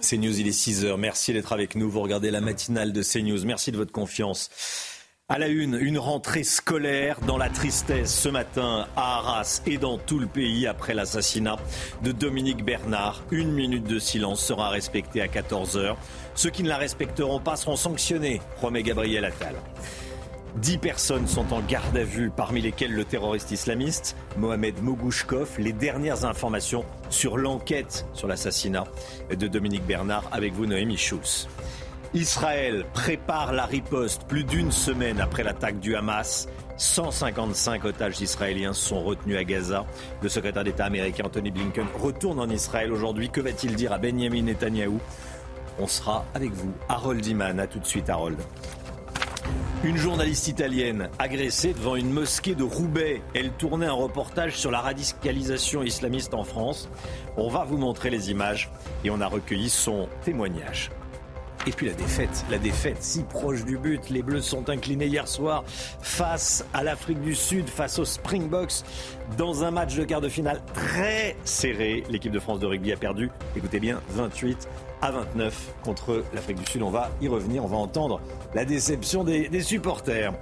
CNews, il est 6h. Merci d'être avec nous. Vous regardez la matinale de CNews. Merci de votre confiance. À la une, une rentrée scolaire dans la tristesse ce matin à Arras et dans tout le pays après l'assassinat de Dominique Bernard. Une minute de silence sera respectée à 14h. Ceux qui ne la respecteront pas seront sanctionnés, promet Gabriel Attal. Dix personnes sont en garde à vue, parmi lesquelles le terroriste islamiste Mohamed Mogouchkov. Les dernières informations sur l'enquête sur l'assassinat de Dominique Bernard avec vous, Noémie Schulz. Israël prépare la riposte plus d'une semaine après l'attaque du Hamas. 155 otages israéliens sont retenus à Gaza. Le secrétaire d'État américain Anthony Blinken retourne en Israël aujourd'hui. Que va-t-il dire à Benjamin Netanyahou? On sera avec vous. Harold Iman, à tout de suite Harold. Une journaliste italienne agressée devant une mosquée de Roubaix. Elle tournait un reportage sur la radicalisation islamiste en France. On va vous montrer les images et on a recueilli son témoignage. Et puis la défaite, la défaite si proche du but. Les Bleus sont inclinés hier soir face à l'Afrique du Sud, face aux Springboks, dans un match de quart de finale très serré. L'équipe de France de rugby a perdu, écoutez bien, 28 à 29 contre l'Afrique du Sud. On va y revenir, on va entendre la déception des, supporters.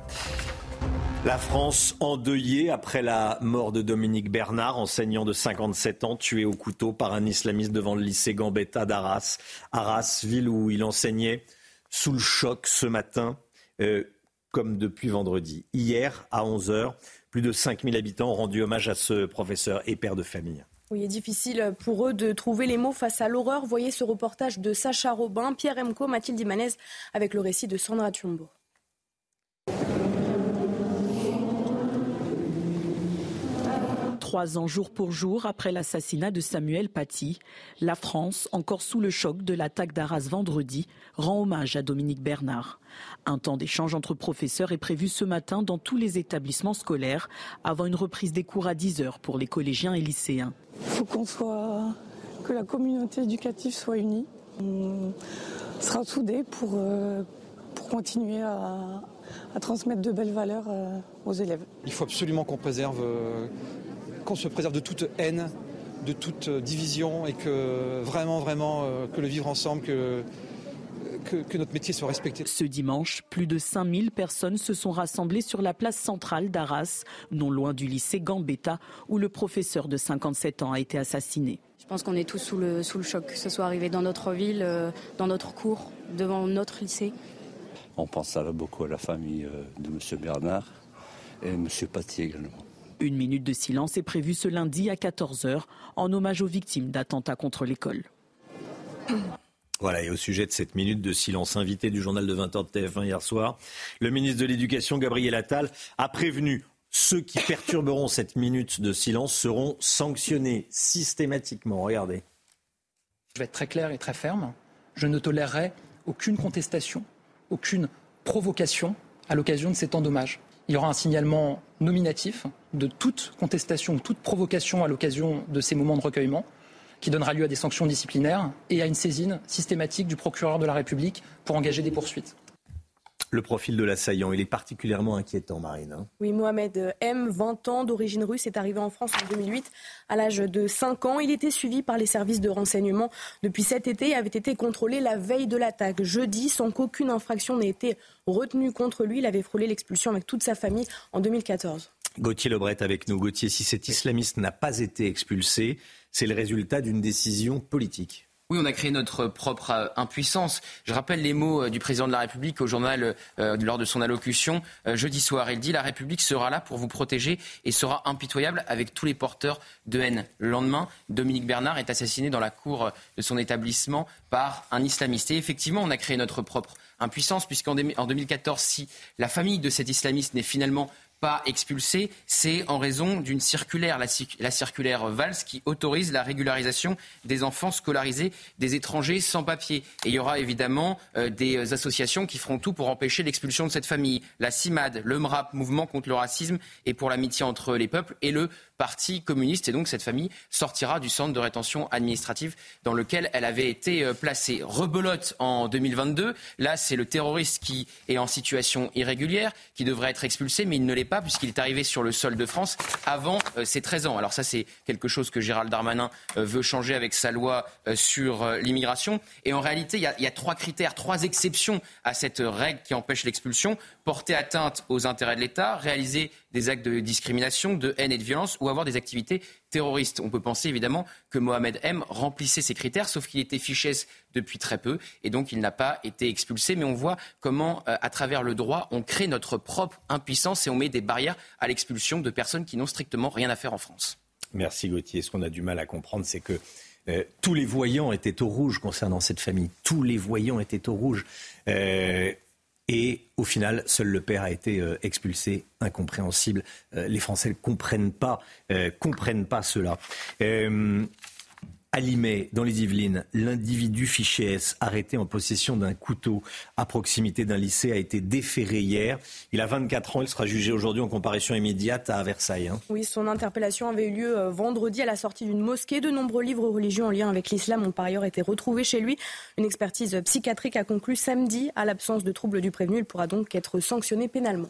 La France endeuillée après la mort de Dominique Bernard, enseignant de 57 ans, tué au couteau par un islamiste devant le lycée Gambetta d'Arras. Arras, ville où il enseignait, sous le choc ce matin, euh, comme depuis vendredi. Hier, à 11h, plus de 5000 habitants ont rendu hommage à ce professeur et père de famille. Oui, il est difficile pour eux de trouver les mots face à l'horreur. Voyez ce reportage de Sacha Robin, Pierre Emco, Mathilde Imanez avec le récit de Sandra Thiombo. Trois ans jour pour jour après l'assassinat de Samuel Paty, la France, encore sous le choc de l'attaque d'Arras vendredi, rend hommage à Dominique Bernard. Un temps d'échange entre professeurs est prévu ce matin dans tous les établissements scolaires, avant une reprise des cours à 10 heures pour les collégiens et lycéens. Il faut qu'on soit, que la communauté éducative soit unie. On sera soudés pour, euh, pour continuer à, à transmettre de belles valeurs euh, aux élèves. Il faut absolument qu'on préserve euh, qu'on se préserve de toute haine, de toute division et que vraiment, vraiment, euh, que le vivre ensemble, que, que, que, notre métier soit respecté. Ce dimanche, plus de 5000 personnes se sont rassemblées sur la place centrale d'Arras, non loin du lycée Gambetta, où le professeur de 57 ans a été assassiné. Je pense qu'on est tous sous le, sous le choc, que ce soit arrivé dans notre ville, euh, dans notre cours, devant notre lycée. On pense beaucoup à la famille euh, de M. Bernard et M. Paty également. Une minute de silence est prévue ce lundi à 14h en hommage aux victimes d'attentats contre l'école. Voilà, et au sujet de cette minute de silence invité du journal de 20h de TF1 hier soir, le ministre de l'Éducation, Gabriel Attal, a prévenu ceux qui perturberont cette minute de silence seront sanctionnés systématiquement. Regardez. Je vais être très clair et très ferme. Je ne tolérerai aucune contestation, aucune provocation à l'occasion de cet endommage il y aura un signalement nominatif de toute contestation, toute provocation à l'occasion de ces moments de recueillement, qui donnera lieu à des sanctions disciplinaires et à une saisine systématique du procureur de la République pour engager des poursuites. Le profil de l'assaillant, il est particulièrement inquiétant, Marine. Hein. oui, Mohamed M, 20 ans, d'origine russe, est arrivé en France en 2008 à l'âge de 5 ans. Il était suivi par les services de renseignement depuis cet été et avait été contrôlé la veille de l'attaque, jeudi, sans qu'aucune infraction n'ait été retenue contre lui. Il avait frôlé l'expulsion avec toute sa famille en 2014. Gauthier Lebret avec nous. Gauthier, si cet islamiste n'a pas été expulsé, c'est le résultat d'une décision politique. Oui, on a créé notre propre euh, impuissance. Je rappelle les mots euh, du président de la République au journal euh, lors de son allocution jeudi soir. Il dit La République sera là pour vous protéger et sera impitoyable avec tous les porteurs de haine. Le lendemain, Dominique Bernard est assassiné dans la cour de son établissement par un islamiste. Et effectivement, on a créé notre propre impuissance, puisqu'en 2014, si la famille de cet islamiste n'est finalement pas expulsé, c'est en raison d'une circulaire, la, la, circulaire Valls, qui autorise la régularisation des enfants scolarisés des étrangers sans papier. Et il y aura évidemment euh, des associations qui feront tout pour empêcher l'expulsion de cette famille. La CIMAD, le MRAP, Mouvement contre le racisme et pour l'amitié entre les peuples, et le parti communiste. Et donc cette famille sortira du centre de rétention administrative dans lequel elle avait été euh, placée. Rebelote en 2022. Là, c'est le terroriste qui est en situation irrégulière, qui devrait être expulsé, mais il ne l'est pas puisqu'il est arrivé sur le sol de France avant euh, ses 13 ans. Alors ça, c'est quelque chose que Gérald Darmanin euh, veut changer avec sa loi sur l'immigration. Et en réalité, il y, a, trois critères, trois exceptions à cette règle qui empêche l'expulsion. Porter atteinte aux intérêts de l'État, réaliser des actes de discrimination, de haine et de violence avoir des activités terroristes. On peut penser évidemment que Mohamed M remplissait ces critères, sauf qu'il était fiché depuis très peu et donc il n'a pas été expulsé. Mais on voit comment, euh, à travers le droit, on crée notre propre impuissance et on met des barrières à l'expulsion de personnes qui n'ont strictement rien à faire en France. Merci Gauthier. Ce qu'on a du mal à comprendre, c'est que euh, tous les voyants étaient au rouge concernant cette famille. Tous les voyants étaient au rouge. Euh, et au final, seul le père a été euh, expulsé. Incompréhensible. Euh, les Français ne comprennent pas, euh, comprennent pas cela. À Limay, dans les Yvelines, l'individu fiché S, arrêté en possession d'un couteau à proximité d'un lycée, a été déféré hier. Il a 24 ans, il sera jugé aujourd'hui en comparution immédiate à Versailles. Hein. Oui, son interpellation avait eu lieu euh, vendredi à la sortie d'une mosquée. De nombreux livres religieux en lien avec l'islam ont par ailleurs été retrouvés chez lui. Une expertise psychiatrique a conclu samedi, à l'absence de troubles du prévenu, il pourra donc être sanctionné pénalement.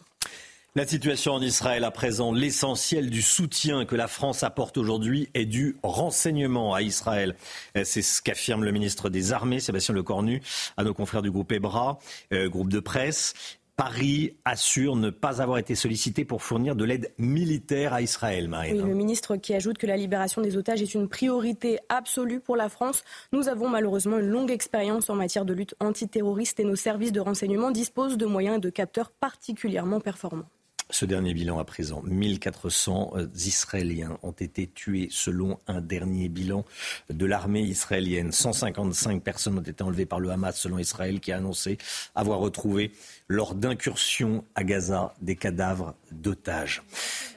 La situation en Israël à présent, l'essentiel du soutien que la France apporte aujourd'hui est du renseignement à Israël. C'est ce qu'affirme le ministre des Armées, Sébastien Lecornu, à nos confrères du groupe EBRA, euh, groupe de presse. Paris assure ne pas avoir été sollicité pour fournir de l'aide militaire à Israël, Oui, le ministre qui ajoute que la libération des otages est une priorité absolue pour la France. Nous avons malheureusement une longue expérience en matière de lutte antiterroriste et nos services de renseignement disposent de moyens et de capteurs particulièrement performants. Ce dernier bilan à présent, 1400 euh, Israéliens ont été tués selon un dernier bilan de l'armée israélienne. 155 personnes ont été enlevées par le Hamas selon Israël qui a annoncé avoir retrouvé lors d'incursions à Gaza des cadavres d'otages.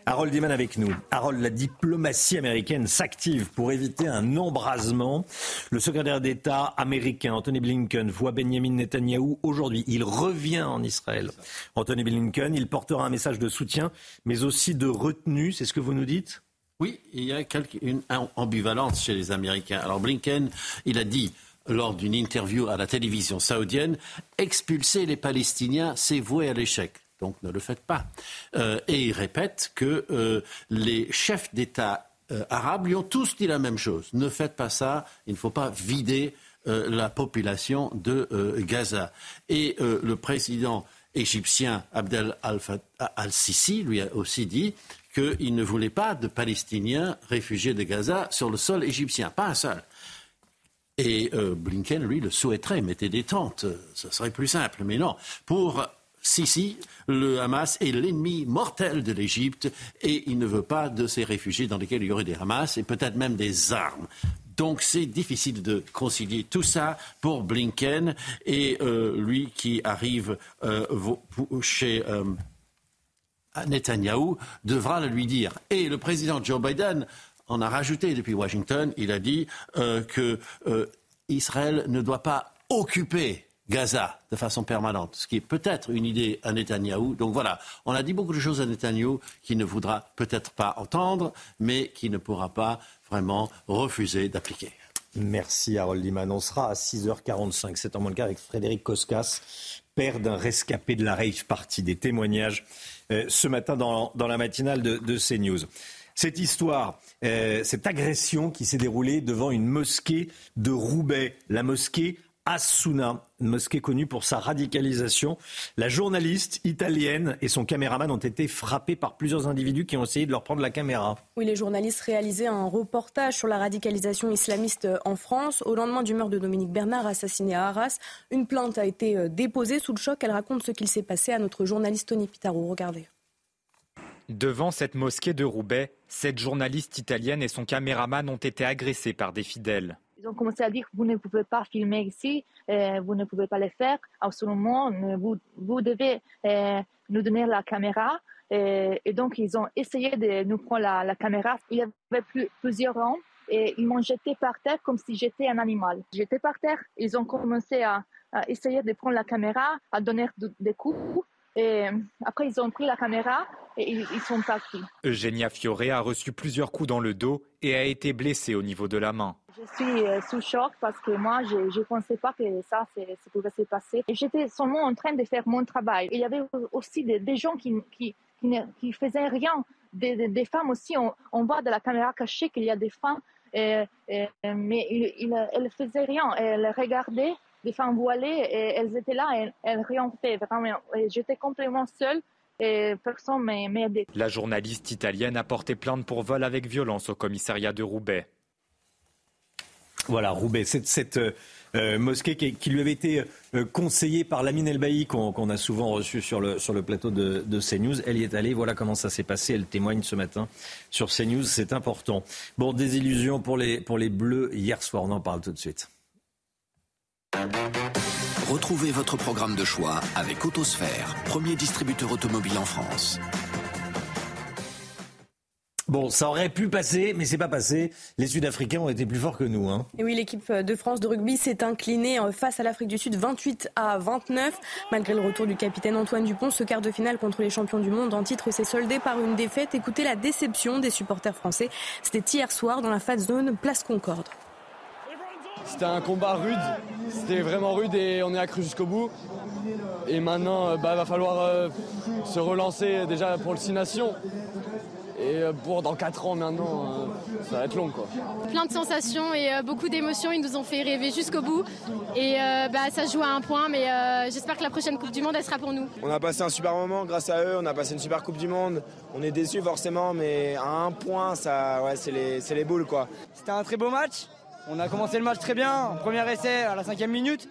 Harold Iman avec nous. Harold, la diplomatie américaine s'active pour éviter un embrasement. Le secrétaire d'État américain Anthony Blinken voit Benjamin Netanyahou aujourd'hui. Il revient en Israël. Anthony Blinken, il portera un message de soutien, mais aussi de retenue. C'est ce que vous nous dites? Oui, il y a une ambivalence chez les Américains. Alors Blinken, il a dit lors d'une interview à la télévision saoudienne, expulser les Palestiniens, c'est voué à l'échec. Donc ne le faites pas. Euh, et il répète que euh, les chefs d'État euh, arabes lui ont tous dit la même chose. Ne faites pas ça, il ne faut pas vider la population de Gaza. Et le président égyptien Abdel al-Sisi lui a aussi dit qu'il ne voulait pas de Palestiniens réfugiés de Gaza sur le sol égyptien, pas un seul. Et Blinken, lui, le souhaiterait, mettez des tentes, ce serait plus simple. Mais non, pour Sisi, le Hamas est l'ennemi mortel de l'Égypte et il ne veut pas de ces réfugiés dans lesquels il y aurait des Hamas et peut-être même des armes. Donc c'est difficile de concilier tout ça pour Blinken et euh, lui qui arrive euh, chez euh, Netanyahou devra le lui dire. Et le président Joe Biden en a rajouté depuis Washington. Il a dit que Israël ne doit pas occuper Gaza de façon permanente, ce qui est peut-être une idée à Netanyahou. Donc voilà, on a dit beaucoup de choses à Netanyahou qui ne voudra peut-être pas entendre, mais qui ne pourra pas vraiment refuser d'appliquer. Merci Harold Liman. On sera à 6h45. C'est en mon cas avec Frédéric Koskas, père d'un rescapé de la rave party. Des témoignages euh, ce matin dans, la matinale de, de CNews. Cette histoire, euh, cette agression qui s'est déroulée devant une mosquée de Roubaix, la mosquée Asuna, une mosquée connue pour sa radicalisation. La journaliste italienne et son caméraman ont été frappés par plusieurs individus qui ont essayé de leur prendre la caméra. Oui, les journalistes réalisaient un reportage sur la radicalisation islamiste en France. Au lendemain du meurtre de Dominique Bernard, assassiné à Arras, une plainte a été euh, déposée sous le choc. Elle raconte ce qu'il s'est passé à notre journaliste Tony Pitaro. Regardez. Devant cette mosquée de Roubaix, cette journaliste italienne et son caméraman ont été agressés par des fidèles. Ils ont commencé à dire vous ne pouvez pas filmer ici, euh, vous ne pouvez pas le faire. Absolument, vous, vous devez euh, nous donner la caméra. Euh, et, donc, ils ont essayé de nous prendre la, caméra. Il y avait plusieurs rangs et ils m'ont jeté par terre comme si j'étais un animal. J'étais par terre. Ils ont commencé à, essayer de prendre la caméra, à donner des coups. Et après, ils ont pris la caméra et ils, ils sont partis. Eugenia Fiore a reçu plusieurs coups dans le dos et a été blessée au niveau de la main. Je suis euh, sous choc parce que moi, je ne pensais pas que ça, pouvait se passer. J'étais seulement en train de faire mon travail. Il y avait aussi des, des gens qui, qui, qui ne qui faisaient rien. Des, des- des femmes aussi, on, on voit de la caméra cachée qu'il y a des femmes, et- et- mais il, il- elles ne faisaient rien. Elles regardaient des femmes voilées et elles étaient là et elles rien fait vraiment. J'étais complètement seule et personne ne m'a aidée. La journaliste italienne a porté plainte pour vol avec violence au commissariat de Roubaix. Voilà, Roubaix, cette, cette, euh, euh, mosquée qui, qui lui avait été euh, conseillée par Lamine Elbaï, qu'on qu'on a souvent reçu sur le, sur le plateau de, de CNews. Elle y est allée, voilà comment ça s'est passé. Elle témoigne ce matin sur CNews, c'est important. Bon, désillusion pour les, pour les Bleus hier soir, on en parle tout de suite. Retrouvez votre programme de choix avec Autosphère, premier distributeur automobile en France. Bon, ça aurait pu passer, mais c'est pas passé. Les Sud-Africains ont été plus forts que nous. Hein. Et oui, l'équipe de France de rugby s'est inclinée euh, face à l'Afrique du Sud 28 à 29. Malgré le retour du capitaine Antoine Dupont, ce quart de finale contre les champions du monde en titre s'est soldé par une défaite. Écoutez la déception des supporters français. C'était hier soir dans la phase zone Place Concorde. C'était un combat rude, c'était vraiment rude et on est accru jusqu'au bout. Et maintenant, euh, bah, va falloir euh, se relancer déjà pour le Six Nations. Et euh, pour dans 4 ans maintenant, euh, ça va être long quoi. Plein de sensations et euh, beaucoup d'émotions. Ils nous ont fait rêver jusqu'au bout. Et euh, bah, ça se joue à un point, mais euh, j'espère que la prochaine Coupe du Monde, elle sera pour nous. On a passé un super moment grâce à eux, on a passé une super Coupe du Monde. On est déçus forcément, mais à un point, ça, ouais, c'est les, c'est les boules quoi. C'était un très beau match. On a commencé le match très bien. Premier essai à la cinquième minute.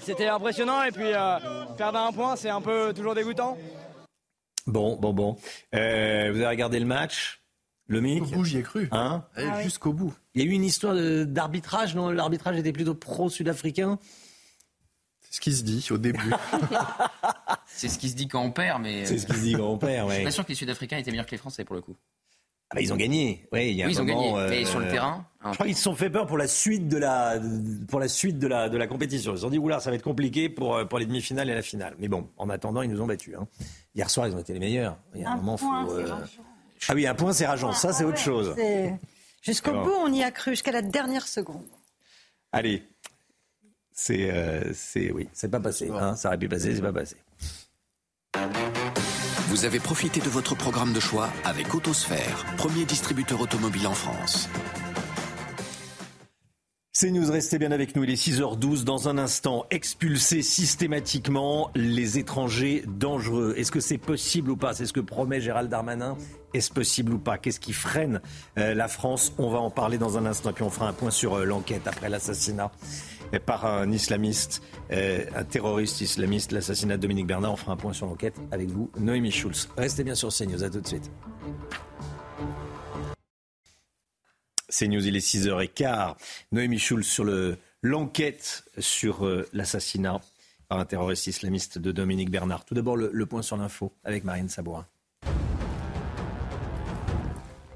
C'était impressionnant et puis euh, perdre un point, c'est un peu toujours dégoûtant. Bon, bon, bon. Euh, vous avez regardé le match le mic Jusqu'au bout, j'y ai cru. Hein Ah oui. jusqu'au bout. Il y a eu une histoire d'arbitrage, non? L'arbitrage était plutôt pro-sud-africain C'est ce qui se dit au début. C'est ce qui se dit quand on perd, mais. C'est ce qui se dit quand on perd, Je suis ouais. pas sûr que les Sud-Africains étaient meilleurs que les Français pour le coup. Ah bah, ils ont gagné. Ouais, il y a Oui, un ils ont gagné. Mais sur le terrain, Je crois qu'ils se sont fait peur pour la suite de la, pour la, suite de la, de la compétition. Ils se sont dit, oula, ça va être compliqué pour, euh, pour les demi-finales et la finale. Mais bon, en attendant, ils nous ont battus. hein. Hier soir, ils ont été les meilleurs. Il y a un, moment, faut, euh, Ah oui, un point, c'est rageant. Ça, c'est autre chose. C'est- Jusqu'au bout, on y a cru, jusqu'à la dernière seconde. Allez. C'est, euh, c'est, oui, c'est pas passé. hein. Ça aurait pu passer, c'est pas passé. Vous avez profité de votre programme de choix avec Autosphère, premier distributeur automobile en France. C'est News, restez bien avec nous. Il est 6h12. Dans un instant, expulser systématiquement les étrangers dangereux. Est-ce que c'est possible ou pas? C'est ce que promet Gérald Darmanin. Est-ce possible ou pas? Qu'est-ce qui freine euh, la France? On va en parler dans un instant. Puis on fera un point sur euh, l'enquête après l'assassinat euh, par un islamiste, un terroriste islamiste, l'assassinat de Dominique Bernard. On fera un point sur l'enquête avec vous, Noémie Schulz. Restez bien sur CNews. À tout de suite. C'est News, il est 6h15. Noémie Schulz sur le- l'enquête sur euh, l'assassinat par un terroriste islamiste de Dominique Bernard. Tout d'abord, le, point sur l'info avec Marine Sabourin.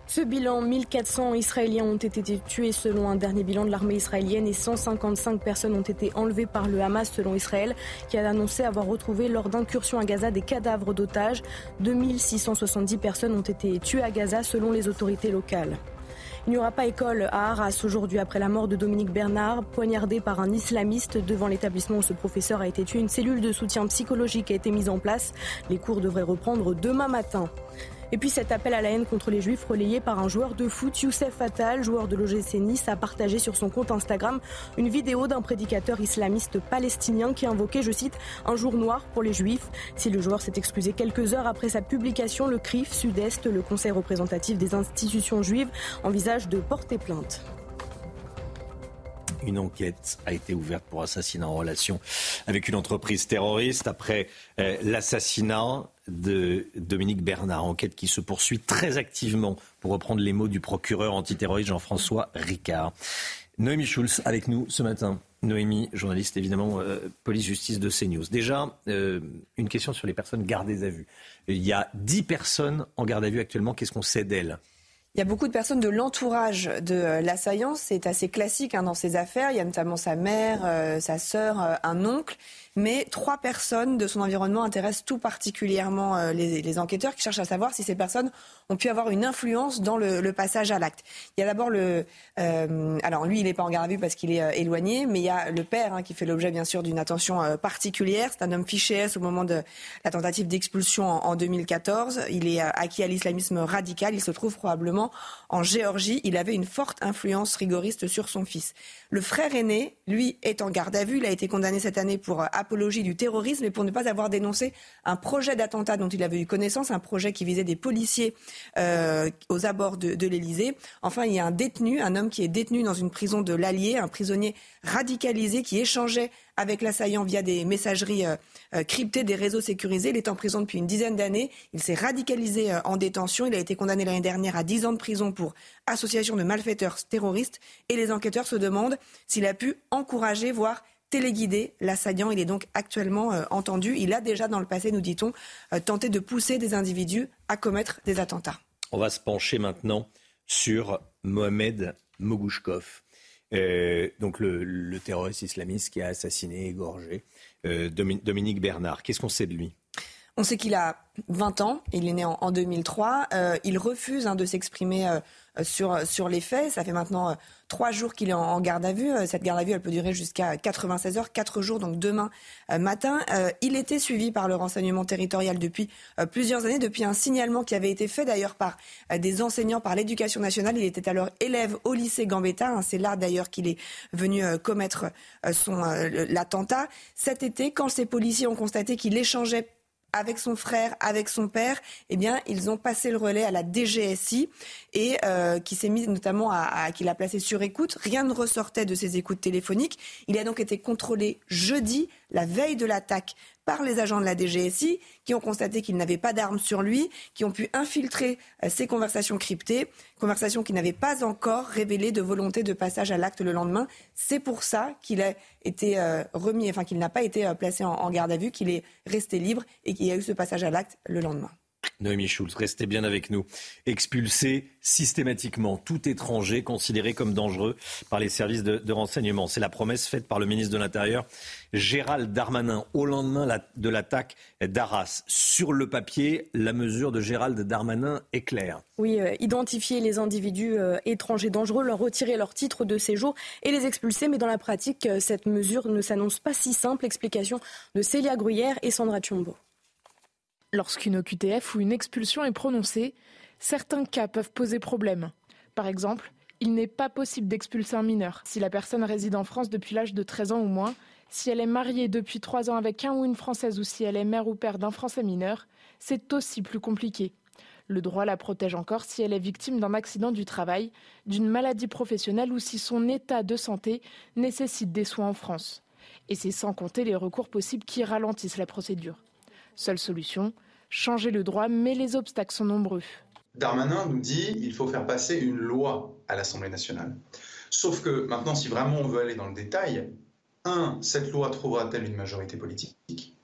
Ce bilan, 1400 Israéliens ont été tués selon un dernier bilan de l'armée israélienne et 155 personnes ont été enlevées par le Hamas selon Israël qui a annoncé avoir retrouvé lors d'incursions à Gaza des cadavres d'otages. 2670 personnes ont été tuées à Gaza selon les autorités locales. Il n'y aura pas école à Arras aujourd'hui après la mort de Dominique Bernard, poignardé par un islamiste devant l'établissement où ce professeur a été tué. Une cellule de soutien psychologique a été mise en place. Les cours devraient reprendre demain matin. Et puis cet appel à la haine contre les juifs relayé par un joueur de foot, Youssef Attal, joueur de l'OGC Nice, a partagé sur son compte Instagram une vidéo d'un prédicateur islamiste palestinien qui invoquait, je cite, un jour noir pour les juifs. Si le joueur s'est excusé quelques heures après sa publication, le CRIF Sud-Est, le conseil représentatif des institutions juives, envisage de porter plainte. Une enquête a été ouverte pour assassinat en relation avec une entreprise terroriste après euh, l'assassinat de Dominique Bernard. Enquête qui se poursuit très activement, pour reprendre les mots du procureur antiterroriste Jean-François Ricard. Noémie Schulz avec nous ce matin. Noémie, journaliste évidemment, euh, police-justice de CNews. Déjà, euh, une question sur les personnes gardées à vue. Il y a 10 personnes en garde à vue actuellement. Qu'est-ce qu'on sait d'elles? Il y a beaucoup de personnes de l'entourage de euh, l'assaillant. C'est assez classique hein, dans ces affaires. Il y a notamment sa mère, euh, sa sœur, euh, un oncle. Mais trois personnes de son environnement intéressent tout particulièrement euh, les, enquêteurs qui cherchent à savoir si ces personnes ont pu avoir une influence dans le, passage à l'acte. Il y a d'abord le... Euh, alors lui, il n'est pas en garde à vue parce qu'il est euh, éloigné, mais il y a le père hein, qui fait l'objet bien sûr d'une attention particulière. C'est un homme fiché S au moment de la tentative d'expulsion en, en, 2014. Il est acquis à l'islamisme radical. Il se trouve probablement en Géorgie. Il avait une forte influence rigoriste sur son fils. Le frère aîné, lui, est en garde à vue. Il a été condamné cette année pour apologie du terrorisme et pour ne pas avoir dénoncé un projet d'attentat dont il avait eu connaissance, un projet qui visait des policiers euh, aux abords de, l'Elysée. Enfin, il y a un détenu, un homme qui est détenu dans une prison de l'Allier, un prisonnier radicalisé qui échangeait avec l'assaillant via des messageries euh, euh, cryptées, des réseaux sécurisés. Il est en prison depuis une dizaine d'années. Il s'est radicalisé en détention. Il a été condamné l'année dernière à 10 ans de prison pour association de malfaiteurs terroristes. Et les enquêteurs se demandent s'il a pu encourager, voire téléguider l'assaillant. Il est donc actuellement euh, entendu. Il a déjà dans le passé, nous dit-on, euh, tenté de pousser des individus à commettre des attentats. On va se pencher maintenant sur Mohamed Mogouchkov. Euh, donc le, le, terroriste islamiste qui a assassiné, égorgé euh, Dominique Bernard. Qu'est-ce qu'on sait de lui? On sait qu'il a 20 ans, il est né en, en 2003. Euh, il refuse hein, de s'exprimer euh, sur, sur les faits. Ça fait maintenant euh, trois jours qu'il est en, garde à vue. Cette garde à vue, elle peut durer jusqu'à 96 heures, quatre jours, donc demain matin. il était suivi par le renseignement territorial depuis plusieurs années, depuis un signalement qui avait été fait d'ailleurs par des enseignants, par l'éducation nationale. Il était alors élève au lycée Gambetta. Hein, C'est là d'ailleurs qu'il est venu commettre son l'attentat. Cet été, quand ces policiers ont constaté qu'il échangeait avec son frère, avec son père, eh bien, ils ont passé le relais à la DGSI et euh, qui s'est mise notamment à, à qui l'a placé sur écoute. Rien ne ressortait de ces écoutes téléphoniques. Il a donc été contrôlé jeudi, la veille de l'attaque, par les agents de la DGSI qui ont constaté qu'il n'avait pas d'armes sur lui, qui ont pu infiltrer euh, ces conversations cryptées, conversations qui n'avaient pas encore révélé de volonté de passage à l'acte le lendemain. C'est pour ça qu'il a été euh, remis, enfin qu'il n'a pas été euh, placé en, en garde à vue, qu'il est resté libre et qu'il y a eu ce passage à l'acte le lendemain. Noémie Schulz, restez bien avec nous. Expulser systématiquement tout étranger considéré comme dangereux par les services de, renseignement. C'est la promesse faite par le ministre de l'Intérieur, Gérald Darmanin, au lendemain de l'attaque d'Arras. Sur le papier, la mesure de Gérald Darmanin est claire. Oui, euh, identifier les individus euh, étrangers dangereux, leur retirer leur titre de séjour et les expulser. Mais dans la pratique, euh, cette mesure ne s'annonce pas si simple. Explication de Célia Gruyère et Sandra Tchombo. Lorsqu'une OQTF ou une expulsion est prononcée, certains cas peuvent poser problème. Par exemple, il n'est pas possible d'expulser un mineur si la personne réside en France depuis l'âge de 13 ans ou moins, si elle est mariée depuis 3 ans avec un ou une Française ou si elle est mère ou père d'un Français mineur, c'est aussi plus compliqué. Le droit la protège encore si elle est victime d'un accident du travail, d'une maladie professionnelle ou si son état de santé nécessite des soins en France. Et c'est sans compter les recours possibles qui ralentissent la procédure. Seule solution, changer le droit, mais les obstacles sont nombreux. Darmanin nous dit qu'il faut faire passer une loi à l'Assemblée nationale. Sauf que maintenant, si vraiment on veut aller dans le détail, un, cette loi trouvera-t-elle une majorité politique?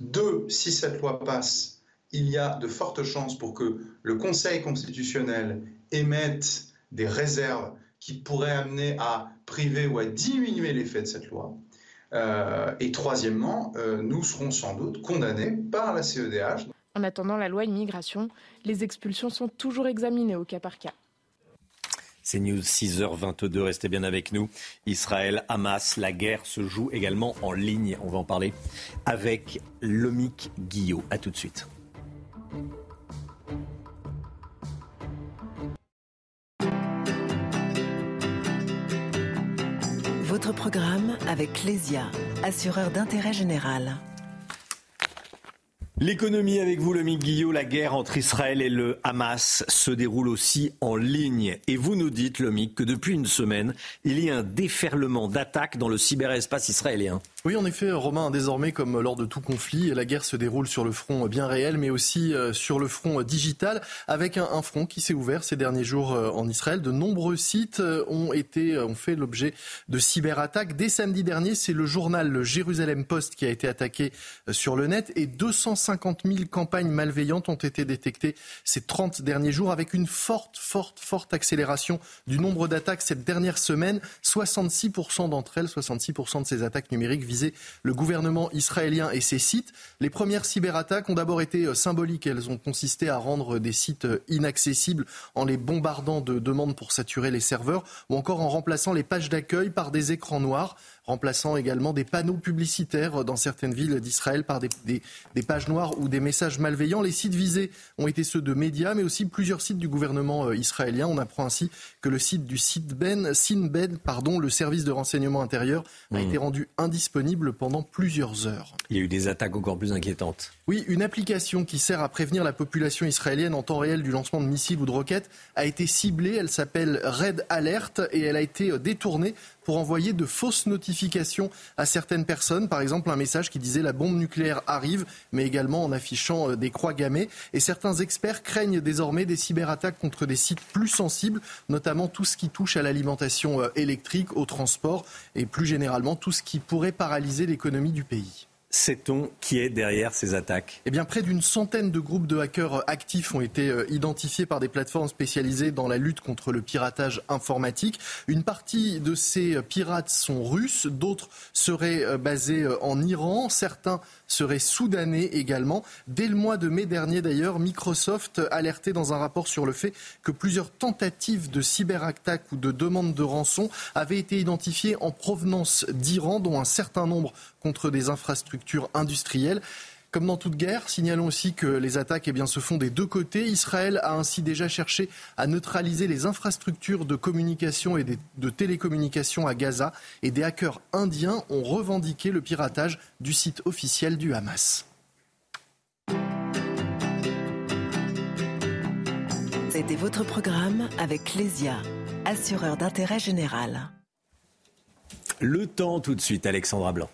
Deux, si cette loi passe, il y a de fortes chances pour que le Conseil constitutionnel émette des réserves qui pourraient amener à priver ou à diminuer l'effet de cette loi. Euh, et troisièmement, euh, nous serons sans doute condamnés par la CEDH. En attendant la loi immigration, les expulsions sont toujours examinées au cas par cas. C'est News 6h22, restez bien avec nous. Israël, Hamas, la guerre se joue également en ligne. On va en parler avec Lomic Guillot. A tout de suite. Programme avec Lesia, assureur d'intérêt général. L'économie avec vous, le Guillot. La guerre entre Israël et le Hamas se déroule aussi en ligne. Et vous nous dites, Lomic, que depuis une semaine, il y a un déferlement d'attaques dans le cyberespace israélien. Oui, en effet, Romain, désormais, comme lors de tout conflit, la guerre se déroule sur le front bien réel, mais aussi sur le front digital, avec un, front qui s'est ouvert ces derniers jours en Israël. De nombreux sites ont été, ont fait l'objet de cyberattaques. Dès samedi dernier, c'est le journal le Jérusalem Post qui a été attaqué sur le net et 250 150 000 campagnes malveillantes ont été détectées ces 30 derniers jours avec une forte, forte, forte accélération du nombre d'attaques cette dernière semaine. 66% d'entre elles, 66% de ces attaques numériques le gouvernement israélien et ses sites. Les premières cyberattaques ont d'abord été euh, symboliques. Elles ont consisté à rendre des sites euh, inaccessibles en les bombardant de demandes pour saturer les serveurs ou encore en remplaçant les pages d'accueil par des écrans noirs remplaçant également des panneaux publicitaires dans certaines villes d'Israël par des, des, pages noires ou des messages malveillants. Les sites visés ont été ceux de médias, mais aussi plusieurs sites du gouvernement euh, israélien. On apprend ainsi que le site du Sinbed, Sinbed pardon, le service de renseignement intérieur, a hmm. été rendu indisponible pendant plusieurs heures. Il y a eu des attaques encore plus inquiétantes. Oui, une application qui sert à prévenir la population israélienne en temps réel du lancement de missiles ou de roquettes a été ciblée. Elle s'appelle Red Alert et elle a été euh, détournée pour envoyer de fausses notifications à certaines personnes. Par exemple, un message qui disait la bombe nucléaire arrive, mais également en affichant euh, des croix gammées. Et certains experts craignent désormais des cyberattaques contre des sites plus sensibles, notamment tout ce qui touche à l'alimentation euh, électrique, au transport et plus généralement tout ce qui pourrait paralyser l'économie du pays. Sait-on qui est derrière ces attaques? Eh bien, près d'une centaine de groupes de hackers actifs ont été euh, identifiés par des plateformes spécialisées dans la lutte contre le piratage informatique. Une partie de ces pirates sont russes, d'autres seraient euh, basés euh, en Iran, certains seraient soudanais également. Dès le mois de mai dernier, d'ailleurs, Microsoft alertait dans un rapport sur le fait que plusieurs tentatives de cyberattaques ou de demandes de rançon avaient été identifiées en provenance d'Iran, dont un certain nombre contre des infrastructures industrielles. Comme dans toute guerre, signalons aussi que les attaques eh bien, se font des deux côtés. Israël a ainsi déjà cherché à neutraliser les infrastructures de communication et de télécommunication à Gaza. Et des hackers indiens ont revendiqué le piratage du site officiel du Hamas. C'était votre programme avec Lesia, assureur d'intérêt général. Le temps tout de suite, Alexandra Blanc.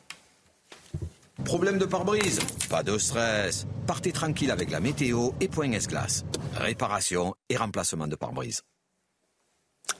Problème de pare-brise Pas de stress. Partez tranquille avec la météo et point S-Glace. Réparation et remplacement de pare-brise.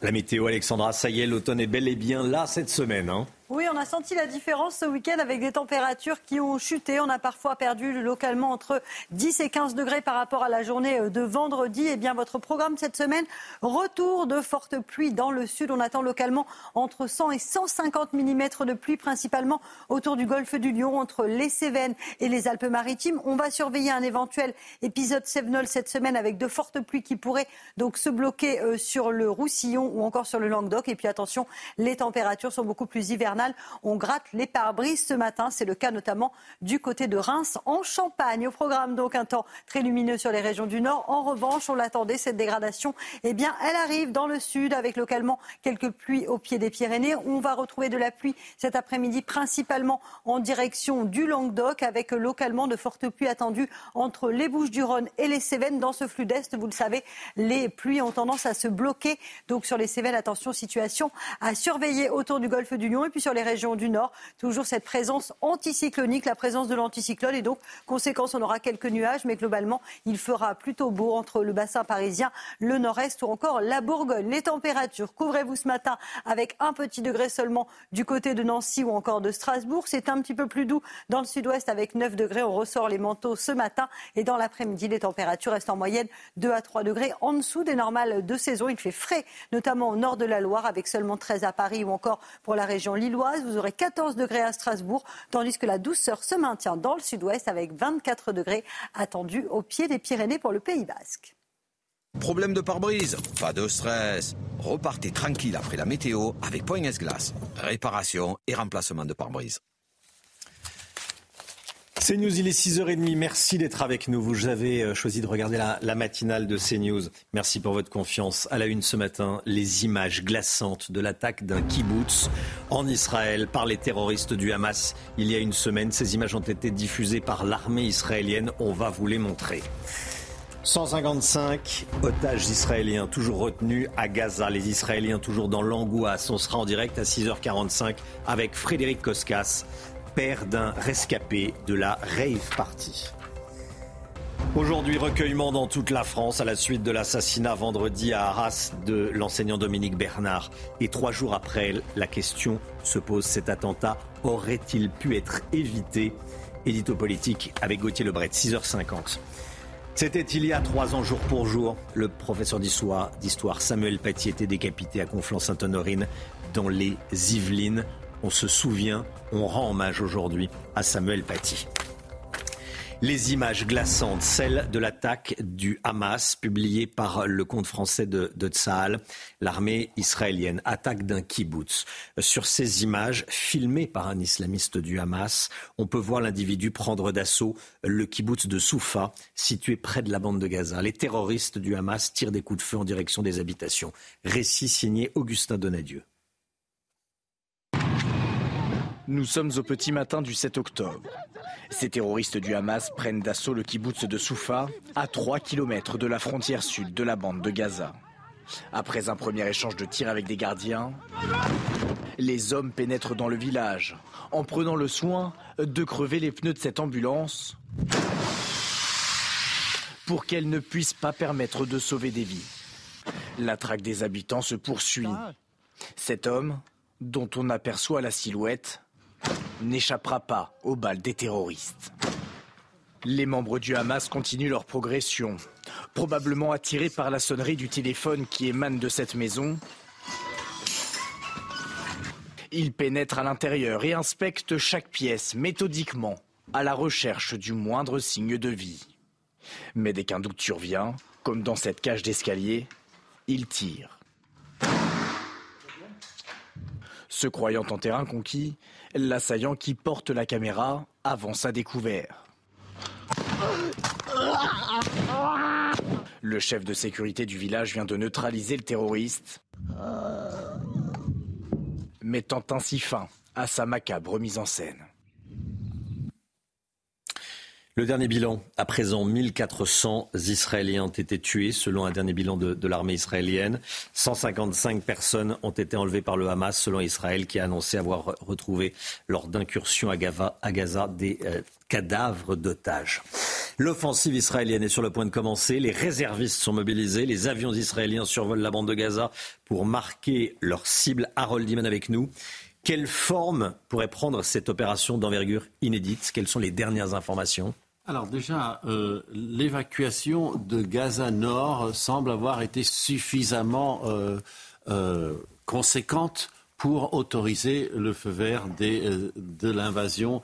La météo, Alexandra, ça y est, l'automne est bel et bien là cette semaine. Hein. Oui, on a senti la différence ce week-end avec des températures qui ont chuté. On a parfois perdu localement entre 10 et 15 degrés par rapport à la journée de vendredi. Eh bien, votre programme cette semaine, retour de fortes pluies dans le sud. On attend localement entre 100 et 150 mm de pluie, principalement autour du golfe du Lion, entre les Cévennes et les Alpes-Maritimes. On va surveiller un éventuel épisode Sévenol cette semaine avec de fortes pluies qui pourraient donc se bloquer euh, sur le Roussillon ou encore sur le Languedoc. Et puis attention, les températures sont beaucoup plus hivernales on gratte les pare-brises ce matin. C'est le cas notamment du côté de Reims en Champagne. Au programme donc un temps très lumineux sur les régions du Nord. En revanche, on l'attendait, cette dégradation, eh bien, elle arrive dans le sud avec localement quelques pluies au pied des Pyrénées. On va retrouver de la pluie cet après-midi, principalement en direction du Languedoc, avec localement de fortes pluies attendues entre les Bouches du Rhône et les Cévennes. Dans ce flux d'Est, vous le savez, les pluies ont tendance à se bloquer. Donc sur les Cévennes, attention, situation à surveiller autour du golfe du Lion. Et puis sur les régions du nord. Toujours cette présence anticyclonique, la présence de l'anticyclone. Et donc, conséquence, on aura quelques nuages, mais globalement, il fera plutôt beau entre le bassin parisien, le nord-est ou encore la Bourgogne. Les températures, couvrez-vous ce matin avec un petit degré seulement du côté de Nancy ou encore de Strasbourg. C'est un petit peu plus doux dans le sud-ouest avec 9 degrés. On ressort les manteaux ce matin. Et dans l'après-midi, les températures restent en moyenne 2 à 3 degrés en dessous des normales de saison. Il fait frais, notamment au nord de la Loire, avec seulement 13 à Paris ou encore pour la région Vous aurez 14 degrés à Strasbourg, tandis que la douceur se maintient dans le sud-ouest avec 24 degrés attendus au pied des Pyrénées pour le Pays basque. Problème de pare-brise Pas de stress. Repartez tranquille après la météo avec Point S-Glace. Réparation et remplacement de pare-brise. CNews, il est 6h30. Merci d'être avec nous. Vous avez euh, choisi de regarder la, matinale de CNews. Merci pour votre confiance. À la une ce matin, les images glaçantes de l'attaque d'un kibbutz en Israël par les terroristes du Hamas il y a une semaine. Ces images ont été diffusées par l'armée israélienne. On va vous les montrer. 155 otages israéliens toujours retenus à Gaza. Les Israéliens toujours dans l'angoisse. On sera en direct à 6h45 avec Frédéric Koskas père d'un rescapé de la rave party. Aujourd'hui, recueillement dans toute la France à la suite de l'assassinat vendredi à Arras de l'enseignant Dominique Bernard. Et trois jours après, la question se pose cet attentat aurait-il pu être évité? Édito politique avec Gauthier Lebret, 6h50. C'était il y a trois ans, jour pour jour. Le professeur d'histoire Samuel Paty était décapité à Conflans-Sainte-Honorine dans les Yvelines. On se souvient, on rend hommage aujourd'hui à Samuel Paty. Les images glaçantes, celles de l'attaque du Hamas publiée par le compte français de, de l'armée israélienne, attaque d'un kibbutz. Sur ces images, filmées par un islamiste du Hamas, on peut voir l'individu prendre d'assaut le kibbutz de Soufa, situé près de la bande de Gaza. Les terroristes du Hamas tirent des coups de feu en direction des habitations. Récit signé Augustin Donadieu. Nous sommes au petit matin du 7 octobre. Ces terroristes du Hamas prennent d'assaut le kibbutz de Soufa, à 3 km de la frontière sud de la bande de Gaza. Après un premier échange de tirs avec des gardiens, les hommes pénètrent dans le village en prenant le soin de crever les pneus de cette ambulance pour qu'elle ne puisse pas permettre de sauver des vies. La traque des habitants se poursuit. Cet homme, dont on aperçoit la silhouette, n'échappera pas aux balles des terroristes. Les membres du Hamas continuent leur progression, probablement attirés par la sonnerie du téléphone qui émane de cette maison. Ils pénètrent à l'intérieur et inspectent chaque pièce méthodiquement, à la recherche du moindre signe de vie. Mais dès qu'un doute survient, comme dans cette cage d'escalier, ils tirent. Se croyant en terrain conquis, l'assaillant qui porte la caméra avance à découvert. Le chef de sécurité du village vient de neutraliser le terroriste, mettant ainsi fin à sa macabre mise en scène. Le dernier bilan, à présent, 1400 Israéliens ont été tués, selon un dernier bilan de, l'armée israélienne. 155 personnes ont été enlevées par le Hamas, selon Israël, qui a annoncé avoir retrouvé lors d'incursions à, Gaza des euh, cadavres d'otages. L'offensive israélienne est sur le point de commencer. Les réservistes sont mobilisés. Les avions israéliens survolent la bande de Gaza pour marquer leur cible. Harold Diman avec nous. Quelle forme pourrait prendre cette opération d'envergure inédite? Quelles sont les dernières informations? Alors déjà, euh, l'évacuation de Gaza Nord semble avoir été suffisamment euh, euh, conséquente pour autoriser le feu vert des, de l'invasion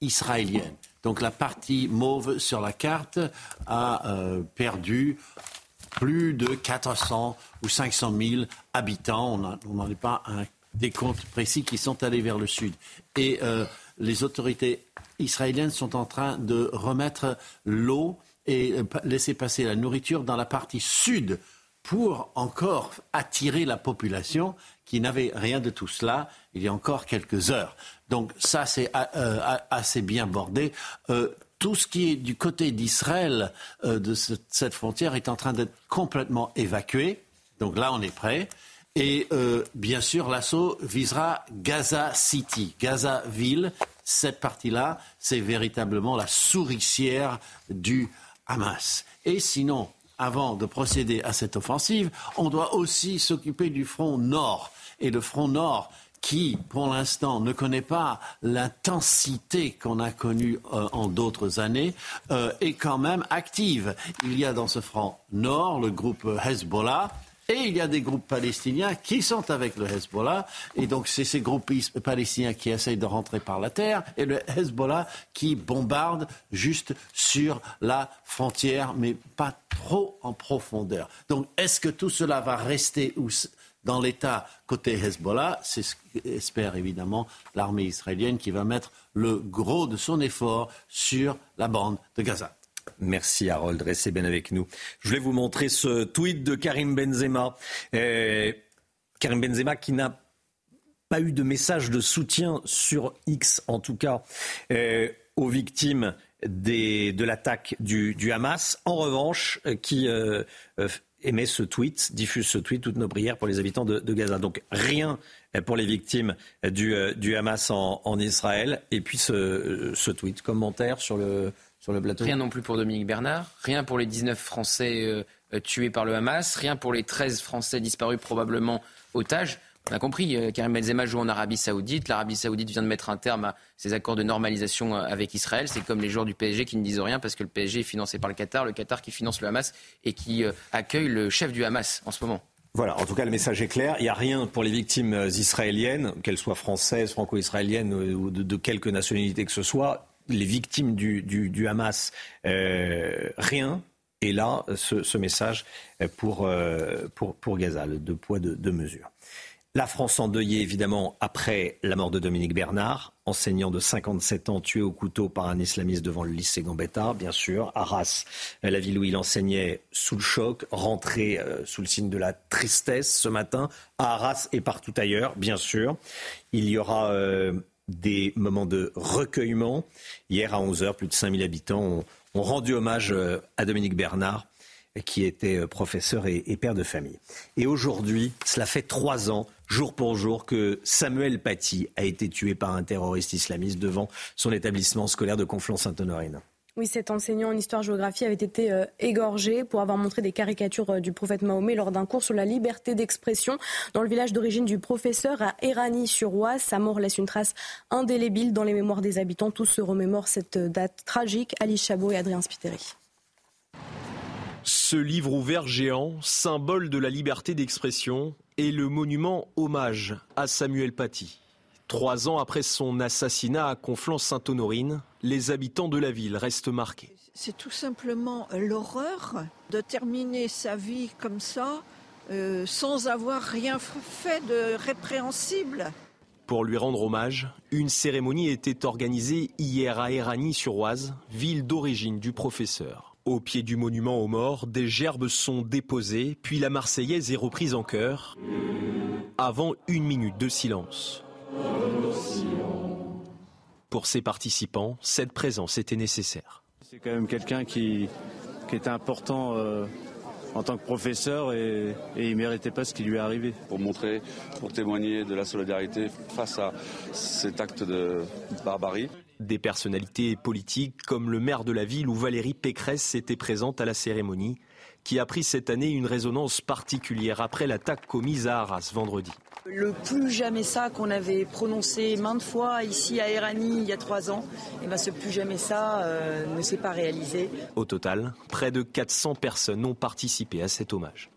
israélienne. Donc la partie mauve sur la carte a perdu plus de 400 ou 500 000 habitants. On n'en est pas un décompte précis qui sont allés vers le sud. Et les autorités israéliennes sont en train de remettre l'eau et laisser passer la nourriture dans la partie sud pour encore attirer la population qui n'avait rien de tout cela il y a encore quelques heures. Donc ça, c'est euh, assez bien bordé. Euh, tout ce qui est du côté d'Israël, euh, de ce, cette frontière, est en train d'être complètement évacué. Donc là, on est prêt. Et euh, bien sûr, l'assaut visera Gaza City, Gaza ville. Cette partie-là, c'est véritablement la souricière du Hamas. Et sinon, avant de procéder à cette offensive, on doit aussi s'occuper du front nord. Et le front nord, qui, pour l'instant, ne connaît pas l'intensité qu'on a connue euh, en d'autres années, euh, est quand même active. Il y a dans ce front nord le groupe Hezbollah, et il y a des groupes palestiniens qui sont avec le Hezbollah. Et donc, c'est ces groupes palestiniens qui essayent de rentrer par la terre et le Hezbollah qui bombarde juste sur la frontière, mais pas trop en profondeur. Donc, est-ce que tout cela va rester dans l'état côté Hezbollah? C'est ce qu'espère évidemment l'armée israélienne qui va mettre le gros de son effort sur la bande de Gaza. Merci Harold, restez bien avec nous. Je voulais vous montrer ce tweet de Karim Benzema. Euh, Karim Benzema qui n'a pas eu de message de soutien sur X, en tout cas, euh, aux victimes de l'attaque du, Hamas. En revanche, euh, qui euh, émet ce tweet, diffuse ce tweet, toutes nos prières pour les habitants de, Gaza. Donc rien pour les victimes du, Hamas en, Israël. Et puis ce tweet, commentaire sur le sur le plateau Rien non plus pour Dominique Bernard, rien pour les 19 Français euh, tués par le Hamas, rien pour les 13 Français disparus probablement otages. On a compris, euh, Karim Benzema joue en Arabie Saoudite. L'Arabie Saoudite vient de mettre un terme à ses accords de normalisation euh, avec Israël. C'est comme les joueurs du PSG qui ne disent rien parce que le PSG est financé par le Qatar, le Qatar qui finance le Hamas et qui accueille le chef du Hamas en ce moment. Voilà, en tout cas, le message est clair. Il n'y a rien pour les victimes israéliennes, qu'elles soient françaises, franco-israéliennes ou de, de, quelque nationalité que ce soit. Les victimes du, du, Hamas, euh, rien. Et là, ce, message pour, pour, pour Gaza, le deux poids, deux, mesures. La France endeuillée évidemment après la mort de Dominique Bernard, enseignant de 57 ans tué au couteau par un islamiste devant le lycée Gambetta, bien sûr. Arras, la ville où il enseignait sous le choc, rentré euh, sous le signe de la tristesse ce matin, à Arras et partout ailleurs, bien sûr. Il y aura euh, des moments de recueillement. Hier à 11h, plus de 5000 habitants ont, rendu hommage euh, à Dominique Bernard qui était euh, professeur et, et père de famille. Et aujourd'hui, cela fait trois ans, jour pour jour, que Samuel Paty a été tué par un terroriste islamiste devant son établissement scolaire de Conflans-Sainte-Honorine. Oui, cet enseignant en histoire-géographie avait été euh, égorgé pour avoir montré des caricatures euh, du prophète Mahomet lors d'un cours sur la liberté d'expression dans le village d'origine du professeur à Erani-sur-Oise. Sa mort laisse une trace indélébile dans les mémoires des habitants. Tous se remémorent cette date tragique. Alice Chabot et Adrien Spiteri. Ce livre ouvert géant, symbole de la liberté d'expression, est le monument hommage à Samuel Paty. Trois ans après son assassinat à Conflans-Sainte-Honorine, les habitants de la ville restent marqués. C'est tout simplement l'horreur de terminer sa vie comme ça, euh, sans avoir rien fait de répréhensible. Pour lui rendre hommage, une cérémonie était organisée hier à Erani-sur-Oise, ville d'origine du professeur. Au pied du monument aux morts, des gerbes sont déposées, puis la Marseillaise est reprise en chœur, avant une minute de silence. Pour ces participants, cette présence était nécessaire. C'est quand même quelqu'un qui, qui était important euh, en tant que professeur et, et il ne méritait pas ce qui lui est arrivé. Pour montrer, pour témoigner de la solidarité face à cet acte de barbarie. Des personnalités politiques comme le maire de la ville où Valérie Pécresse était présente à la cérémonie, qui a pris cette année une résonance particulière après l'attaque commise à Arras vendredi. Le plus jamais ça qu'on avait prononcé maintes fois ici à Erani il y a trois ans, et ben ce plus jamais ça euh, ne s'est pas réalisé. Au total, près de 400 personnes ont participé à cet hommage.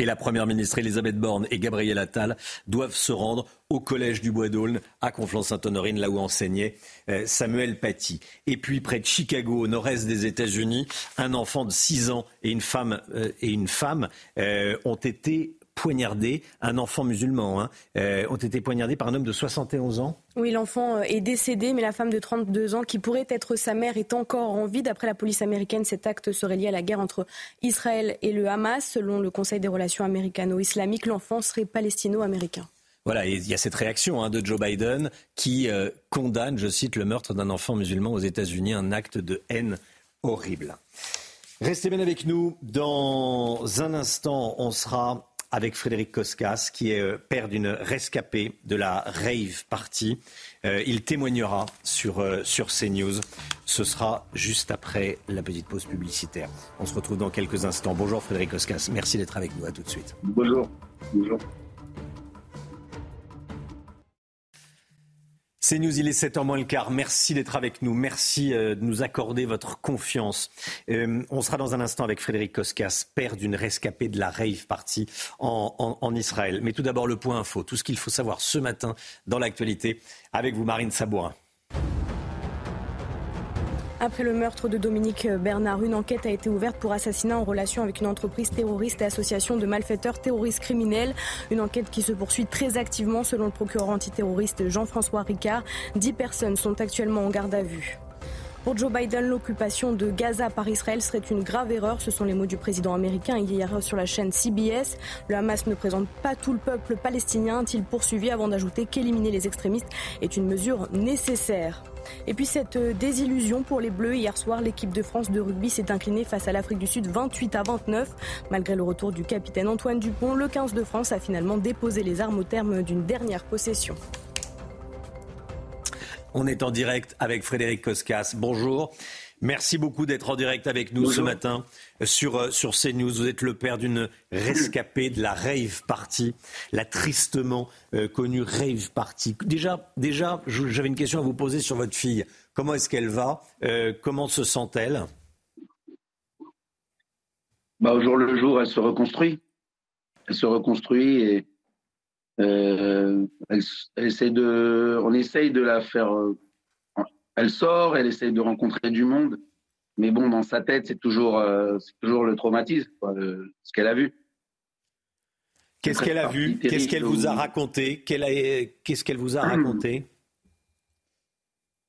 Et la Première ministre Elisabeth Borne et Gabriel Attal doivent se rendre au Collège du Bois d'Aulne à Conflans-Sainte-Honorine, là où enseignait euh, Samuel Paty. Et puis près de Chicago, au nord-est des États-Unis, un enfant de 6 ans et une femme, euh, euh, ont été poignardés, un enfant musulman, hein, euh, ont été poignardés par un homme de 71 ans. Oui, l'enfant est décédé, mais la femme de 32 ans, qui pourrait être sa mère, est encore en vie. D'après la police américaine, cet acte serait lié à la guerre entre Israël et le Hamas. Selon le Conseil des relations américano-islamiques, l'enfant serait palestino-américain. Voilà, il y a cette réaction hein, de Joe Biden qui euh, condamne, je cite, le meurtre d'un enfant musulman aux États-Unis, un acte de haine horrible. Restez bien avec nous. Dans un instant, on sera avec Frédéric Koskas, qui est euh, père d'une rescapée de la Rave Party. Euh, il témoignera sur, euh, sur CNews. Ce sera juste après la petite pause publicitaire. On se retrouve dans quelques instants. Bonjour Frédéric Koskas, merci d'être avec nous. À tout de suite. Bonjour. Bonjour. C'est News, il est 7h moins le quart. Merci d'être avec nous. Merci euh, de nous accorder votre confiance. Euh, on sera dans un instant avec Frédéric Koskas, père d'une rescapée de la Rave en, en Israël. Mais tout d'abord, le point info. Tout ce qu'il faut savoir ce matin dans l'actualité avec vous, Marine Sabourin. Après le meurtre de Dominique Bernard, une enquête a été ouverte pour assassinat en relation avec une entreprise terroriste et association de malfaiteurs terroristes criminels. Une enquête qui se poursuit très activement selon le procureur antiterroriste Jean-François Ricard. Dix personnes sont actuellement en garde à vue. Pour Joe Biden, l'occupation de Gaza par Israël serait une grave erreur. Ce sont les mots du président américain hier sur la chaîne CBS. Le Hamas ne présente pas tout le peuple palestinien, a-t-il poursuivi avant d'ajouter qu'éliminer les extrémistes est une mesure nécessaire. Et puis cette désillusion pour les Bleus. Hier soir, l'équipe de France de rugby s'est inclinée face à l'Afrique du Sud 28 à 29. Malgré le retour du capitaine Antoine Dupont, le 15 de France a finalement déposé les armes au terme d'une dernière possession. On est en direct avec Frédéric Koskas. Bonjour. Merci beaucoup d'être en direct avec nous ce matin sur, euh, sur CNews. Vous êtes le père d'une rescapée de la rave party, la tristement euh, connue rave party. Déjà, déjà j'avais une question à vous poser sur votre fille. Comment est-ce qu'elle va? Euh, Comment se sent-elle? Bah, Au jour le jour, elle se reconstruit. Elle se reconstruit et elle, essaie de, on essaye de la faire elle sort, elle essaye de rencontrer du monde, mais bon, dans sa tête, c'est toujours, euh, toujours le traumatisme, ce qu'elle a vu. Qu'est-ce qu'elle a vu? Qu'est-ce qu'elle vous a raconté? Qu'est-ce qu'elle vous a raconté?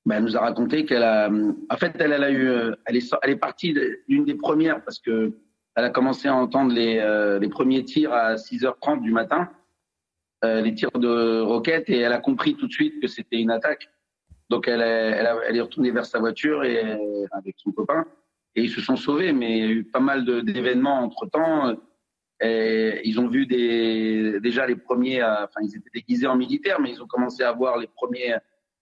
Ben, Elle nous a raconté qu'elle a. En fait, elle, a eu. Euh, elle est, elle est partie d'une des premières parce que elle a commencé à entendre les, euh, les premiers tirs à 6h30 du matin, les tirs de roquettes, et elle a compris tout de suite que c'était une attaque. Donc elle est, elle, est retournée vers sa voiture et avec son copain et ils se sont sauvés. Mais il y a eu pas mal d'événements entre temps. Et ils ont vu des, déjà les premiers, enfin ils étaient déguisés en militaires, mais ils ont commencé à voir les premiers,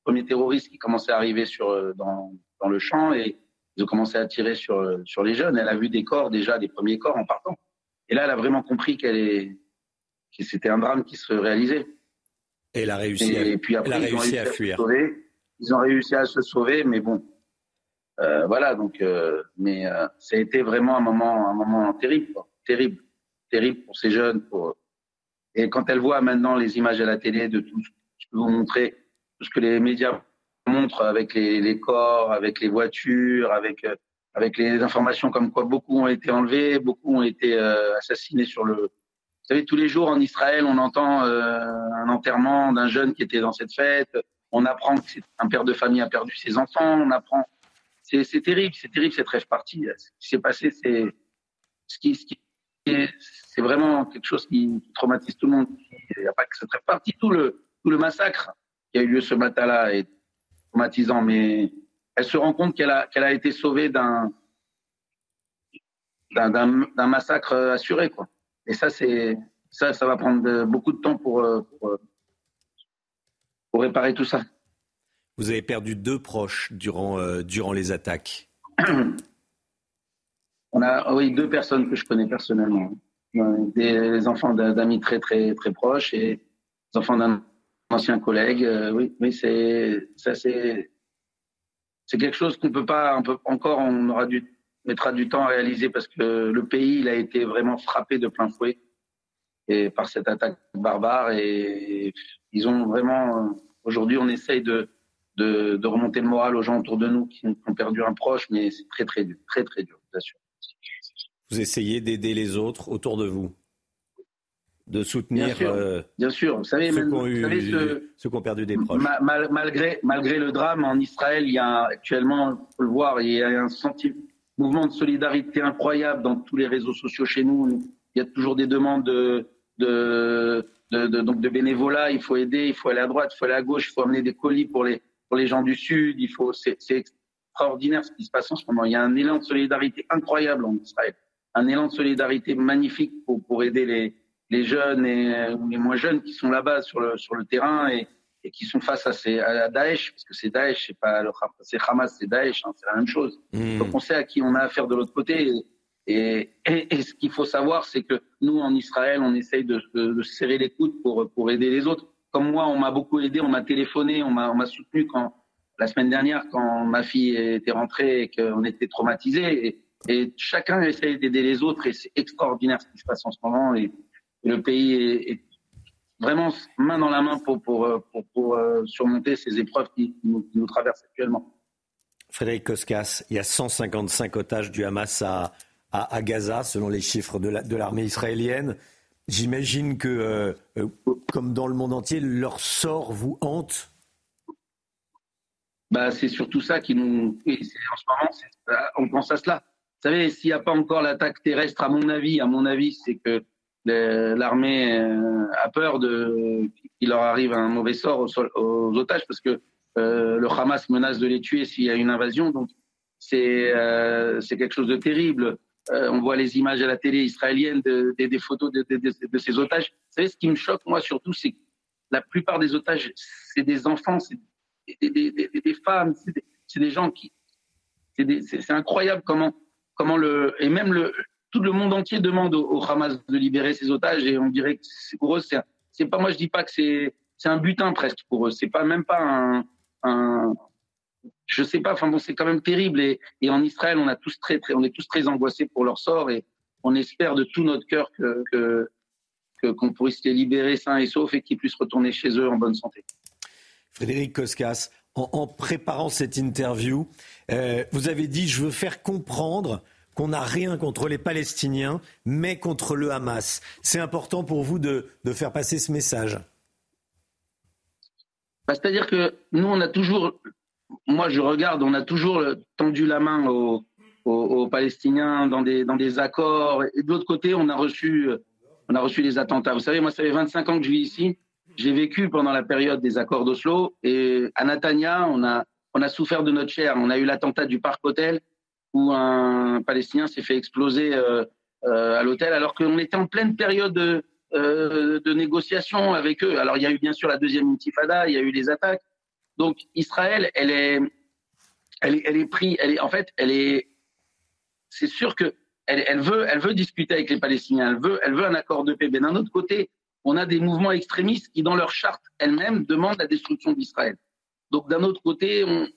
premiers terroristes qui commençaient à arriver sur, dans, dans le champ et ils ont commencé à tirer sur, sur les jeunes. Elle a vu des corps déjà, des premiers corps en partant. Et là, elle a vraiment compris qu'elle est, c'était un drame qui se réalisait. Et elle a réussi, à, puis après, elle a réussi à, fuir. Ils ont réussi à se sauver, mais bon, euh, voilà. Donc, euh, mais euh, ça a été vraiment un moment, un moment terrible, terrible, terrible pour ces jeunes. Pour... Et quand elles voient maintenant les images à la télé de tout ce que je peux vous montrer, tout ce que les médias montrent avec les, les corps, avec les voitures, avec avec les informations comme quoi beaucoup ont été enlevés, beaucoup ont été assassinés sur le. Vous savez, tous les jours en Israël, on entend un enterrement d'un jeune qui était dans cette fête on apprend qu'un père de famille a perdu ses enfants, on apprend. C'est terrible, c'est terrible cette rêve partie. Ce qui s'est passé, c'est ce qui, c'est vraiment quelque chose qui, traumatise tout le monde. Il n'y a pas que cette rêve partie, tout le, tout le massacre qui a eu lieu ce matin-là est traumatisant, mais elle se rend compte qu'elle a, qu'elle a été sauvée d'un, d'un, massacre assuré, quoi. Et ça, c'est, ça, ça va prendre beaucoup de temps pour, pour pour réparer tout ça. Vous avez perdu deux proches durant, euh, durant les attaques. On a oui deux personnes que je connais personnellement, des, enfants d'amis très très très proches et des enfants d'un ancien collègue. Euh, oui, oui, c'est ça c'est c'est quelque chose qu'on peut pas encore on aura dû mettra du temps à réaliser parce que le pays il a été vraiment frappé de plein fouet et par cette attaque barbare et ils ont vraiment. Aujourd'hui, on essaye de, de, remonter le moral aux gens autour de nous qui ont perdu un proche, mais c'est très très dur, très très dur, bien sûr. Vous essayez d'aider les autres autour de vous, de soutenir. Bien sûr, euh, bien sûr. Vous savez, ceux, qui ont, ont perdu des proches. malgré, malgré le drame en Israël, il y a actuellement, on peut le voir, il y a un sentiment, mouvement de solidarité incroyable dans tous les réseaux sociaux chez nous. Il y a toujours des demandes de, donc de bénévolat, il faut aider, il faut aller à droite, il faut aller à gauche, il faut amener des colis pour les, pour les gens du Sud, il faut, c'est, extraordinaire ce qui se passe en ce moment. Il y a un élan de solidarité incroyable en Israël, un élan de solidarité magnifique pour, pour aider les, les jeunes et les moins jeunes qui sont là-bas sur le, sur le terrain et, et qui sont face à, ces, à Daesh, parce que c'est Daesh, c'est pas le, c'est Hamas, c'est Daesh, hein, c'est la même chose. Mmh. Donc on sait à qui on a affaire de l'autre côté. Et, et, ce qu'il faut savoir, c'est que nous, en Israël, on essaye de, de, serrer les coudes pour, pour aider les autres. Comme moi, on m'a beaucoup aidé, on m'a téléphoné, on m'a soutenu quand la semaine dernière, quand ma fille était rentrée et qu'on était traumatisés. Et, et, chacun essaye d'aider les autres et c'est extraordinaire ce qui se passe en ce moment. Et, le pays est, vraiment main dans la main pour, pour, pour, pour euh, surmonter ces épreuves qui, nous, qui nous traversent actuellement. Frédéric Koskas, il y a 155 otages du Hamas à à, Gaza, selon les chiffres de l'armée israélienne. J'imagine que, euh, euh, comme dans le monde entier, leur sort vous hante? Bah, C'est surtout ça qui nous... en ce moment, on pense à cela. Vous savez, s'il n'y a pas encore l'attaque terrestre, à mon avis, à mon avis, c'est que l'armée euh, a peur qu'il leur arrive un mauvais sort aux, otages parce que le Hamas menace de les tuer s'il y a une invasion. Donc c'est c'est quelque chose de terrible. Euh, on voit les images à la télé israélienne des photos de, ces otages. Vous savez, ce qui me choque, moi, surtout, c'est que la plupart des otages, c'est des enfants, c'est des, femmes, c'est des, gens qui. C'est incroyable comment, comment le. Et même le, tout le monde entier demande au, Hamas de libérer ses otages et on dirait que pour eux, c'est pas. Moi, je dis pas que c'est un butin presque pour eux. C'est pas même pas un. un je sais pas. Enfin bon, c'est quand même terrible. Et, en Israël, on a tous très, très, on est tous très angoissés pour leur sort et on espère de tout notre cœur que qu'on puisse les libérer sains et saufs et qu'ils puissent retourner chez eux en bonne santé. Frédéric Koskas, en, préparant cette interview, euh, vous avez dit je veux faire comprendre qu'on n'a rien contre les Palestiniens, mais contre le Hamas. C'est important pour vous de, faire passer ce message bah, C'est-à-dire que nous, on a toujours, moi je regarde, on a toujours tendu la main aux, Palestiniens dans des, dans des accords. Et de l'autre côté, on a reçu on a reçu les attentats. Vous savez, moi, ça fait 25 ans que je vis ici. J'ai vécu pendant la période des accords d'Oslo et à Natania, on a, on a souffert de notre chair. On a eu l'attentat du Parc Hôtel où un Palestinien s'est fait exploser euh, euh, à l'hôtel alors qu'on était en pleine période de, euh, négociation avec eux. Alors il y a eu bien sûr la deuxième intifada, il y a eu les attaques. Donc Israël, elle est, elle est, elle est pris, elle est en fait, elle est. C'est sûr que elle, veut, elle veut discuter avec les Palestiniens, elle veut, elle veut un accord de paix. Mais d'un autre côté, on a des mouvements extrémistes qui, dans leur charte elle-même, demandent la destruction d'Israël. Donc d'un autre côté, on,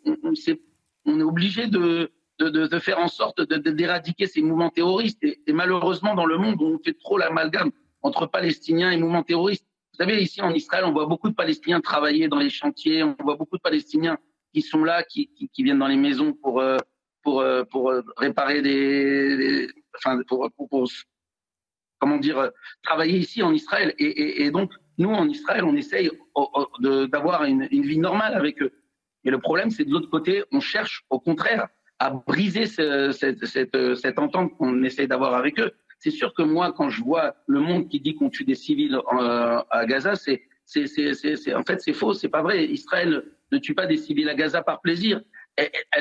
est, obligé de, de, faire en sorte d'éradiquer ces mouvements terroristes. Et, malheureusement, dans le monde, on fait trop l'amalgame entre Palestiniens et mouvements terroristes. Vous savez, ici en Israël, on voit beaucoup de Palestiniens travailler dans les chantiers, on voit beaucoup de Palestiniens qui sont là, qui, qui, viennent dans les maisons pour, euh, pour, euh, pour réparer des, enfin, pour, comment dire, travailler ici en Israël. Et, donc, nous, en Israël, on essaye d'avoir une, vie normale avec eux. Mais le problème, c'est de l'autre côté, on cherche au contraire à briser cette, entente qu'on essaye d'avoir avec eux. C'est sûr que moi, quand je vois le monde qui dit qu'on tue des civils euh, à Gaza, en fait, c'est faux, c'est pas vrai. Israël ne tue pas des civils à Gaza par plaisir.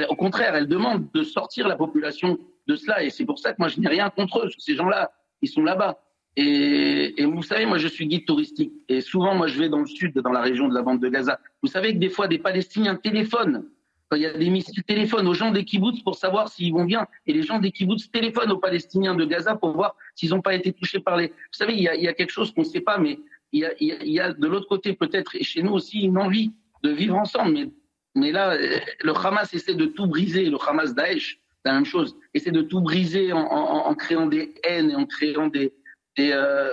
au contraire, elle demande de sortir la population de cela. Et c'est pour ça que moi, je n'ai rien contre eux. Ces gens-là, ils sont là-bas. Et, vous savez, moi, je suis guide touristique. Et souvent, moi, je vais dans le sud, dans la région de la bande de Gaza. Vous savez que des fois, des Palestiniens téléphonent. Il y a des missiles, téléphonent aux gens des kibbutz pour savoir s'ils vont bien. Et les gens des kibbutz téléphonent aux Palestiniens de Gaza pour voir s'ils n'ont pas été touchés par les. Vous savez, il y a, quelque chose qu'on ne sait pas, mais il y a, de l'autre côté, peut-être, et chez nous aussi, une envie de vivre ensemble. Mais, là, le Hamas essaie de tout briser, le Hamas Daesh la même chose. Essayer de tout briser en, créant des haines et en créant des, euh,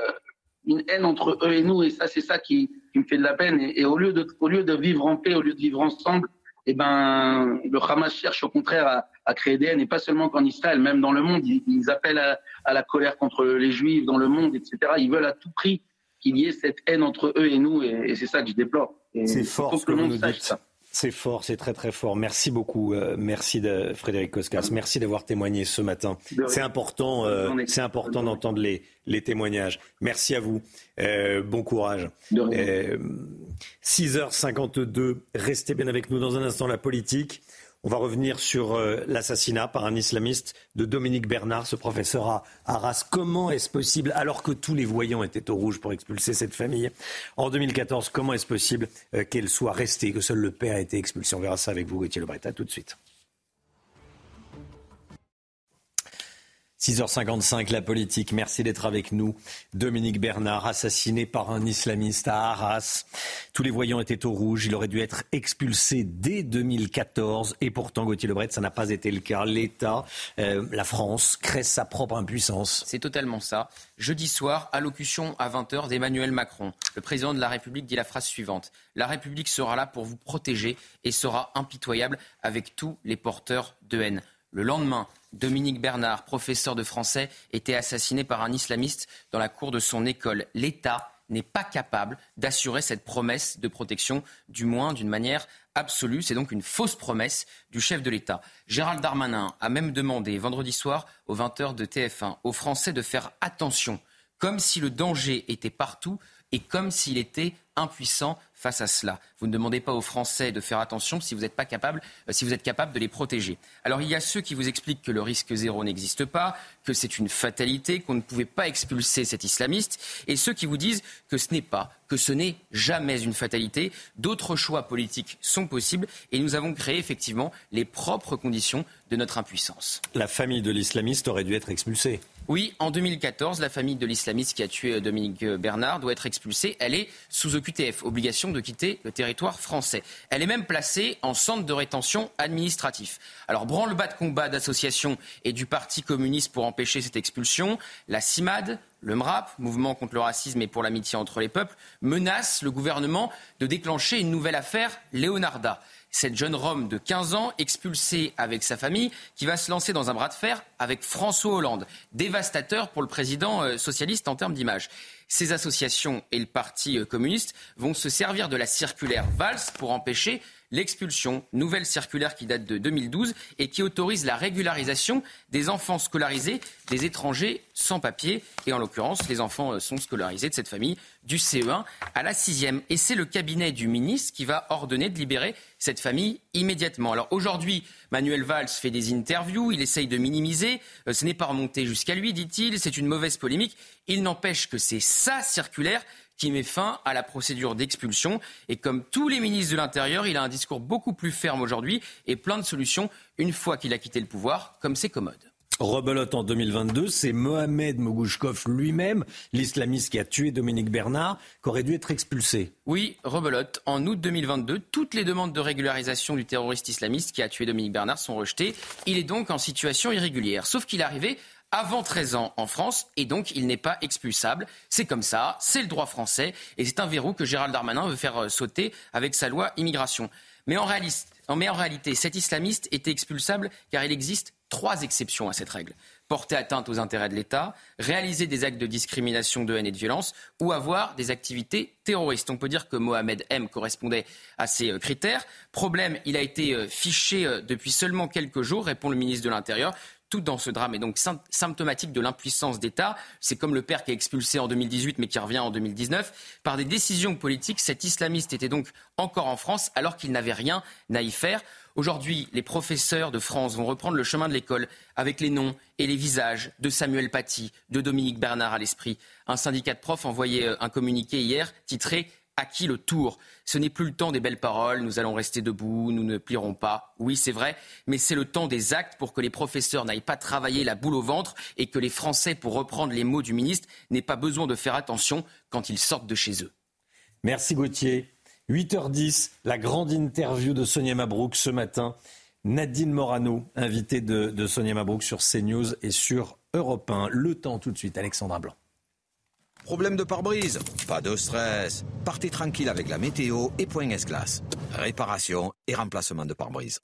une haine entre eux et nous. Et ça, c'est ça qui, me fait de la peine. Et, au, lieu de, au lieu de vivre en paix, au lieu de vivre ensemble, eh ben, le Hamas cherche au contraire à, créer des haines, et pas seulement qu'en Israël, même dans le monde. Ils, appellent à, la colère contre les Juifs dans le monde, etc. Ils veulent à tout prix qu'il y ait cette haine entre eux et nous, et, c'est ça que je déplore. C'est fort ce que, le monde sache Ça. C'est fort, c'est très très fort. Merci beaucoup, euh, merci de Frédéric Koskas. Merci d'avoir témoigné ce matin. C'est important, euh, c'est important d'entendre les, les témoignages. Merci à vous. Euh, bon courage. 6h52, restez bien avec nous dans un instant la politique. On va revenir sur euh, l'assassinat par un islamiste de Dominique Bernard, ce professeur à Arras. Comment est-ce possible, alors que tous les voyants étaient au rouge pour expulser cette famille en 2014, comment est-ce possible euh, qu'elle soit restée, que seul le père ait été expulsé? On verra ça avec vous, Gauthier Lebret. Tout de suite. 6h55, la politique. Merci d'être avec nous. Dominique Bernard, assassiné par un islamiste à Arras. Tous les voyants étaient au rouge. Il aurait dû être expulsé dès 2014. Et pourtant, Gauthier Lebret, ça n'a pas été le cas. L'État, euh, la France, crée sa propre impuissance. C'est totalement ça. Jeudi soir, allocution à 20h d'Emmanuel Macron. Le président de la République dit la phrase suivante. La République sera là pour vous protéger et sera impitoyable avec tous les porteurs de haine. Le lendemain, Dominique Bernard, professeur de français, était assassiné par un islamiste dans la cour de son école. L'État n'est pas capable d'assurer cette promesse de protection, du moins d'une manière absolue. C'est donc une fausse promesse du chef de l'État. Gérald Darmanin a même demandé vendredi soir aux 20h de TF1 aux Français de faire attention, comme si le danger était partout et comme s'il était impuissant face à cela. Vous ne demandez pas aux Français de faire attention si vous n'êtes pas capable, euh, si vous êtes capable de les protéger. Alors il y a ceux qui vous expliquent que le risque zéro n'existe pas, que c'est une fatalité, qu'on ne pouvait pas expulser cet islamiste, et ceux qui vous disent que ce n'est pas, que ce n'est jamais une fatalité. D'autres choix politiques sont possibles, et nous avons créé effectivement les propres conditions de notre impuissance. La famille de l'islamiste aurait dû être expulsée. Oui, en 2014, la famille de l'islamiste qui a tué euh, Dominique euh, Bernard doit être expulsée. Elle est sous OQTF, obligation de quitter le territoire français. Elle est même placée en centre de rétention administratif. Alors, branle-bas de combat d'associations et du Parti communiste pour empêcher cette expulsion, la CIMAD, le MRAP, Mouvement contre le racisme et pour l'amitié entre les peuples, menace le gouvernement de déclencher une nouvelle affaire Leonarda cette jeune Rome de 15 ans expulsée avec sa famille qui va se lancer dans un bras de fer avec François Hollande, dévastateur pour le président euh, socialiste en termes d'image. Ces associations et le Parti euh, communiste vont se servir de la circulaire Valls pour empêcher l'expulsion, nouvelle circulaire qui date de 2012 et qui autorise la régularisation des enfants scolarisés des étrangers sans papier. Et en l'occurrence, les enfants euh, sont scolarisés de cette famille du CE1 à la 6e. Et c'est le cabinet du ministre qui va ordonner de libérer cette famille immédiatement. Alors aujourd'hui, Manuel Valls fait des interviews, il essaye de minimiser. Euh, ce n'est pas remonté jusqu'à lui, dit-il. C'est une mauvaise polémique. Il n'empêche que c'est sa circulaire qui met fin à la procédure d'expulsion. Et comme tous les ministres de l'Intérieur, il a un discours beaucoup plus ferme aujourd'hui et plein de solutions une fois qu'il a quitté le pouvoir, comme c'est commode. Rebelote en 2022, c'est Mohamed Mogouchkov lui-même, l'islamiste qui a tué Dominique Bernard, qui aurait dû être expulsé. Oui, rebelote. En août 2022, toutes les demandes de régularisation du terroriste islamiste qui a tué Dominique Bernard sont rejetées. Il est donc en situation irrégulière. Sauf qu'il est arrivé avant 13 ans en France et donc il n'est pas expulsable. C'est comme ça, c'est le droit français et c'est un verrou que Gérald Darmanin veut faire euh, sauter avec sa loi immigration. Mais en, réalité, cet islamiste était expulsable car il existe trois exceptions à cette règle. Porter atteinte aux intérêts de l'État, réaliser des actes de discrimination, de haine et de violence ou avoir des activités terroristes. On peut dire que Mohamed M correspondait à ces euh, critères. Problème, il a été euh, fiché depuis seulement quelques jours, répond le ministre de l'Intérieur tout dans ce drame est donc symptomatique de l'impuissance d'État. C'est comme le père qui est expulsé en 2018 mais qui revient en 2019. Par des décisions politiques, cet islamiste était donc encore en France alors qu'il n'avait rien à y faire. Aujourd'hui, les professeurs de France vont reprendre le chemin de l'école avec les noms et les visages de Samuel Paty, de Dominique Bernard à l'esprit. Un syndicat de profs envoyait euh, un communiqué hier titré à qui le tour Ce n'est plus le temps des belles paroles, nous allons rester debout, nous ne plierons pas. Oui, c'est vrai, mais c'est le temps des actes pour que les professeurs n'aillent pas travailler la boule au ventre et que les Français, pour reprendre les mots du ministre, n'aient pas besoin de faire attention quand ils sortent de chez eux. Merci Gauthier. 8h10, la grande interview de Sonia Mabrouk ce matin. Nadine Morano, invitée de, Sonia Mabrouk sur CNews et sur Europe 1. Le temps tout de suite, Alexandra Blanc. Problème de pare-brise Pas de stress. Partez tranquille avec la météo et Point S-Glace. Réparation et remplacement de pare-brise.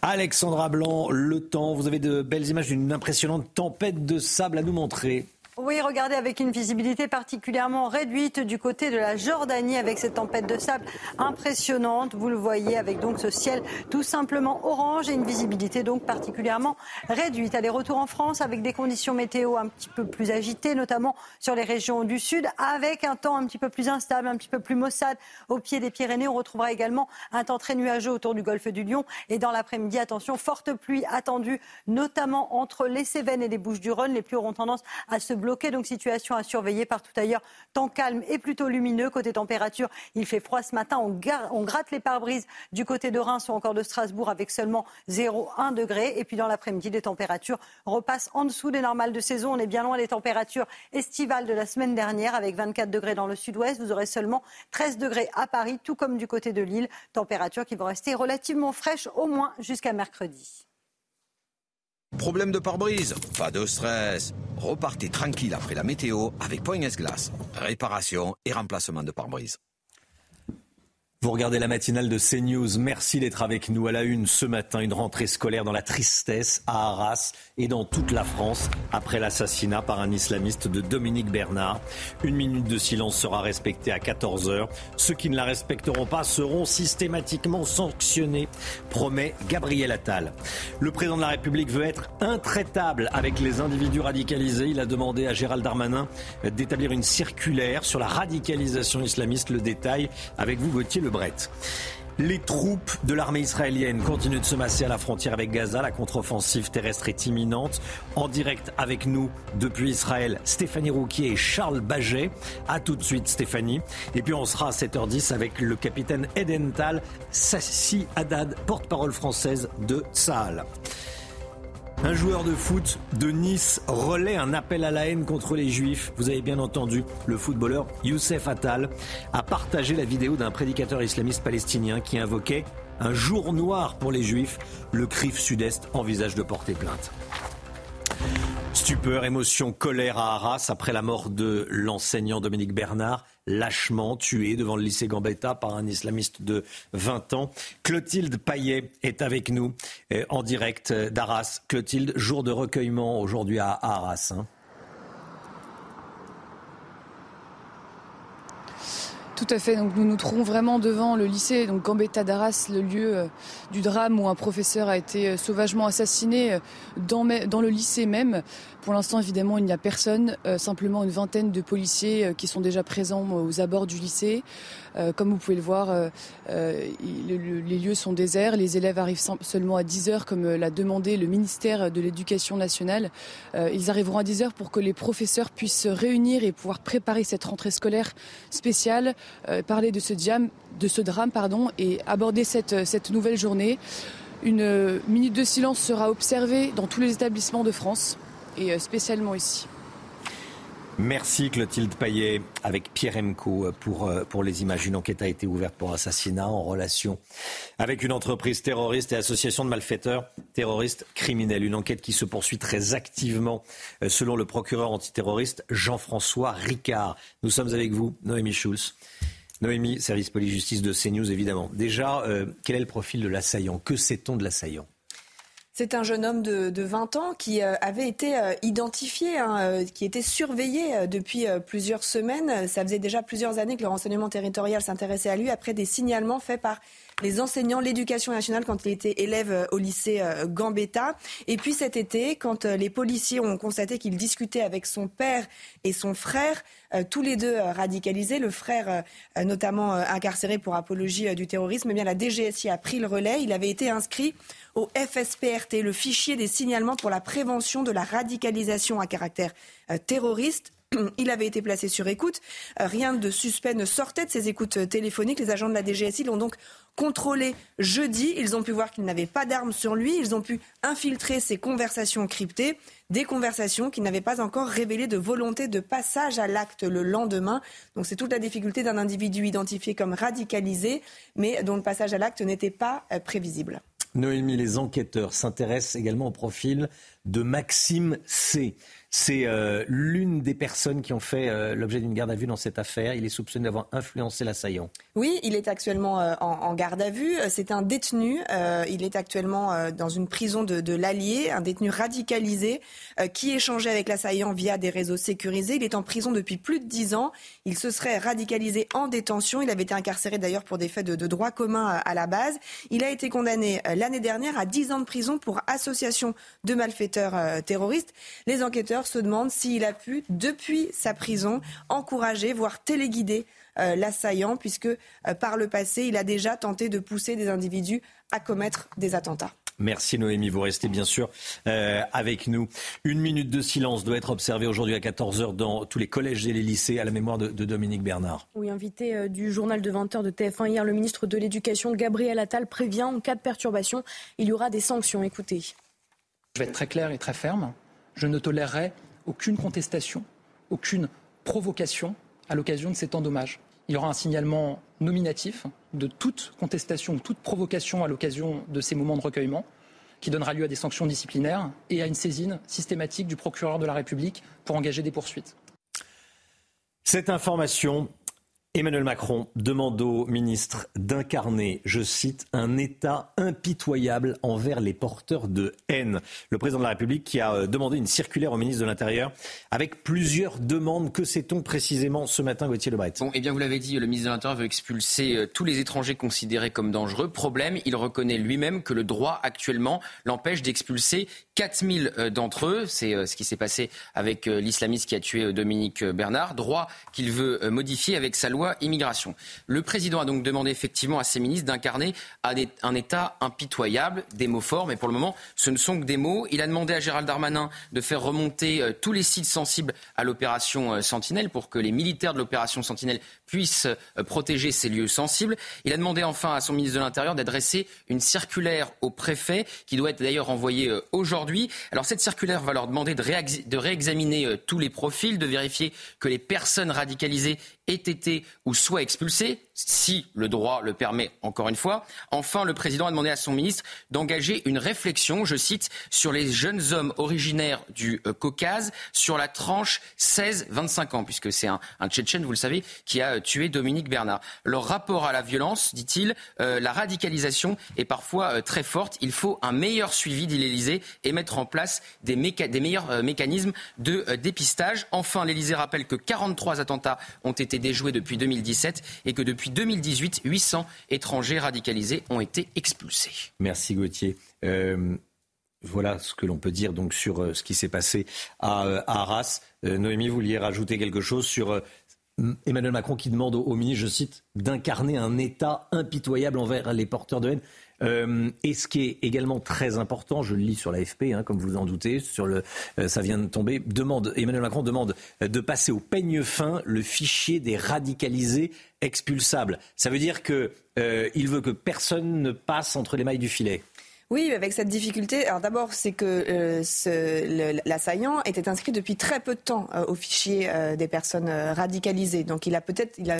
Alexandra Blanc, le temps. Vous avez de belles images d'une impressionnante tempête de sable à nous montrer. Oui, regardez avec une visibilité particulièrement réduite du côté de la Jordanie avec cette tempête de sable impressionnante. Vous le voyez avec donc ce ciel tout simplement orange et une visibilité donc particulièrement réduite. Allez, retour en France avec des conditions météo un petit peu plus agitées, notamment sur les régions du sud, avec un temps un petit peu plus instable, un petit peu plus maussade au pied des Pyrénées. On retrouvera également un temps très nuageux autour du golfe du Lion. Et dans l'après-midi, attention, forte pluie attendue, notamment entre les Cévennes et les Bouches-du-Rhône. Les pluies auront tendance à se bloquer donc situation à surveiller partout ailleurs. Temps calme et plutôt lumineux. Côté température, il fait froid ce matin. On, gratte les pare-brises du côté de Reims ou encore de Strasbourg avec seulement 0,1 degré. Et puis dans l'après-midi, les températures repassent en dessous des normales de saison. On est bien loin des températures estivales de la semaine dernière avec 24 degrés dans le sud-ouest. Vous aurez seulement 13 degrés à Paris, tout comme du côté de Lille. Température qui va rester relativement fraîche au moins jusqu'à mercredi. Problème de pare-brise Pas de stress. Repartez tranquille après la météo avec Point Glace. Réparation et remplacement de pare-brise. Vous regardez la matinale de CNews. Merci d'être avec nous à la une ce matin. Une rentrée scolaire dans la tristesse à Arras et dans toute la France après l'assassinat par un islamiste de Dominique Bernard. Une minute de silence sera respectée à 14h. Ceux qui ne la respecteront pas seront systématiquement sanctionnés, promet Gabriel Attal. Le président de la République veut être intraitable avec les individus radicalisés. Il a demandé à Gérald Darmanin d'établir une circulaire sur la radicalisation islamiste. Le détail avec vous, Gauthier les troupes de l'armée israélienne continuent de se masser à la frontière avec Gaza. La contre-offensive terrestre est imminente. En direct avec nous depuis Israël, Stéphanie Rouquier et Charles Baget. A tout de suite Stéphanie. Et puis on sera à 7h10 avec le capitaine Edental Sassi Haddad, porte-parole française de Tsahal. Un joueur de foot de Nice relaie un appel à la haine contre les juifs. Vous avez bien entendu, le footballeur Youssef Attal a partagé la vidéo d'un prédicateur islamiste palestinien qui invoquait un jour noir pour les juifs. Le CRIF Sud-Est envisage de porter plainte. Stupeur, émotion, colère à Arras après la mort de l'enseignant Dominique Bernard, lâchement tué devant le lycée Gambetta par un islamiste de 20 ans. Clotilde Paillet est avec nous euh, en direct d'Arras. Clotilde, jour de recueillement aujourd'hui à Arras. Hein. Tout à fait. Donc nous nous trouvons vraiment devant le lycée, donc Gambetta d'Arras, le lieu euh, du drame où un professeur a été euh, sauvagement assassiné euh, dans, dans le lycée même. Pour l'instant, évidemment, il n'y a personne, simplement une vingtaine de policiers qui sont déjà présents aux abords du lycée. comme vous pouvez le voir, les lieux sont déserts. Les élèves arrivent seulement à 10 heures, comme l'a demandé le ministère de l'Éducation nationale. ils arriveront à 10 heures pour que les professeurs puissent se réunir et pouvoir préparer cette rentrée scolaire spéciale. Euh, parler de ce, drame pardon, et aborder cette, nouvelle journée. Une euh, minute de silence sera observée dans tous les établissements de France et euh, spécialement ici. Merci Clotilde Paillet avec Pierre Emco pour, pour les images. Une enquête a été ouverte pour assassinat en relation avec une entreprise terroriste et association de malfaiteurs terroristes criminels. Une enquête qui se poursuit très activement selon le procureur antiterroriste Jean-François Ricard. Nous sommes avec vous, Noémie Schulz. Noémie, service police-justice de CNews, évidemment. Déjà, euh, quel est le profil de l'assaillant? Que sait-on de l'assaillant? C'est un jeune homme de, 20 ans qui euh, avait été euh, identifié, hein, qui était surveillé depuis plusieurs semaines. Ça faisait déjà plusieurs années que le renseignement territorial s'intéressait à lui après des signalements faits par les enseignants, l'éducation nationale quand il était élève euh, au lycée euh, Gambetta. Et puis cet été, quand euh, les policiers ont constaté qu'il discutait avec son père et son frère, tous les deux radicalisés, le frère notamment incarcéré pour apologie du terrorisme, eh bien la DGSI a pris le relais. Il avait été inscrit au FSPRT, le fichier des signalements pour la prévention de la radicalisation à caractère terroriste. Il avait été placé sur écoute. Rien de suspect ne sortait de ces écoutes téléphoniques. Les agents de la DGSI l'ont donc contrôlé jeudi. Ils ont pu voir qu'il n'avait pas d'armes sur lui. Ils ont pu infiltrer ses conversations cryptées, des conversations qui n'avaient pas encore révélé de volonté de passage à l'acte le lendemain. C'est toute la difficulté d'un individu identifié comme radicalisé, mais dont le passage à l'acte n'était pas euh, prévisible. Noémie, les enquêteurs s'intéressent également au profil de Maxime C. C'est euh, l'une des personnes qui ont fait euh, l'objet d'une garde à vue dans cette affaire. Il est soupçonné d'avoir influencé l'assaillant. Oui, il est actuellement euh, en, garde à vue. C'est un détenu. il est actuellement dans une prison de, l'Allier, un détenu radicalisé qui échangeait avec l'assaillant via des réseaux sécurisés. Il est en prison depuis plus de dix ans. Il se serait radicalisé en détention. Il avait été incarcéré d'ailleurs pour des faits de, de droit commun à la base. Il a été condamné l'année dernière à dix ans de prison pour association de malfaiteurs terroristes. Les enquêteurs se demande s'il a pu, depuis sa prison, encourager, voire téléguider euh, l'assaillant, puisque euh, par le passé, il a déjà tenté de pousser des individus à commettre des attentats. Merci Noémie, vous restez bien sûr euh, avec nous. Une minute de silence doit être observée aujourd'hui à 14h dans tous les collèges et les lycées à la mémoire de, Dominique Bernard. Oui, invité du journal de 20h de TF1 hier, le ministre de l'Éducation, Gabriel Attal, prévient en cas de perturbation, il y aura des sanctions. Écoutez. Je vais être très clair et très ferme je ne tolérerai aucune contestation, aucune provocation à l'occasion de ces temps. Il y aura un signalement nominatif de toute contestation, toute provocation à l'occasion de ces moments de recueillement, qui donnera lieu à des sanctions disciplinaires et à une saisine systématique du procureur de la République pour engager des poursuites. Cette information Emmanuel Macron demande au ministre d'incarner, je cite, un État impitoyable envers les porteurs de haine. Le président de la République qui a euh, demandé une circulaire au ministre de l'Intérieur avec plusieurs demandes. Que sait-on précisément ce matin, Gauthier Lebret? Bon, eh bien, vous l'avez dit, le ministre de l'Intérieur veut expulser euh, tous les étrangers considérés comme dangereux. Problème, il reconnaît lui-même que le droit actuellement l'empêche d'expulser 4000 euh, d'entre eux. C'est ce qui s'est passé avec l'islamiste qui a tué Dominique Bernard. Droit qu'il veut modifier avec sa loi immigration. Le président a donc demandé effectivement à ses ministres d'incarner un État impitoyable, des mots forts, mais pour le moment, ce ne sont que des mots. Il a demandé à Gérald Darmanin de faire remonter euh, tous les sites sensibles à l'opération euh, Sentinelle pour que les militaires de l'opération Sentinelle puissent euh, protéger ces lieux sensibles. Il a demandé enfin à son ministre de l'Intérieur d'adresser une circulaire au préfet, qui doit être d'ailleurs envoyée aujourd'hui. Alors cette circulaire va leur demander de, réexaminer tous les profils, de vérifier que les personnes radicalisées aient été ou soit expulsés, si le droit le permet encore une fois. Enfin, le président a demandé à son ministre d'engager une réflexion, je cite, sur les jeunes hommes originaires du euh, Caucase, sur la tranche 16-25 ans, puisque c'est un, Tchétchène, vous le savez, qui a euh, tué Dominique Bernard. Leur rapport à la violence, dit-il, euh, la radicalisation est parfois très forte. Il faut un meilleur suivi, dit l'Élysée, et mettre en place des, des meilleurs mécanismes de dépistage. Enfin, l'Élysée rappelle que 43 attentats ont été déjoués depuis 2017 et que depuis 2018, 800 étrangers radicalisés ont été expulsés. Merci Gauthier. Euh, voilà ce que l'on peut dire donc sur euh, ce qui s'est passé à, euh, Arras. Noémie, vous vouliez rajouter quelque chose sur Emmanuel Macron qui demande au, ministre, je cite, d'incarner un État impitoyable envers les porteurs de haine. Euh, et ce qui est également très important, je le lis sur l'AFP, hein, comme vous en doutez, sur le, euh, ça vient de tomber, demande, Emmanuel Macron demande de passer au peigne fin le fichier des radicalisés expulsables. Ça veut dire qu'il euh, veut que personne ne passe entre les mailles du filet. Oui, avec cette difficulté. Alors d'abord, c'est que l'assaillant était inscrit depuis très peu de temps au fichier des personnes radicalisées. Donc il a peut-être, il a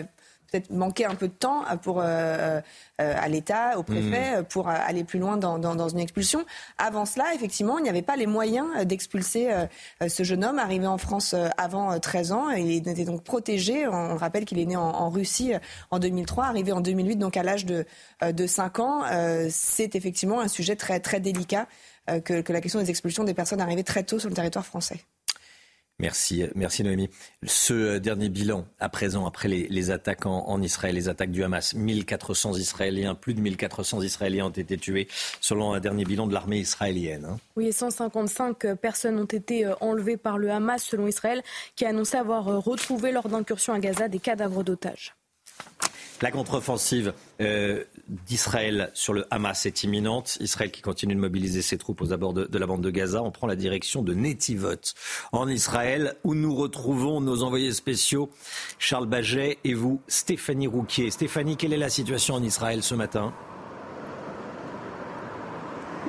peut-être manqué un peu de temps pour, euh, euh, à l'État, au préfet, mmh. pour aller plus loin dans, dans, une expulsion. Avant cela, effectivement, il n'y avait pas les moyens d'expulser euh, ce jeune homme arrivé en France avant 13 ans. il était donc protégé. On rappelle qu'il est né en, Russie en 2003, arrivé en 2008, donc à l'âge de, de 5 ans. C'est effectivement un sujet très, très délicat que, que la question des expulsions des personnes arrivées très tôt sur le territoire français. Merci, merci Noémie. Ce euh, dernier bilan, à présent, après les, attaques en, Israël, les attaques du Hamas, 1400 Israéliens, plus de 1400 Israéliens ont été tués, selon un dernier bilan de l'armée israélienne. Hein. Oui, et 155 euh, personnes ont été euh, enlevées par le Hamas, selon Israël, qui a annoncé avoir retrouvé lors d'incursions à Gaza des cadavres d'otages. La contre-offensive euh, d'Israël sur le Hamas est imminente. Israël qui continue de mobiliser ses troupes aux abords de, la bande de Gaza. On prend la direction de Netivot en Israël où nous retrouvons nos envoyés spéciaux Charles Baget et vous Stéphanie Rouquier. Stéphanie, quelle est la situation en Israël ce matin?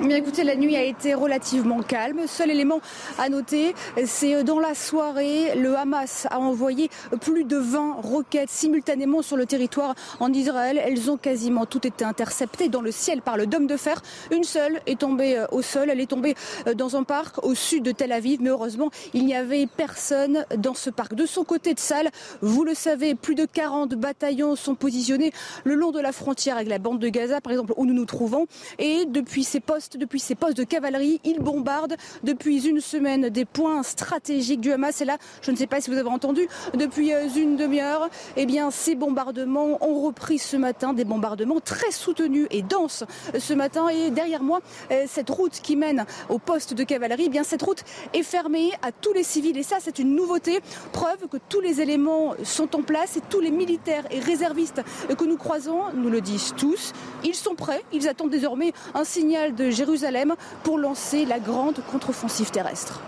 Bien écoutez, la nuit a été relativement calme. Seul élément à noter, c'est dans la soirée, le Hamas a envoyé plus de 20 roquettes simultanément sur le territoire en Israël. Elles ont quasiment toutes été interceptées dans le ciel par le dôme de fer. Une seule est tombée euh, au sol. Elle est tombée euh, dans un parc au sud de Tel Aviv. Mais heureusement, il n'y avait personne dans ce parc. De son côté de salle, vous le savez, plus de 40 bataillons sont positionnés le long de la frontière avec la bande de Gaza, par exemple, où nous nous trouvons. Et depuis ces postes depuis ses postes de cavalerie. Il bombarde depuis une semaine des points stratégiques du Hamas. Et là, je ne sais pas si vous avez entendu, depuis euh, une demi-heure, eh bien, ces bombardements ont repris ce matin, des bombardements très soutenus et denses ce matin. Et derrière moi, euh, cette route qui mène au poste de cavalerie, eh bien, cette route est fermée à tous les civils. Et ça, c'est une nouveauté, preuve que tous les éléments sont en place et tous les militaires et réservistes que nous croisons nous le disent tous. Ils sont prêts, ils attendent désormais un signal de Jérusalem pour lancer la grande contre-offensive terrestre.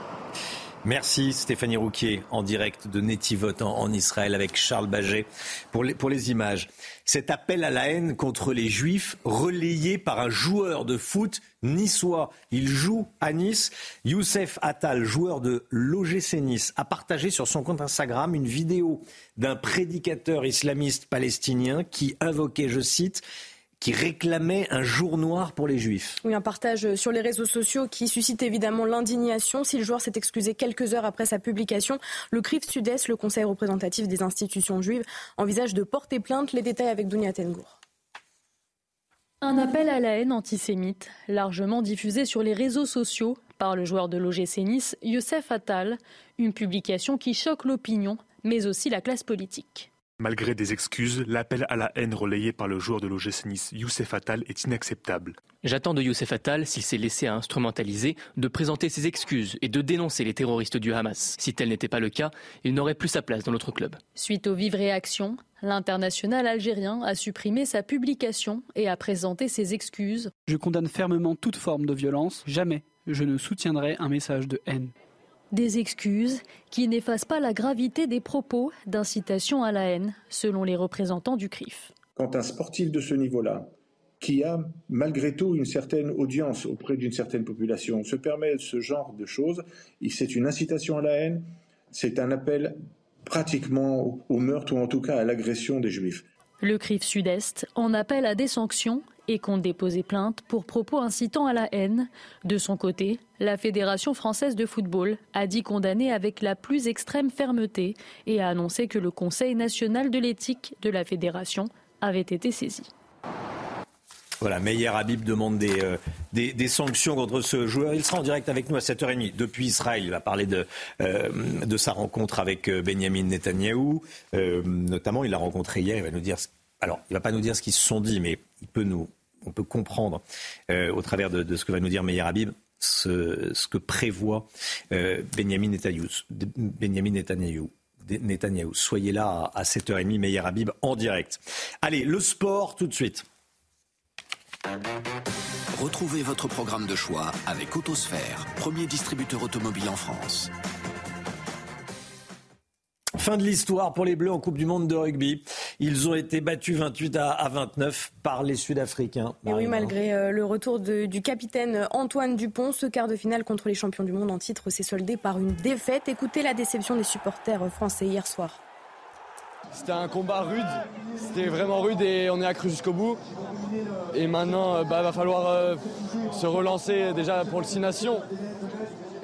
Merci Stéphanie Rouquier en direct de Netivot en, Israël avec Charles Baget pour les, images. Cet appel à la haine contre les juifs relayé par un joueur de foot niçois. Il joue à Nice. Youssef Attal, joueur de l'OGC Nice, a partagé sur son compte Instagram une vidéo d'un prédicateur islamiste palestinien qui invoquait, je cite, qui réclamait un jour noir pour les Juifs. Oui, un partage sur les réseaux sociaux qui suscite évidemment l'indignation. Si le joueur s'est excusé quelques heures après sa publication, le CRIF Sud-Est, le Conseil représentatif des institutions juives, envisage de porter plainte. Les détails avec Dunia Tengour. Un appel à la haine antisémite, largement diffusé sur les réseaux sociaux par le joueur de l'OGC Nice, Youssef Attal, une publication qui choque l'opinion, mais aussi la classe politique. Malgré des excuses, l'appel à la haine relayé par le joueur de l'OGC Nice, Youssef Attal, est inacceptable. J'attends de Youssef Attal, s'il s'est laissé instrumentaliser, de présenter ses excuses et de dénoncer les terroristes du Hamas. Si tel n'était pas le cas, il n'aurait plus sa place dans notre club. Suite aux vives réactions, l'international algérien a supprimé sa publication et a présenté ses excuses. Je condamne fermement toute forme de violence. Jamais je ne soutiendrai un message de haine. Des excuses qui n'effacent pas la gravité des propos d'incitation à la haine, selon les représentants du CRIF. Quand un sportif de ce niveau-là, qui a malgré tout une certaine audience auprès d'une certaine population, se permet ce genre de choses, c'est une incitation à la haine, c'est un appel pratiquement au meurtre ou en tout cas à l'agression des juifs. Le CRIF Sud-Est en appelle à des sanctions et compte déposer plainte pour propos incitant à la haine. De son côté, la Fédération française de football a dit condamner avec la plus extrême fermeté et a annoncé que le Conseil national de l'éthique de la fédération avait été saisi. Voilà, Meyer Habib demande des, euh, des, sanctions contre ce joueur. Il sera en direct avec nous à 7h30 depuis Israël. Il va parler de, euh, de sa rencontre avec euh, Benjamin Netanyahou. notamment, il l'a rencontré hier. Il va nous dire. Alors, il va pas nous dire ce qu'ils se sont dit, mais on peut comprendre au travers de, ce que va nous dire Meyer Habib ce, que prévoit Benjamin Netanyahou. Benjamin Netanyahou. Netanyahou. Soyez là à 7h30, Meyer Habib en direct. Allez, le sport tout de suite. Retrouvez votre programme de choix avec Autosphère, premier distributeur automobile en France. Fin de l'histoire pour les Bleus en Coupe du Monde de rugby. Ils ont été battus 28 à 29 par les Sud-Africains. Et oui, malgré euh, le retour du capitaine Antoine Dupont, ce quart de finale contre les champions du monde en titre s'est soldé par une défaite. Écoutez la déception des supporters français hier soir. C'était un combat rude, c'était vraiment rude et on est accru jusqu'au bout. Et maintenant, il bah, va falloir euh, se relancer déjà pour le 6 Nations.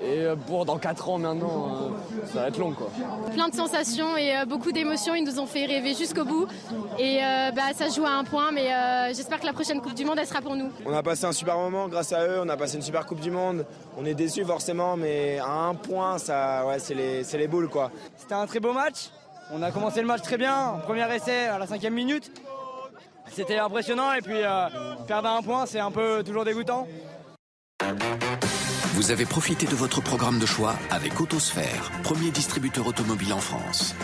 Et euh, pour dans 4 ans maintenant, euh, ça va être long quoi. Plein de sensations et beaucoup d'émotions, ils nous ont fait rêver jusqu'au bout. Et bah, ça joue à un point, mais j'espère que la prochaine Coupe du Monde, elle sera pour nous. On a passé un super moment grâce à eux, on a passé une super Coupe du Monde. On est déçus forcément, mais à un point, ça, ouais, c'est les, les boules quoi. C'était un très beau match. On a commencé le match très bien, premier essai à la cinquième minute. C'était impressionnant et puis euh, perdre un point, c'est un peu toujours dégoûtant. Vous avez profité de votre programme de choix avec Autosphère, premier distributeur automobile en France.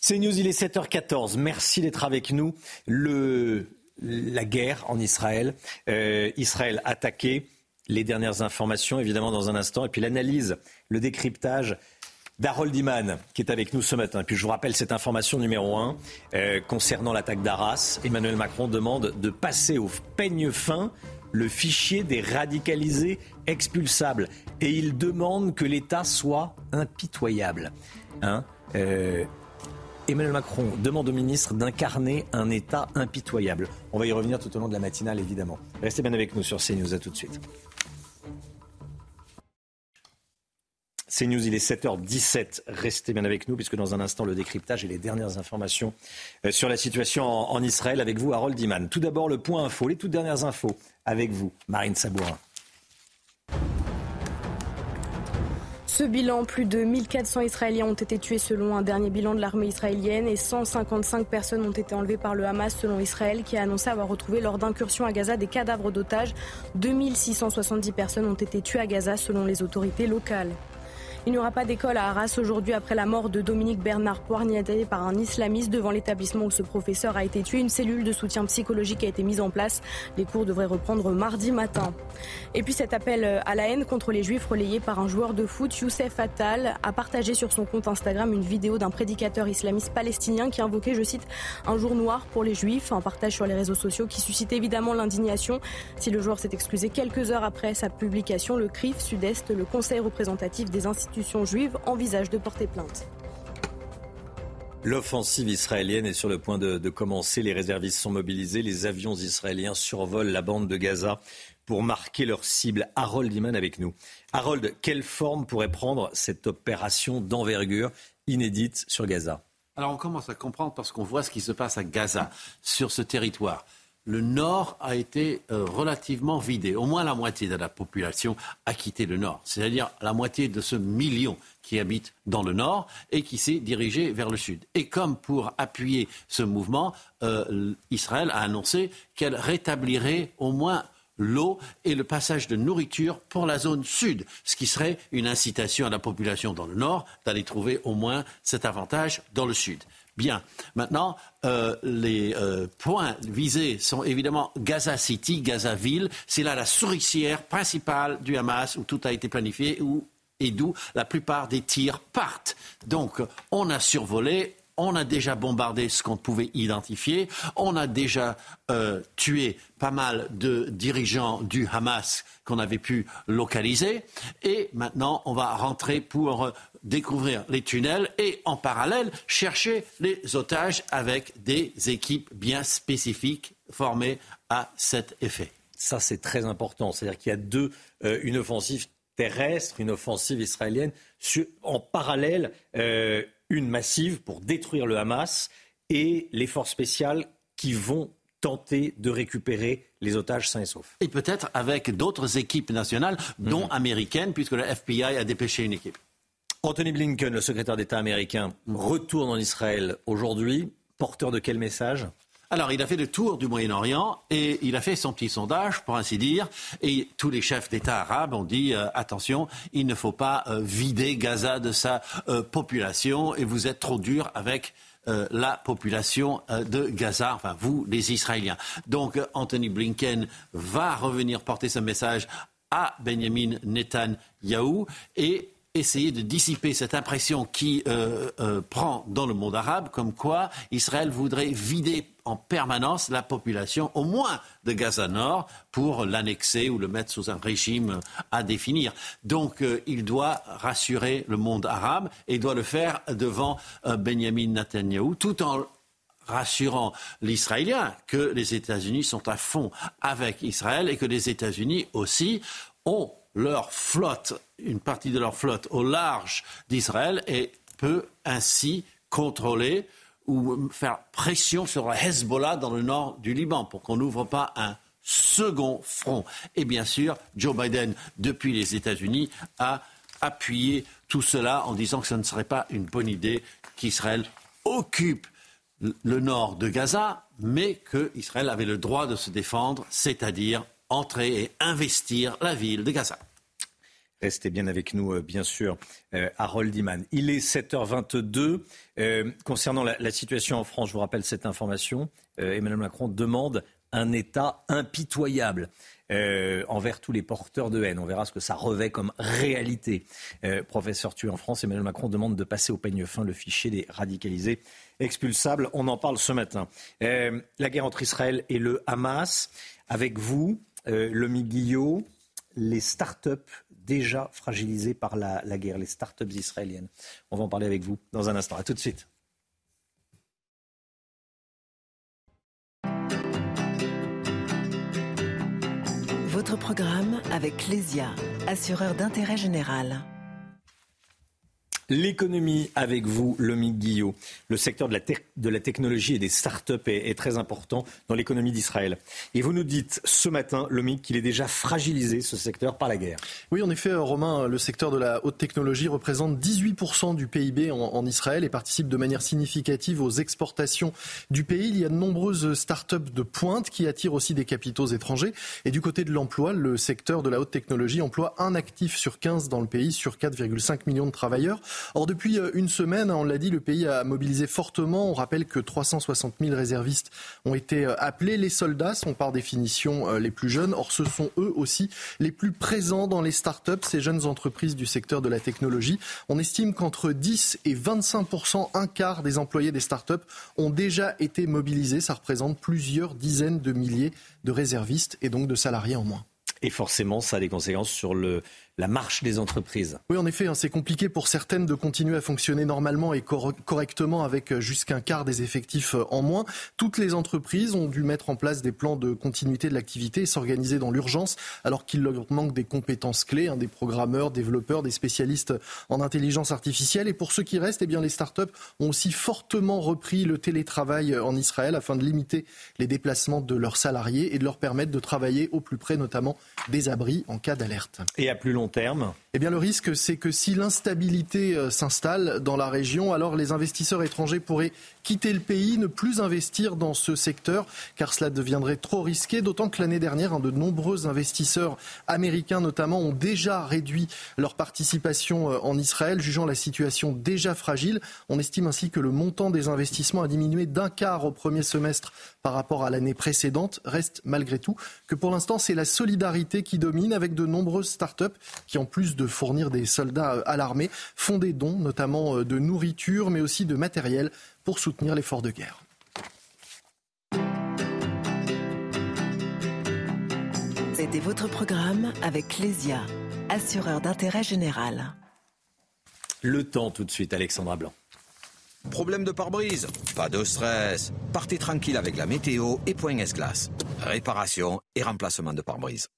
C'est News, il est 7h14. Merci d'être avec nous. Le, la guerre en Israël. Euh, Israël attaqué. Les dernières informations, évidemment, dans un instant. Et puis l'analyse, le décryptage d'Harold Iman, qui est avec nous ce matin. Puis je vous rappelle cette information numéro 1 euh, concernant l'attaque d'Arras. Emmanuel Macron demande de passer au peigne fin le fichier des radicalisés expulsables. Et il demande que l'État soit impitoyable. Hein euh, Emmanuel Macron demande au ministre d'incarner un État impitoyable. On va y revenir tout au long de la matinale, évidemment. Restez bien avec nous sur CNews. À tout de suite. C'est News, il est 7h17. Restez bien avec nous, puisque dans un instant, le décryptage et les dernières informations euh, sur la situation en, Israël avec vous, Harold Iman. Tout d'abord, le point info, les toutes dernières infos avec vous, Marine Sabourin. Ce bilan, plus de 1400 Israéliens ont été tués selon un dernier bilan de l'armée israélienne et 155 personnes ont été enlevées par le Hamas selon Israël qui a annoncé avoir retrouvé lors d'incursions à Gaza des cadavres d'otages. 2670 personnes ont été tuées à Gaza selon les autorités locales. Il n'y aura pas d'école à Arras aujourd'hui après la mort de Dominique Bernard poignardé par un islamiste devant l'établissement où ce professeur a été tué. Une cellule de soutien psychologique a été mise en place. Les cours devraient reprendre mardi matin. Et puis cet appel à la haine contre les juifs relayé par un joueur de foot, Youssef Attal, a partagé sur son compte Instagram une vidéo d'un prédicateur islamiste palestinien qui invoquait, je cite, un jour noir pour les juifs. Un partage sur les réseaux sociaux qui suscite évidemment l'indignation. Si le joueur s'est excusé quelques heures après sa publication, le CRIF Sud-Est, le conseil représentatif des institutions juive envisage de porter plainte. L'offensive israélienne est sur le point de, commencer. Les réservistes sont mobilisés. Les avions israéliens survolent la bande de Gaza pour marquer leur cible. Harold Iman avec nous. Harold, quelle forme pourrait prendre cette opération d'envergure inédite sur Gaza? Alors on commence à comprendre parce qu'on voit ce qui se passe à Gaza, sur ce territoire le nord a été euh, relativement vidé. Au moins la moitié de la population a quitté le nord, c'est-à-dire la moitié de ce million qui habite dans le nord et qui s'est dirigé vers le sud. Et comme pour appuyer ce mouvement, euh, Israël a annoncé qu'elle rétablirait au moins l'eau et le passage de nourriture pour la zone sud, ce qui serait une incitation à la population dans le nord d'aller trouver au moins cet avantage dans le sud. Bien. Maintenant, euh, les euh, points visés sont évidemment Gaza City, Gaza Ville. C'est là la souricière principale du Hamas où tout a été planifié et d'où la plupart des tirs partent. Donc, on a survolé, on a déjà bombardé ce qu'on pouvait identifier, on a déjà euh, tué pas mal de dirigeants du Hamas qu'on avait pu localiser, et maintenant on va rentrer pour découvrir les tunnels et en parallèle chercher les otages avec des équipes bien spécifiques formées à cet effet. Ça, c'est très important. C'est-à-dire qu'il y a deux, euh, une offensive terrestre, une offensive israélienne, en parallèle, euh, une massive pour détruire le Hamas et les forces spéciales qui vont tenter de récupérer les otages sains et saufs. Et peut-être avec d'autres équipes nationales, dont mhm. américaines, puisque le FBI a dépêché une équipe. Anthony Blinken, le secrétaire d'État américain, retourne en Israël aujourd'hui. Porteur de quel message? Alors, il a fait le tour du Moyen-Orient et il a fait son petit sondage, pour ainsi dire. Et tous les chefs d'État arabes ont dit euh, attention, il ne faut pas euh, vider Gaza de sa euh, population et vous êtes trop dur avec la population de Gaza, enfin vous, les Israéliens. Donc Anthony Blinken va revenir porter ce message à Benjamin Netanyahu et essayer de dissiper cette impression qui euh, euh, prend dans le monde arabe, comme quoi Israël voudrait vider en permanence la population, au moins de Gaza Nord, pour l'annexer ou le mettre sous un régime à définir. Donc euh, il doit rassurer le monde arabe et doit le faire devant Benjamin Netanyahu, tout en rassurant l'Israélien que les États-Unis sont à fond avec Israël et que les États-Unis aussi ont leur flotte, une partie de leur flotte au large d'Israël et peut ainsi contrôler ou faire pression sur Hezbollah dans le nord du Liban pour qu'on n'ouvre pas un second front. Et bien sûr, Joe Biden, depuis les États-Unis, a appuyé tout cela en disant que ce ne serait pas une bonne idée qu'Israël occupe le nord de Gaza, mais qu'Israël avait le droit de se défendre, c'est-à-dire entrer et investir la ville de Gaza. Restez bien avec nous, euh, bien sûr, euh, Harold Iman. Il est 7h22. Euh, concernant la, situation en France, je vous rappelle cette information. Emmanuel Macron demande un État impitoyable envers tous les porteurs de haine. On verra ce que ça revêt comme réalité. professeur tué en France, Emmanuel Macron demande de passer au peigne fin le fichier des radicalisés expulsables. On en parle ce matin. la guerre entre Israël et le Hamas. Avec vous, euh, Lomi Guillot, les start-up déjà fragilisées par la, guerre, les start-up israéliennes. On va en parler avec vous dans un instant. À tout de suite. Votre programme avec Lesia, assureur d'intérêt général. L'économie avec vous, Lomique Guillot. Le secteur de la, technologie et des start-up est, très important dans l'économie d'Israël. Et vous nous dites ce matin, Lomique, qu'il est déjà fragilisé, ce secteur, par la guerre. Oui, en effet, Romain, le secteur de la haute technologie représente 18% du PIB en, en, Israël et participe de manière significative aux exportations du pays. Il y a de nombreuses start-up de pointe qui attirent aussi des capitaux étrangers. Et du côté de l'emploi, le secteur de la haute technologie emploie un actif sur 15 dans le pays, sur 4,5 millions de travailleurs. Or, depuis euh, une semaine, on l'a dit, le pays a mobilisé fortement. On rappelle que 360 000 réservistes ont été euh, appelés. Les soldats sont par définition euh, les plus jeunes. Or, ce sont eux aussi les plus présents dans les start-up, ces jeunes entreprises du secteur de la technologie. On estime qu'entre 10 et 25 un quart des employés des start-up ont déjà été mobilisés. Ça représente plusieurs dizaines de milliers de réservistes et donc de salariés en moins. Et forcément, ça a des conséquences sur le, la marche des entreprises. Oui, en effet, hein, c'est compliqué pour certaines de continuer à fonctionner normalement et correctement avec euh, jusqu'un quart des effectifs euh, en moins. Toutes les entreprises ont dû mettre en place des plans de continuité de l'activité et s'organiser dans l'urgence alors qu'il leur manque des compétences clés, hein, des programmeurs, développeurs, des spécialistes en intelligence artificielle. Et pour ceux qui restent, eh bien, les startups ont aussi fortement repris le télétravail euh, en Israël afin de limiter les déplacements de leurs salariés et de leur permettre de travailler au plus près notamment des abris en cas d'alerte. Et à plus long eh bien, le risque, c'est que si l'instabilité euh, s'installe dans la région, alors les investisseurs étrangers pourraient quitter le pays, ne plus investir dans ce secteur, car cela deviendrait trop risqué, d'autant que l'année dernière, de nombreux investisseurs américains notamment ont déjà réduit leur participation euh, en Israël, jugeant la situation déjà fragile. On estime ainsi que le montant des investissements a diminué d'un quart au premier semestre par rapport à l'année précédente. Reste malgré tout que pour l'instant, c'est la solidarité qui domine avec de nombreuses start-up qui, en plus de de fournir des soldats euh, à l'armée, font des dons, notamment euh, de nourriture, mais aussi de matériel pour soutenir l'effort de guerre. C'était votre programme avec Clésia, assureur d'intérêt général. Le temps tout de suite, Alexandra Blanc. Problème de pare-brise? Pas de stress. Partez tranquille avec la météo et point S-Glace. Réparation et remplacement de pare-brise.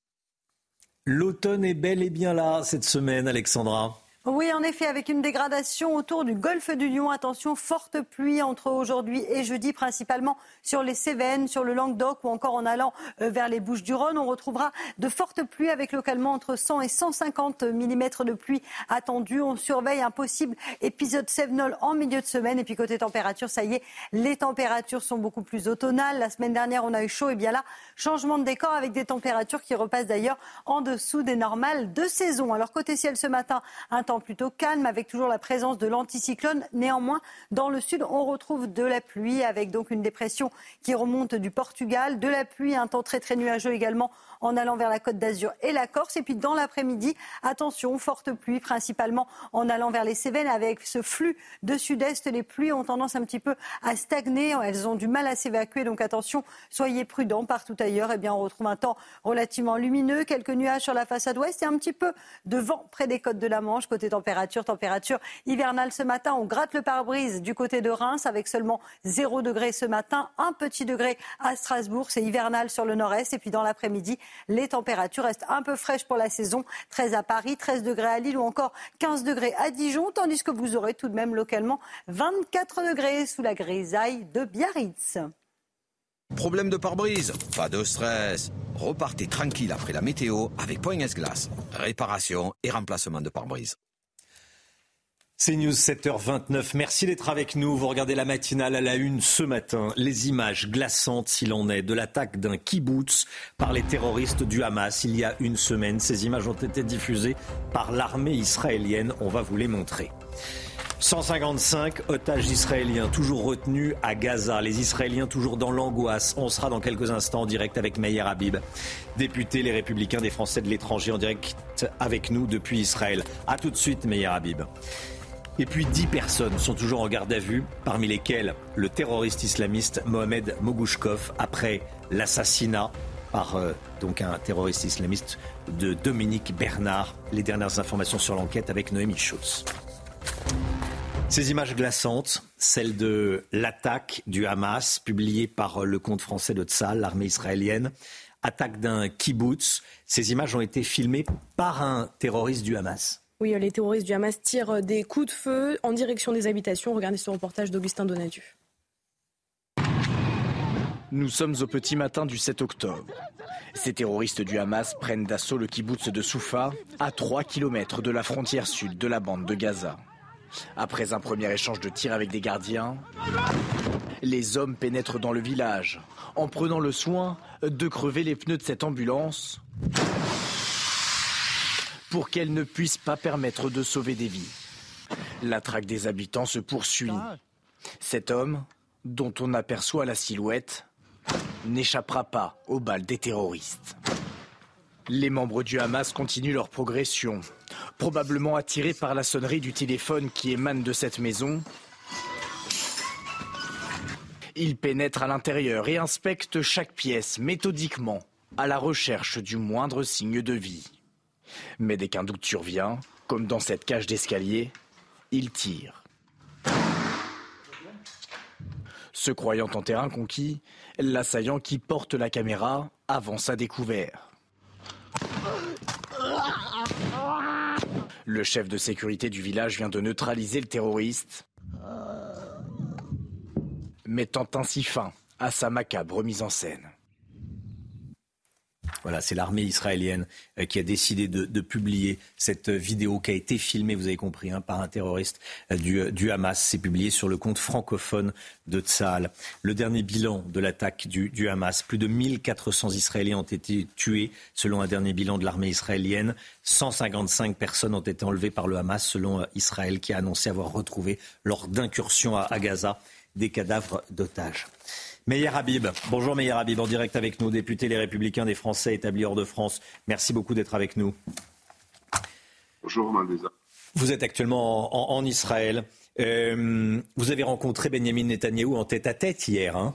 L'automne est bel et bien là cette semaine, Alexandra. Oui, en effet, avec une dégradation autour du golfe du Lion. Attention, forte pluie entre aujourd'hui et jeudi, principalement sur les Cévennes, sur le Languedoc ou encore en allant euh, vers les Bouches-du-Rhône. On retrouvera de fortes pluies avec localement entre 100 et 150 mm de pluie attendue. On surveille un possible épisode Sévenol en milieu de semaine. Et puis côté température, ça y est, les températures sont beaucoup plus automnales. La semaine dernière, on a eu chaud. Et bien là, changement de décor avec des températures qui repassent d'ailleurs en dessous des normales de saison. Alors côté ciel ce matin, un temps plutôt calme avec toujours la présence de l'anticyclone. Néanmoins, dans le sud, on retrouve de la pluie avec donc une dépression qui remonte du Portugal, de la pluie, un temps très très nuageux également en allant vers la Côte d'Azur et la Corse. Et puis dans l'après-midi, attention, forte pluie, principalement en allant vers les Cévennes avec ce flux de sud-est. Les pluies ont tendance un petit peu à stagner. Elles ont du mal à s'évacuer. Donc attention, soyez prudents partout ailleurs. Eh bien, on retrouve un temps relativement lumineux, quelques nuages sur la façade ouest et un petit peu de vent près des côtes de la Manche. Côté température, température hivernale ce matin. On gratte le pare-brise du côté de Reims avec seulement 0 degré ce matin, un petit degré à Strasbourg. C'est hivernal sur le nord-est. Et puis dans l'après-midi, les températures restent un peu fraîches pour la saison. 13 à Paris, 13 degrés à Lille ou encore 15 degrés à Dijon, tandis que vous aurez tout de même localement 24 degrés sous la grisaille de Biarritz. Problème de pare-brise? Pas de stress. Repartez tranquille après la météo avec Point Glace. Réparation et remplacement de pare-brise. C'est News 7h29. Merci d'être avec nous. Vous regardez la matinale à la une ce matin. Les images glaçantes, s'il en est, de l'attaque d'un kibbutz par les terroristes du Hamas il y a une semaine. Ces images ont été diffusées par l'armée israélienne. On va vous les montrer. 155 otages israéliens toujours retenus à Gaza. Les Israéliens toujours dans l'angoisse. On sera dans quelques instants en direct avec Meyer Habib, député Les Républicains des Français de l'étranger, en direct avec nous depuis Israël. A tout de suite, Meyer Habib. Et puis 10 personnes sont toujours en garde à vue, parmi lesquelles le terroriste islamiste Mohamed Mogouchkov, après l'assassinat par euh, donc un terroriste islamiste de Dominique Bernard. Les dernières informations sur l'enquête avec Noémie Schultz. Ces images glaçantes, celles de l'attaque du Hamas, publiée par le compte français de Tzal, l'armée israélienne, attaque d'un kibbutz. Ces images ont été filmées par un terroriste du Hamas. Oui, les terroristes du Hamas tirent des coups de feu en direction des habitations. Regardez ce reportage d'Augustin Donadieu. Nous sommes au petit matin du 7 octobre. Ces terroristes du Hamas prennent d'assaut le kibbutz de Soufa, à 3 km de la frontière sud de la bande de Gaza. Après un premier échange de tirs avec des gardiens, les hommes pénètrent dans le village en prenant le soin de crever les pneus de cette ambulance pour qu'elle ne puisse pas permettre de sauver des vies. La traque des habitants se poursuit. Cet homme, dont on aperçoit la silhouette, n'échappera pas aux balles des terroristes. Les membres du Hamas continuent leur progression, probablement attirés par la sonnerie du téléphone qui émane de cette maison. Ils pénètrent à l'intérieur et inspectent chaque pièce méthodiquement, à la recherche du moindre signe de vie. Mais dès qu'un doute survient, comme dans cette cage d'escalier, il tire. Se croyant en terrain conquis, l'assaillant qui porte la caméra avance à découvert. Le chef de sécurité du village vient de neutraliser le terroriste, mettant ainsi fin à sa macabre mise en scène. Voilà, c'est l'armée israélienne euh, qui a décidé de, publier cette vidéo qui a été filmée, vous avez compris, hein, par un terroriste euh, euh, du, Hamas. C'est publié sur le compte francophone de Tsahal. Le dernier bilan de l'attaque du, Hamas, plus de 1400 Israéliens ont été tués, selon un dernier bilan de l'armée israélienne. 155 personnes ont été enlevées par le Hamas, selon Israël, qui a annoncé avoir retrouvé lors d'incursions à Gaza des cadavres d'otages. Meyer Habib. Bonjour Meyer Habib, en direct avec nous, député Les Républicains des Français établis hors de France. Merci beaucoup d'être avec nous. Bonjour Mandeza. Vous êtes actuellement en, Israël. Euh, vous avez rencontré Benjamin Netanyahou en tête à tête hier. Hein?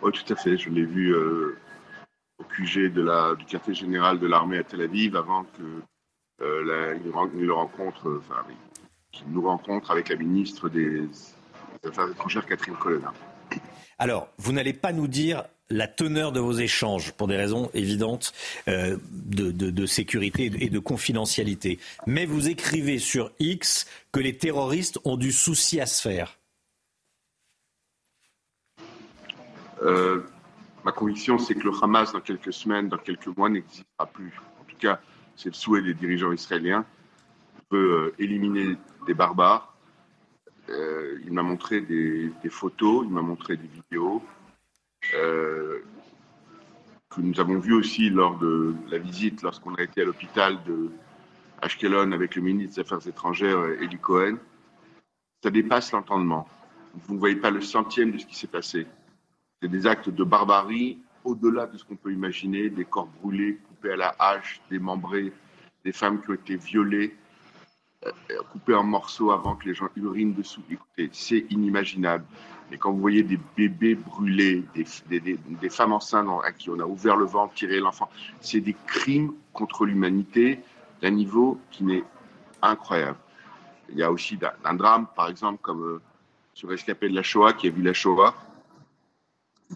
Oui, tout à fait. Je l'ai vu euh, au QG de la, du quartier général de l'armée à Tel Aviv avant que euh, rencontre, enfin, nous rencontre avec la ministre des Affaires étrangères, Catherine Colonna. Alors, vous n'allez pas nous dire la teneur de vos échanges, pour des raisons évidentes euh, de, sécurité et de confidentialité. Mais vous écrivez sur X que les terroristes ont du souci à se faire. Euh, ma conviction, c'est que le Hamas, dans quelques semaines, dans quelques mois, n'existera plus. En tout cas, c'est le souhait des dirigeants israéliens. On peut euh, éliminer des barbares, euh, il m'a montré des, photos, il m'a montré des vidéos euh, que nous avons vues aussi lors de la visite, lorsqu'on a été à l'hôpital de Ashkelon avec le ministre des Affaires étrangères, Eli Cohen. Ça dépasse l'entendement. Vous ne voyez pas le centième de ce qui s'est passé. C'est des actes de barbarie au-delà de ce qu'on peut imaginer, des corps brûlés, coupés à la hache, démembrés, des femmes qui ont été violées, euh, couper en morceaux avant que les gens urinent dessous. Écoutez, c'est inimaginable. Et quand vous voyez des bébés brûlés, des, femmes enceintes à qui on a ouvert le ventre, tiré l'enfant, c'est des crimes contre l'humanité d'un niveau qui n'est incroyable. Il y a aussi un drame, par exemple, comme euh, Escapé de la Shoah, qui a vu la Shoah,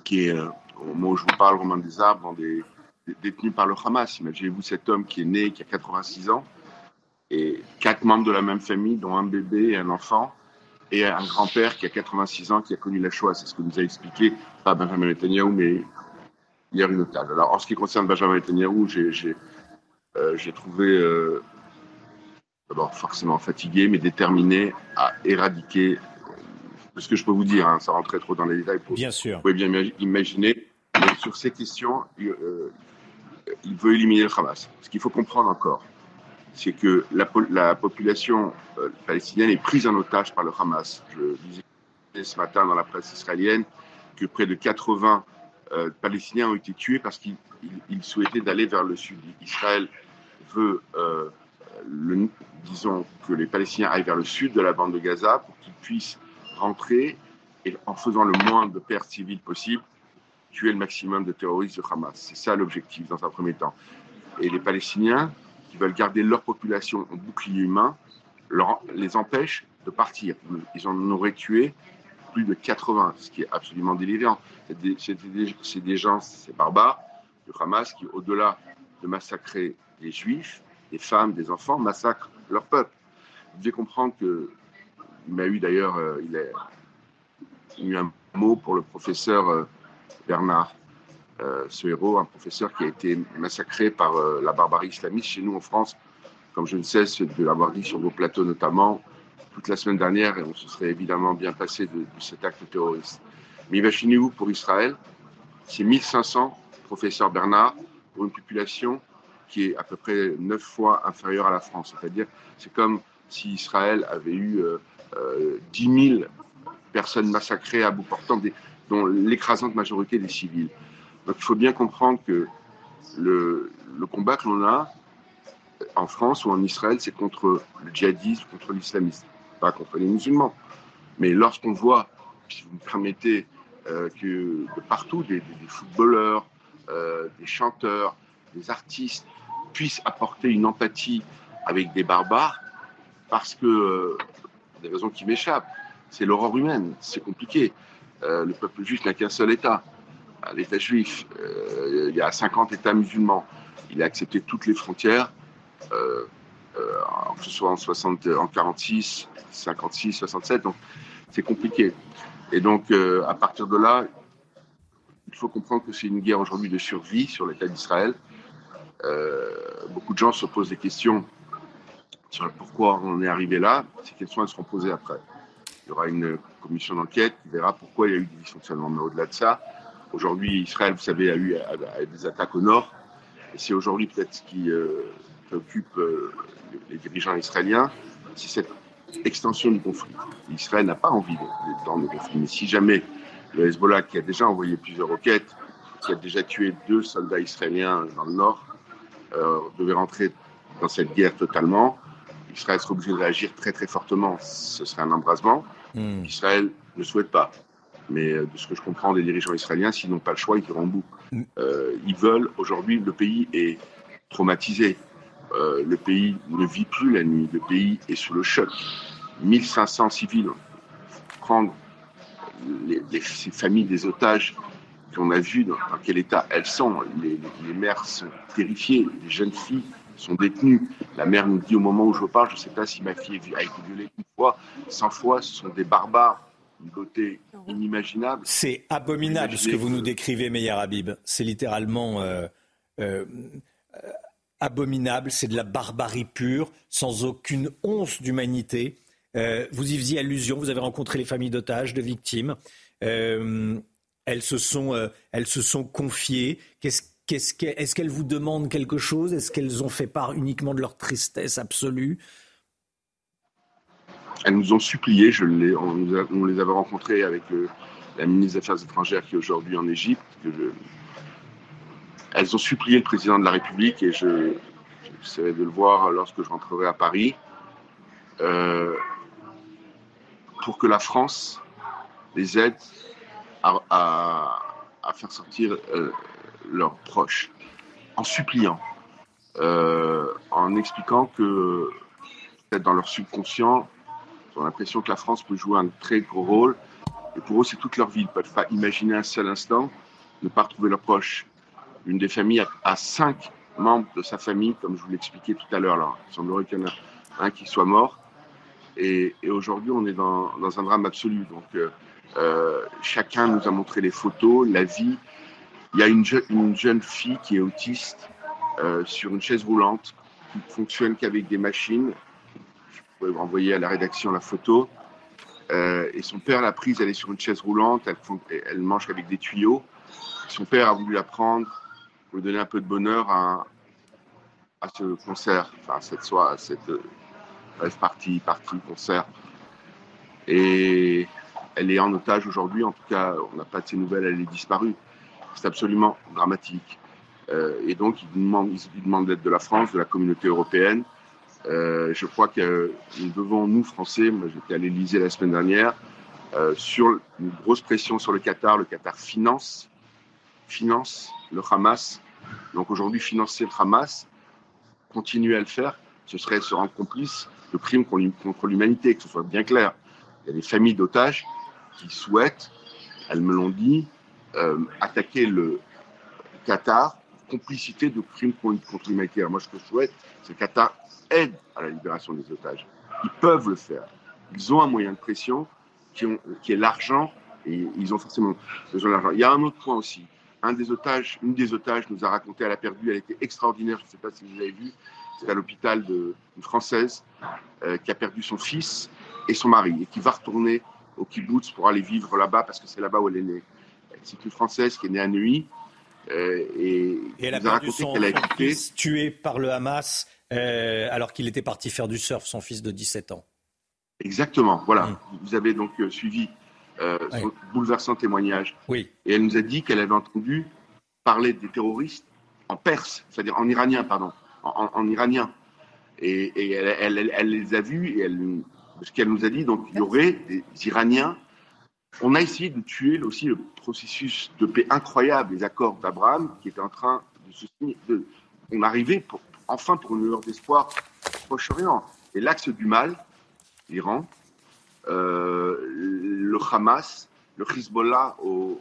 qui est, euh, au moment où je vous parle, Romain des Arbres, dans des, détenu par le Hamas. Imaginez-vous cet homme qui est né, qui a 86 ans, et quatre membres de la même famille, dont un bébé et un enfant, et un grand-père qui a 86 ans, qui a connu la Shoah. C'est ce que nous a expliqué, pas Benjamin Netanyahu, mais hier une otage. Alors, en ce qui concerne Benjamin Netanyahu, j'ai euh, trouvé, euh, d'abord forcément fatigué, mais déterminé à éradiquer, ce que je peux vous dire, hein, ça rentrait trop dans les détails. bien sûr. Vous pouvez bien imaginer, mais sur ces questions, il, euh, il veut éliminer le Hamas. Ce qu'il faut comprendre encore, c'est que la, population euh, palestinienne est prise en otage par le Hamas. Je disais ce matin dans la presse israélienne que près de 80 euh, Palestiniens ont été tués parce qu'ils souhaitaient d'aller vers le sud. Israël veut, euh, disons, que les Palestiniens aillent vers le sud de la bande de Gaza pour qu'ils puissent rentrer et en faisant le moins de pertes civiles possible, tuer le maximum de terroristes du Hamas. C'est ça l'objectif dans un premier temps. Et les Palestiniens qui veulent garder leur population en bouclier humain leur, les empêchent de partir. Ils en auraient tué plus de 80, ce qui est absolument délirant. C'est des, des, gens, c'est barbares, du Hamas, qui, au-delà de massacrer les juifs, des femmes, des enfants, massacrent leur peuple. Vous devez comprendre que, il m'a eu d'ailleurs, euh, il, a, eu un mot pour le professeur euh, Bernard euh, ce héros, un professeur qui a été massacré par euh, la barbarie islamiste chez nous en France, comme je ne cesse de l'avoir dit sur vos plateaux notamment, toute la semaine dernière, et on se serait évidemment bien passé de, cet acte terroriste. Mais imaginez-vous pour Israël, c'est 1500 professeurs Bernard pour une population qui est à peu près neuf fois inférieure à la France. C'est-à-dire, c'est comme si Israël avait eu euh, 10 euh, 000 personnes massacrées à bout portant, dont l'écrasante majorité des civils. Donc il faut bien comprendre que le, combat que l'on a en France ou en Israël, c'est contre le djihadisme, contre l'islamisme, pas contre les musulmans. Mais lorsqu'on voit, si vous me permettez, euh, que de partout, des, footballeurs, euh, des chanteurs, des artistes, puisse apporter une empathie avec des barbares parce que, euh, des raisons qui m'échappent, c'est l'horreur humaine, c'est compliqué. Euh, le peuple juif n'a qu'un seul État, l'État juif. Euh, il y a 50 États musulmans. Il a accepté toutes les frontières, euh, que ce soit en, 60, en 46, 56, 67. Donc, c'est compliqué. Et donc, à partir de là, il faut comprendre que c'est une guerre aujourd'hui de survie sur l'État d'Israël. beaucoup de gens se posent des questions sur pourquoi on est arrivé là. Ces questions, elles seront posées après. Il y aura une commission d'enquête qui verra pourquoi il y a eu des dysfonctionnements. Mais au-delà de ça, aujourd'hui, Israël, vous savez, a eu des attaques au nord. Et c'est aujourd'hui peut-être ce qui euh, préoccupe euh, les dirigeants israéliens, c'est cette extension du conflit. Israël n'a pas envie d'être dans le conflit. Mais si jamais le Hezbollah, qui a déjà envoyé plusieurs roquettes, qui a déjà tué deux soldats israéliens dans le nord, euh, devait rentrer dans cette guerre totalement, Israël serait obligé de réagir très très fortement. Ce serait un embrasement. Hmm. Israël ne souhaite pas. Mais euh, de ce que je comprends des dirigeants israéliens, s'ils n'ont pas le choix, ils iront au bout. Hmm. Euh, ils veulent, aujourd'hui, le pays est traumatisé. Euh, le pays ne vit plus la nuit. Le pays est sous le choc. 1500 civils. Prendre les, ces familles des otages qu'on a vues dans, quel état elles sont. Les, les mères sont terrifiées. Les jeunes filles sont détenus. La mère nous dit au moment où je parle, je ne sais pas si ma fille a été violée une fois, 100 fois, ce sont des barbares beauté inimaginable. C'est abominable ce que vous nous décrivez, Meyer Habib. C'est littéralement euh, euh, abominable, c'est de la barbarie pure, sans aucune once d'humanité. Euh, vous y faisiez allusion, vous avez rencontré les familles d'otages, de victimes. elles, se sont, elles se sont confiées. Qu'est-ce est-ce qu'elles vous demandent quelque chose? Est-ce qu'elles ont fait part uniquement de leur tristesse absolue? Elles nous ont supplié, je on, les avait rencontrées avec la ministre des Affaires étrangères qui est aujourd'hui en Égypte. Elles ont supplié le président de la République et je j'essaierai de le voir lorsque je rentrerai à Paris euh, pour que la France les aide à, faire sortir euh, leurs proches, en suppliant, euh, en expliquant que peut-être dans leur subconscient, ils ont l'impression que la France peut jouer un très gros rôle. Et pour eux, c'est toute leur vie. Ils ne peuvent pas imaginer un seul instant ne pas retrouver leurs proches. Une des familles a, cinq membres de sa famille, comme je vous l'expliquais tout à l'heure. Il semblerait qu'il y en a un qui soit mort. Et, aujourd'hui, on est dans, un drame absolu. Donc, euh, euh, chacun nous a montré les photos, la vie, il y a une, une jeune fille qui est autiste euh, sur une chaise roulante qui fonctionne qu'avec des machines. Vous renvoyer à la rédaction la photo. Euh, et son père l'a prise, elle est sur une chaise roulante, elle, mange avec des tuyaux. Son père a voulu la prendre pour donner un peu de bonheur à, à ce concert, enfin cette soirée, cette euh, bref partie, partie concert. Et elle est en otage aujourd'hui, en tout cas, on n'a pas de ses nouvelles, elle est disparue. C'est absolument dramatique. Euh, et donc, il demande, il demande l'aide de la France, de la communauté européenne. Euh, je crois que devons, nous, Français, moi j'étais à l'Elysée la semaine dernière, euh, sur une grosse pression sur le Qatar. Le Qatar finance, finance le Hamas. Donc aujourd'hui, financer le Hamas, continuer à le faire, ce serait se rendre complice de crimes contre l'humanité, que ce soit bien clair. Il y a des familles d'otages qui souhaitent, elles me l'ont dit, euh, attaquer le Qatar, complicité de crimes contre l'humanité. Moi, ce que je souhaite, c'est que le Qatar aide à la libération des otages. Ils peuvent le faire. Ils ont un moyen de pression qui, est l'argent et ils ont forcément besoin d'argent. Il y a un autre point aussi. Un des otages, une des otages nous a raconté, elle a perdu, elle était extraordinaire, je ne sais pas si vous avez vu, c'est à l'hôpital d'une Française euh, qui a perdu son fils et son mari et qui va retourner au kibbutz pour aller vivre là-bas parce que c'est là-bas où elle est née. C'est une Française qui est née à Neuilly. Euh, et, elle a perdu son fils tué par le Hamas euh, alors qu'il était parti faire du surf, son fils de 17 ans. Exactement, voilà. Mm. Vous avez donc euh, suivi son bouleversant témoignage. Oui. Et elle nous a dit qu'elle avait entendu parler des terroristes en perse, c'est-à-dire en iranien, pardon, en, iranien. Et, elle, elle, les a vus et elle, ce qu'elle nous a dit, donc il y aurait des Iraniens on a essayé de tuer aussi le processus de paix incroyable, les accords d'Abraham, qui était en train de se signer. on arrivait enfin pour une lueur d'espoir Proche-Orient. Et l'axe du mal, l'Iran, euh, le Hamas, le Hezbollah au,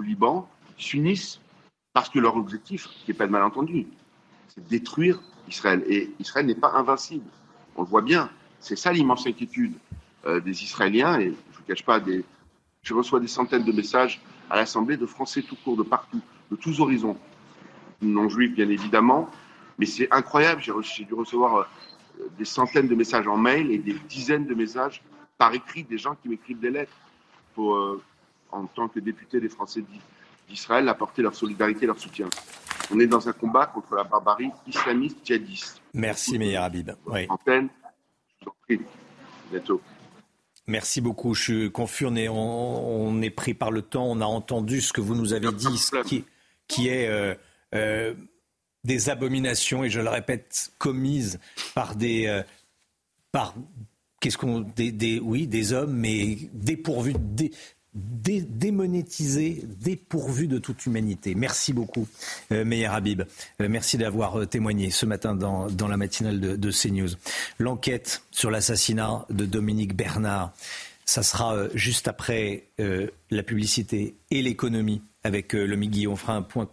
Liban, s'unissent parce que leur objectif, qui n'est pas de malentendu, c'est de détruire Israël. Et Israël n'est pas invincible. On le voit bien. C'est ça l'immense inquiétude euh, des Israéliens. Et je ne vous cache pas, des, je reçois des centaines de messages à l'Assemblée de Français tout court, de partout, de tous horizons. Non juifs, bien évidemment. Mais c'est incroyable. J'ai dû recevoir euh, des centaines de messages en mail et des dizaines de messages par écrit des gens qui m'écrivent des lettres pour, euh, en tant que député des Français d'Israël, apporter leur solidarité, leur soutien. On est dans un combat contre la barbarie islamiste djihadiste. Merci, Meir Habib. Oui. Antenne, je vous en prie. Bientôt. Merci beaucoup. Je suis confus. On est, on, est, pris par le temps. On a entendu ce que vous nous avez dit, ce qui, qui, est euh, euh, des abominations, et je le répète, commises par des, par qu'est-ce qu'on des, des, oui des hommes mais dépourvus dé, dé, démonétisés dépourvus de toute humanité merci beaucoup euh, Meir Habib euh, merci d'avoir euh, témoigné ce matin dans, dans la matinale de, de CNews l'enquête sur l'assassinat de Dominique Bernard ça sera euh, juste après euh, la publicité et l'économie avec euh, Lomi Guillaume. On fera un point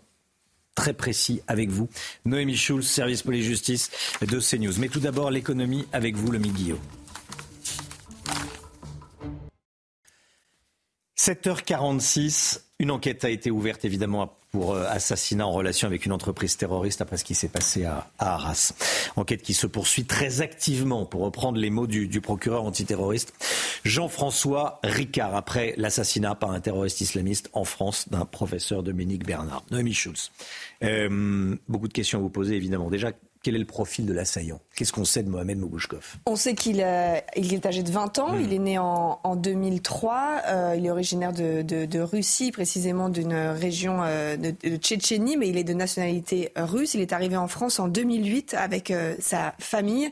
très précis avec vous. Noémie Schulz, service police-justice de CNews. Mais tout d'abord, l'économie avec vous, Lomi Guillaume. 7h46, une enquête a été ouverte évidemment pour euh, assassinat en relation avec une entreprise terroriste après ce qui s'est passé à, Arras. Enquête qui se poursuit très activement, pour reprendre les mots du, procureur antiterroriste Jean-François Ricard, après l'assassinat par un terroriste islamiste en France d'un professeur Dominique Bernard. Noémie Schulz. Euh, beaucoup de questions à vous poser évidemment. Déjà, quel est le profil de l'assaillant? Qu'est-ce qu'on sait de Mohamed Mougouchkov On sait qu'il euh, est âgé de 20 ans, hmm. il est né en, 2003, euh, il est originaire de, Russie, précisément d'une région euh, de, Tchétchénie, mais il est de nationalité russe. Il est arrivé en France en 2008 avec sa famille.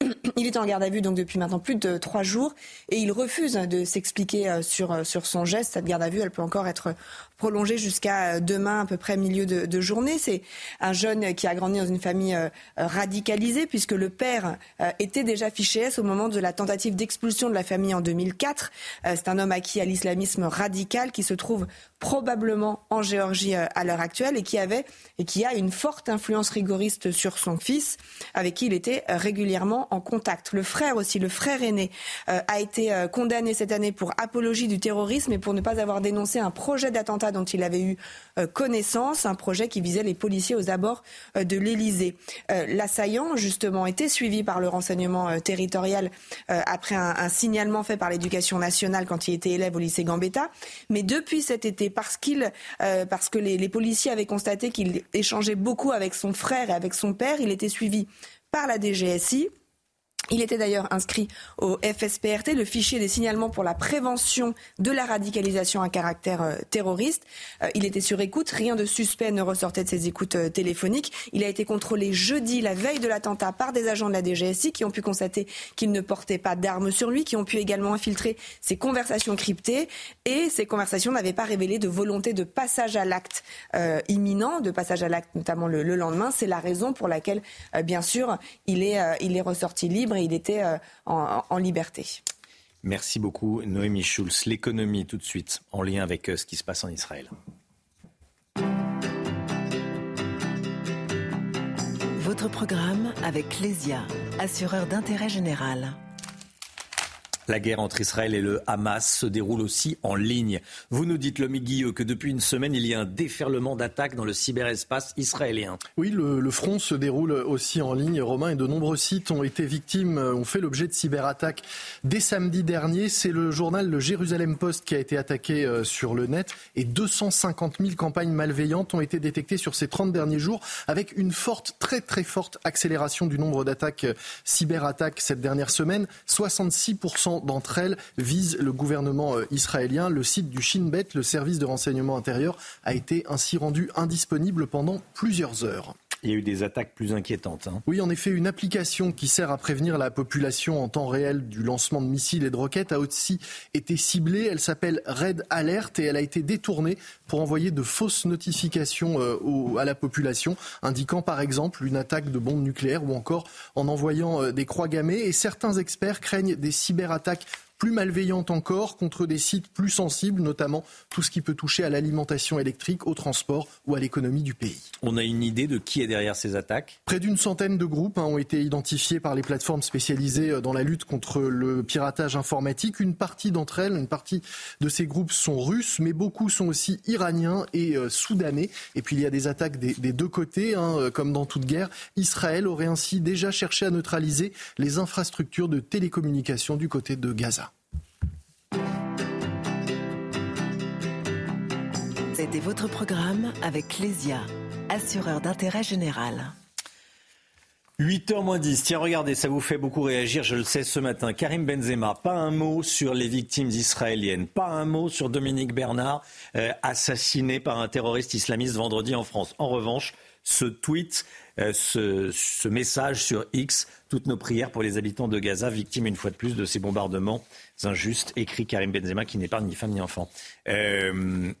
Il est en garde à vue donc depuis maintenant plus de trois jours et il refuse de s'expliquer sur, sur son geste. Cette garde à vue, elle peut encore être prolongé jusqu'à euh, demain à peu près milieu de, journée. C'est un jeune qui a grandi dans une famille euh, radicalisée puisque le père euh, était déjà fiché S au moment de la tentative d'expulsion de la famille en 2004. C'est un homme acquis à l'islamisme radical qui se trouve probablement en Géorgie à l'heure actuelle et qui avait et qui a une forte influence rigoriste sur son fils avec qui il était régulièrement en contact. Le frère aussi, le frère aîné a été condamné cette année pour apologie du terrorisme et pour ne pas avoir dénoncé un projet d'attentat dont il avait eu euh, connaissance, un projet qui visait les policiers aux abords euh, de l'Élysée. Euh, l'assaillant, justement, était suivi par le renseignement territorial après un, signalement fait par l'éducation nationale quand il était élève au lycée Gambetta. Mais depuis cet été, parce, que les, les policiers avaient constaté qu'il échangeait beaucoup avec son frère et avec son père, il était suivi par la DGSI. Il était d'ailleurs inscrit au FSPRT, le fichier des signalements pour la prévention de la radicalisation à caractère euh, terroriste. Euh, il était sur écoute, rien de suspect ne ressortait de ses écoutes euh, téléphoniques. Il a été contrôlé jeudi, la veille de l'attentat, par des agents de la DGSI qui ont pu constater qu'il ne portait pas d'armes sur lui, qui ont pu également infiltrer ses conversations cryptées et ces conversations n'avaient pas révélé de volonté de passage à l'acte imminent, de passage à l'acte notamment le, lendemain. C'est la raison pour laquelle, bien sûr, il est, ressorti libre il était euh, en, liberté. Merci beaucoup, Noémie Schulz. L'économie, tout de suite, en lien avec euh, ce qui se passe en Israël. Votre programme avec Lesia, assureur d'intérêt général. La guerre entre Israël et le Hamas se déroule aussi en ligne. Vous nous dites, Lomi Guilleux, que depuis une semaine, il y a un déferlement d'attaques dans le cyberespace israélien. Oui, le, front se déroule aussi en ligne, Romain, et de nombreux sites ont été victimes, ont fait l'objet de cyberattaques dès samedi dernier. C'est le journal Le Jérusalem Post qui a été attaqué euh, sur le net et 250 000 campagnes malveillantes ont été détectées sur ces 30 derniers jours avec une forte, très très forte accélération du nombre d'attaques euh, cyberattaques cette dernière semaine. 66% d'entre elles visent le gouvernement euh, israélien. Le site du Shin Bet, le service de renseignement intérieur, a été ainsi rendu indisponible pendant plusieurs heures. Il y a eu des attaques plus inquiétantes. Hein. Oui, en effet, une application qui sert à prévenir la population en temps réel du lancement de missiles et de roquettes a aussi été ciblée. Elle s'appelle Red Alert et elle a été détournée pour envoyer de fausses notifications euh, à la population, indiquant par exemple une attaque de bombes nucléaires ou encore en envoyant euh, des croix gammées. Et certains experts craignent des cyberattaques plus malveillante encore contre des sites plus sensibles, notamment tout ce qui peut toucher à l'alimentation électrique, au transport ou à l'économie du pays. On a une idée de qui est derrière ces attaques? Près d'une centaine de groupes hein, ont été identifiés par les plateformes spécialisées euh, dans la lutte contre le piratage informatique. Une partie d'entre elles, une partie de ces groupes sont russes, mais beaucoup sont aussi iraniens et euh, soudanais. Et puis il y a des attaques des, deux côtés, hein, euh, comme dans toute guerre. Israël aurait ainsi déjà cherché à neutraliser les infrastructures de télécommunication du côté de Gaza. C'était votre programme avec Clésia, assureur d'intérêt général. 8h moins 10. Tiens, regardez, ça vous fait beaucoup réagir, je le sais ce matin. Karim Benzema, pas un mot sur les victimes israéliennes, pas un mot sur Dominique Bernard, euh, assassiné par un terroriste islamiste vendredi en France. En revanche, ce tweet, euh, ce, message sur X, toutes nos prières pour les habitants de Gaza, victimes une fois de plus de ces bombardements injustes, écrit Karim Benzema, qui n'est pas ni femme ni enfant. Euh,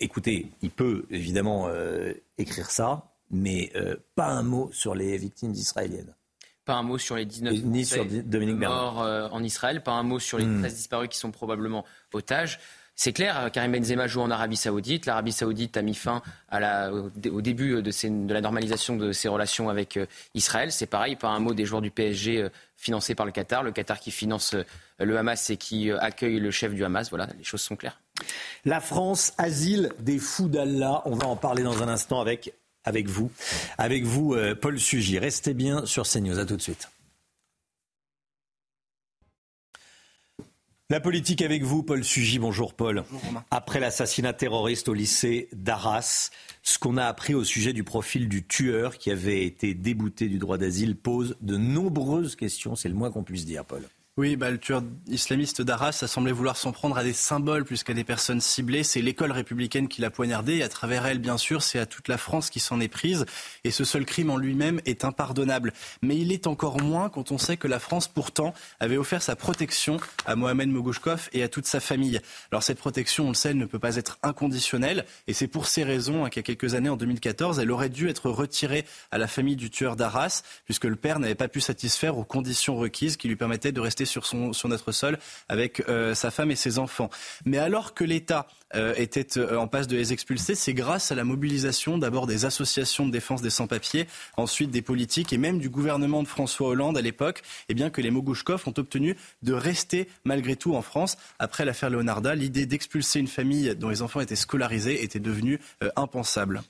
écoutez, il peut évidemment euh, écrire ça, mais euh, pas un mot sur les victimes israéliennes. Pas un mot sur les 19 ni sur Dominique morts euh, en Israël, pas un mot sur les 13 hmm. disparus qui sont probablement otages. C'est clair, Karim Benzema joue en Arabie Saoudite. L'Arabie Saoudite a mis fin à la, au début de, la normalisation de ses relations avec Israël. C'est pareil, pas un mot des joueurs du PSG financés par le Qatar. Le Qatar qui finance le Hamas et qui accueille le chef du Hamas. Voilà, les choses sont claires. La France, asile des fous d'Allah. On va en parler dans un instant avec, avec vous. Avec vous, euh, Paul Sugy. Restez bien sur CNews. À tout de suite. La politique avec vous, Paul Sugy. Bonjour Paul. Après l'assassinat terroriste au lycée d'Arras, ce qu'on a appris au sujet du profil du tueur qui avait été débouté du droit d'asile pose de nombreuses questions, c'est le moins qu'on puisse dire, Paul. Oui, bah, le tueur islamiste d'Arras a semblé vouloir s'en prendre à des symboles plus qu'à des personnes ciblées. C'est l'école républicaine qui l'a poignardé et à travers elle, bien sûr, c'est à toute la France qui s'en est prise. Et ce seul crime en lui-même est impardonnable. Mais il est encore moins quand on sait que la France, pourtant, avait offert sa protection à Mohamed Mogouchkov et à toute sa famille. Alors cette protection, on le sait, ne peut pas être inconditionnelle. Et c'est pour ces raisons hein, qu'il y a quelques années, en 2014, elle aurait dû être retirée à la famille du tueur d'Arras, puisque le père n'avait pas pu satisfaire aux conditions requises qui lui permettaient de rester sur, son, sur notre sol avec euh, sa femme et ses enfants. Mais alors que l'État euh, était euh, en passe de les expulser, c'est grâce à la mobilisation d'abord des associations de défense des sans-papiers, ensuite des politiques et même du gouvernement de François Hollande à l'époque, eh que les Mogouchkov ont obtenu de rester malgré tout en France. Après l'affaire Leonarda, l'idée d'expulser une famille dont les enfants étaient scolarisés était devenue impensable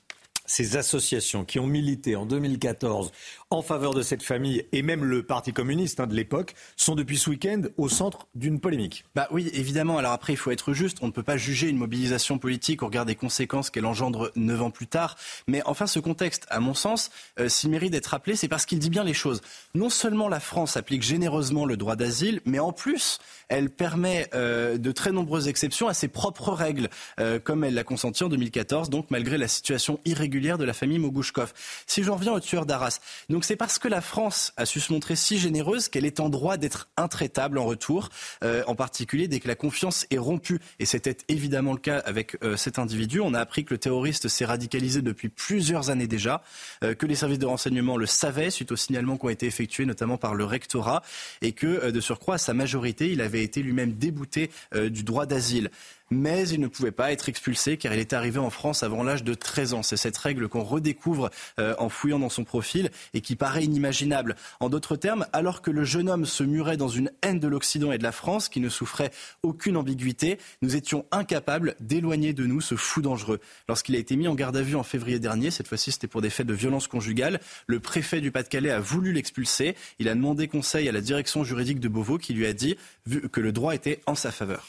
ces associations qui ont milité en 2014 en faveur de cette famille et même le Parti communiste hein, de l'époque sont depuis ce week-end au centre d'une polémique. Bah oui, évidemment. Alors après, il faut être juste. On ne peut pas juger une mobilisation politique au regard des conséquences qu'elle engendre neuf ans plus tard. Mais enfin, ce contexte, à mon sens, euh, s'il mérite d'être rappelé, c'est parce qu'il dit bien les choses. Non seulement la France applique généreusement le droit d'asile, mais en plus, elle permet euh, de très nombreuses exceptions à ses propres règles, euh, comme elle l'a consenti en 2014, donc malgré la situation irrégulière de la famille Mogouchkov. Si j'en reviens au tueur d'Arras, donc c'est parce que la France a su se montrer si généreuse qu'elle est en droit d'être intraitable en retour, euh, en particulier dès que la confiance est rompue. Et c'était évidemment le cas avec cet individu. On a appris que le terroriste s'est radicalisé depuis plusieurs années déjà, que les services de renseignement le savaient suite aux signalements qui ont été effectués notamment par le rectorat, et que de surcroît, à sa majorité, il avait été lui-même débouté euh, du droit d'asile mais il ne pouvait pas être expulsé car il était arrivé en France avant l'âge de 13 ans. C'est cette règle qu'on redécouvre euh, en fouillant dans son profil et qui paraît inimaginable. En d'autres termes, alors que le jeune homme se murait dans une haine de l'Occident et de la France qui ne souffrait aucune ambiguïté, nous étions incapables d'éloigner de nous ce fou dangereux. Lorsqu'il a été mis en garde à vue en février dernier, cette fois-ci c'était pour des faits de violence conjugale, le préfet du Pas-de-Calais a voulu l'expulser. Il a demandé conseil à la direction juridique de Beauvau qui lui a dit que le droit était en sa faveur.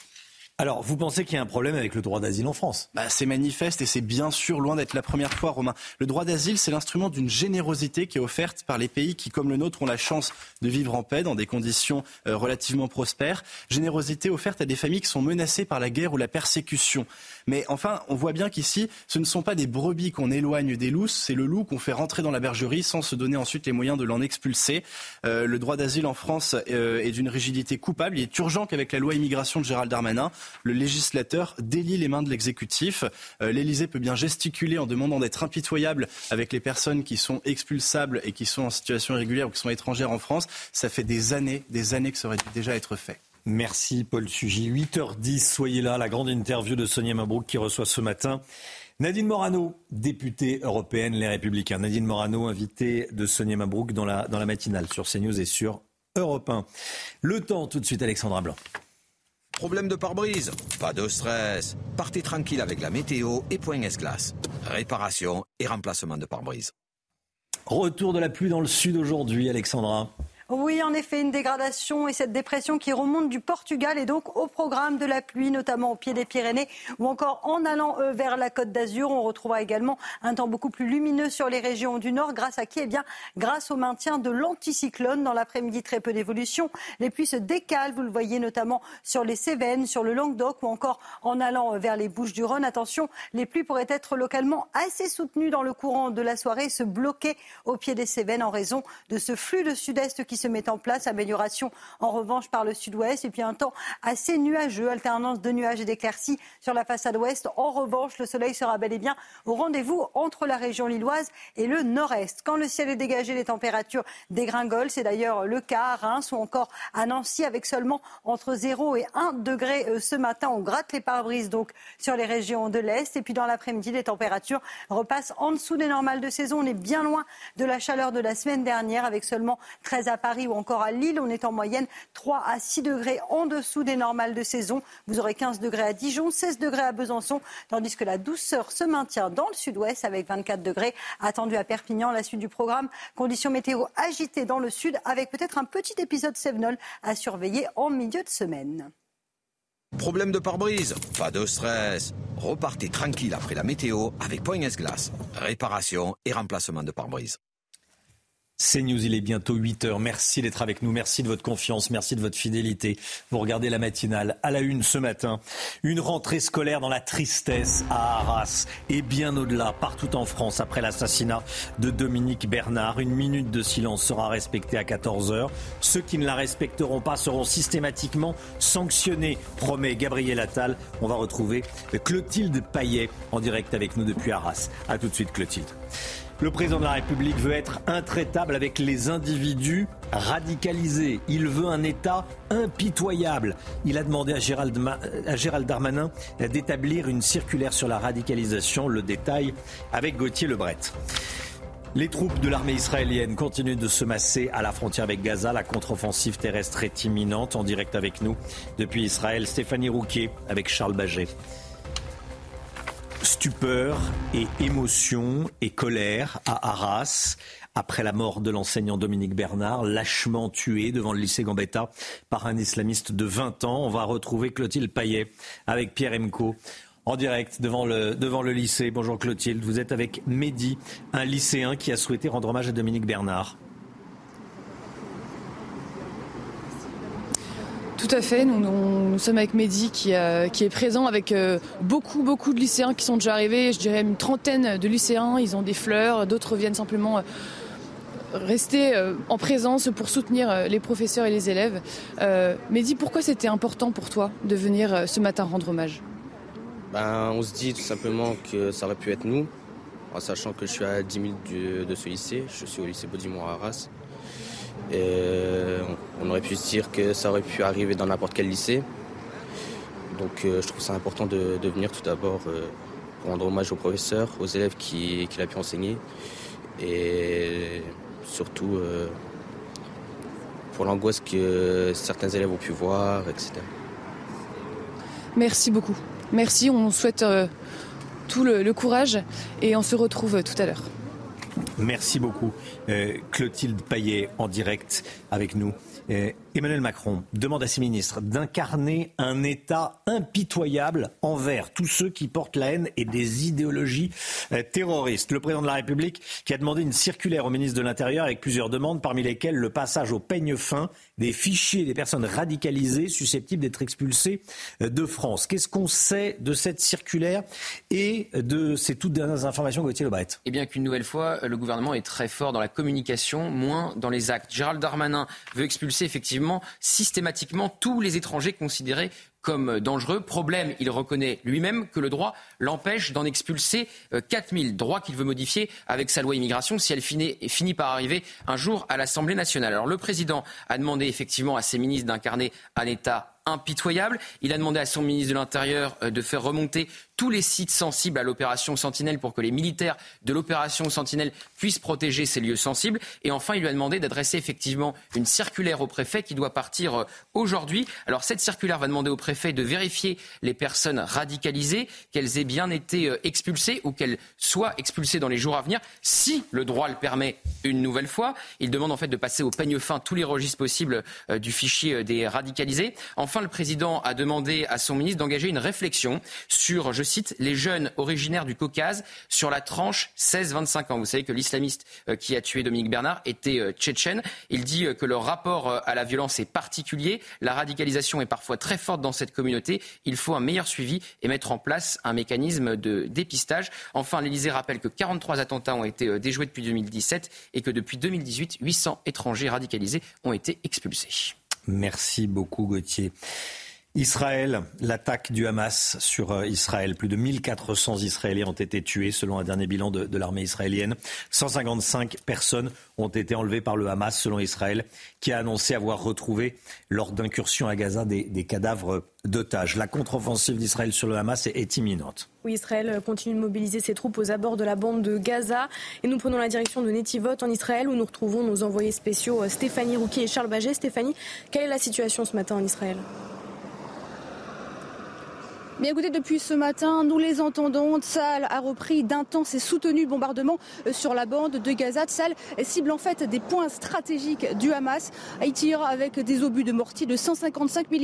Alors, vous pensez qu'il y a un problème avec le droit d'asile en France? Bah, C'est manifeste et c'est bien sûr loin d'être la première fois, Romain. Le droit d'asile, c'est l'instrument d'une générosité qui est offerte par les pays qui, comme le nôtre, ont la chance de vivre en paix dans des conditions euh, relativement prospères. Générosité offerte à des familles qui sont menacées par la guerre ou la persécution. Mais enfin, on voit bien qu'ici, ce ne sont pas des brebis qu'on éloigne des loups, c'est le loup qu'on fait rentrer dans la bergerie sans se donner ensuite les moyens de l'en expulser. Euh, le droit d'asile en France euh, est d'une rigidité coupable. Il est urgent qu'avec la loi immigration de Gérald Darmanin, le législateur délie les mains de l'exécutif. Euh, L'Élysée peut bien gesticuler en demandant d'être impitoyable avec les personnes qui sont expulsables et qui sont en situation irrégulière ou qui sont étrangères en France. Ça fait des années, des années que ça aurait dû déjà être fait. Merci Paul Sugy. 8h10, soyez là, la grande interview de Sonia Mabrouk qui reçoit ce matin Nadine Morano, députée européenne Les Républicains. Nadine Morano, invitée de Sonia Mabrouk dans la, dans la matinale sur CNews et sur Europe 1. Le temps tout de suite, Alexandra Blanc. Problème de pare-brise Pas de stress. Partez tranquille avec la météo et Point S-Glace. Réparation et remplacement de pare-brise. Retour de la pluie dans le sud aujourd'hui, Alexandra. Oui, en effet, une dégradation et cette dépression qui remonte du Portugal et donc au programme de la pluie, notamment au pied des Pyrénées ou encore en allant euh, vers la Côte d'Azur. On retrouvera également un temps beaucoup plus lumineux sur les régions du nord. Grâce à qui? Eh bien, grâce au maintien de l'anticyclone. Dans l'après-midi, très peu d'évolution. Les pluies se décalent, vous le voyez notamment sur les Cévennes, sur le Languedoc ou encore en allant euh, vers les Bouches-du-Rhône. Attention, les pluies pourraient être localement assez soutenues dans le courant de la soirée et se bloquer au pied des Cévennes en raison de ce flux de sud-est qui se met en place. Amélioration en revanche par le sud-ouest. Et puis un temps assez nuageux, alternance de nuages et d'éclaircies sur la façade ouest. En revanche, le soleil sera bel et bien au rendez-vous entre la région lilloise et le nord-est. Quand le ciel est dégagé, les températures dégringolent. C'est d'ailleurs le cas à Reims ou encore à Nancy avec seulement entre 0 et 1 degré euh, ce matin. On gratte les pare-brises donc sur les régions de l'Est. Et puis dans l'après-midi, les températures repassent en dessous des normales de saison. On est bien loin de la chaleur de la semaine dernière avec seulement 13 à ou encore à Lille. On est en moyenne 3 à 6 degrés en dessous des normales de saison. Vous aurez 15 degrés à Dijon, 16 degrés à Besançon, tandis que la douceur se maintient dans le sud-ouest avec 24 degrés attendus à Perpignan. La suite du programme, conditions météo agitées dans le sud avec peut-être un petit épisode Sévenol à surveiller en milieu de semaine. Problème de pare-brise? Pas de stress. Repartez tranquille après la météo avec Point S-Glace. Réparation et remplacement de pare-brise. C'est News, il est bientôt 8 heures. Merci d'être avec nous. Merci de votre confiance. Merci de votre fidélité. Vous regardez la matinale à la une ce matin. Une rentrée scolaire dans la tristesse à Arras et bien au-delà, partout en France, après l'assassinat de Dominique Bernard. Une minute de silence sera respectée à 14 heures. Ceux qui ne la respecteront pas seront systématiquement sanctionnés, promet Gabriel Attal. On va retrouver Clotilde Paillet en direct avec nous depuis Arras. A tout de suite, Clotilde. Le président de la République veut être intraitable avec les individus radicalisés. Il veut un État impitoyable. Il a demandé à Gérald, Darmanin d'établir une circulaire sur la radicalisation. Le détail avec Gauthier Lebret. Les troupes de l'armée israélienne continuent de se masser à la frontière avec Gaza. La contre-offensive terrestre est imminente. En direct avec nous depuis Israël, Stéphanie Rouquet avec Charles Baget. Stupeur et émotion et colère à Arras après la mort de l'enseignant Dominique Bernard, lâchement tué devant le lycée Gambetta par un islamiste de 20 ans. On va retrouver Clotilde Paillet avec Pierre Emco en direct devant le, devant le lycée. Bonjour Clotilde, vous êtes avec Mehdi, un lycéen qui a souhaité rendre hommage à Dominique Bernard. Tout à fait. Nous, sommes avec Mehdi qui, euh, est présent avec euh, beaucoup, beaucoup de lycéens qui sont déjà arrivés. Je dirais une trentaine de lycéens. Ils ont des fleurs. D'autres viennent simplement euh, rester en présence pour soutenir les professeurs et les élèves. Mehdi, pourquoi c'était important pour toi de venir ce matin rendre hommage? Ben, On se dit tout simplement que ça aurait pu être nous, en sachant que je suis à 10 minutes du- de ce lycée. Je suis au lycée Baudimont à Arras. Euh, on aurait pu se dire que ça aurait pu arriver dans n'importe quel lycée. Donc euh, je trouve ça important de, venir tout d'abord euh, pour rendre hommage aux professeurs, aux élèves qui- a pu enseigner. Et surtout pour l'angoisse que certains élèves ont pu voir, etc. Merci beaucoup. Merci. On souhaite tout le, courage et on se retrouve tout à l'heure. Merci beaucoup. Euh, Clotilde Paillet en direct avec nous. Euh, Emmanuel Macron demande à ses ministres d'incarner un État impitoyable envers tous ceux qui portent la haine et des idéologies euh, terroristes. Le président de la République qui a demandé une circulaire au ministre de l'Intérieur avec plusieurs demandes, parmi lesquelles le passage au peigne fin des fichiers des personnes radicalisées susceptibles d'être expulsées euh, de France. Qu'est-ce qu'on sait de cette circulaire et de ces toutes dernières informations, Gauthier Lebret? Eh bien qu'une nouvelle fois, le gouvernement est très fort dans la communication, moins dans les actes. Gérald Darmanin veut expulser effectivement systématiquement tous les étrangers considérés comme dangereux. Problème, il reconnaît lui-même que le droit l'empêche d'en expulser 4000, euh, droit qu'il veut modifier avec sa loi immigration si elle finit, par arriver un jour à l'Assemblée nationale. Alors le président a demandé effectivement à ses ministres d'incarner un État impitoyable. Il a demandé à son ministre de l'Intérieur euh, de faire remonter tous les sites sensibles à l'opération Sentinelle pour que les militaires de l'opération Sentinelle puissent protéger ces lieux sensibles. Et enfin, il lui a demandé d'adresser effectivement une circulaire au préfet qui doit partir euh, aujourd'hui. Alors cette circulaire va demander au préfet de vérifier les personnes radicalisées, qu'elles aient bien été euh, expulsées ou qu'elles soient expulsées dans les jours à venir, si le droit le permet une nouvelle fois. Il demande en fait de passer au peigne fin tous les registres possibles du fichier des radicalisés. Enfin, le président a demandé à son ministre d'engager une réflexion sur, je cite, les jeunes originaires du Caucase sur la tranche 16-25 ans. Vous savez que l'islamiste euh, qui a tué Dominique Bernard était euh, tchétchène. Il dit euh, que leur rapport à la violence est particulier. La radicalisation est parfois très forte dans cette communauté. Il faut un meilleur suivi et mettre en place un mécanisme de dépistage. Enfin, l'Élysée rappelle que 43 attentats ont été déjoués depuis 2017 et que depuis 2018, 800 étrangers radicalisés ont été expulsés. Merci beaucoup Gauthier. Israël, l'attaque du Hamas sur euh, Israël. Plus de 1400 Israéliens ont été tués selon un dernier bilan de, l'armée israélienne. 155 personnes ont été enlevées par le Hamas selon Israël, qui a annoncé avoir retrouvé lors d'incursions à Gaza des, cadavres d'otages. La contre-offensive d'Israël sur le Hamas est, imminente. Oui, Israël continue de mobiliser ses troupes aux abords de la bande de Gaza. Et nous prenons la direction de Netivot en Israël où nous retrouvons nos envoyés spéciaux euh, Stéphanie Rouquier et Charles Baget. Stéphanie, quelle est la situation ce matin en Israël? Bien écoutez, depuis ce matin, nous les entendons. Tsal a repris d'intenses et soutenus bombardements euh, sur la bande de Gaza. Tsal cible en fait des points stratégiques du Hamas. Il tire avec des obus de mortier de 155 mm.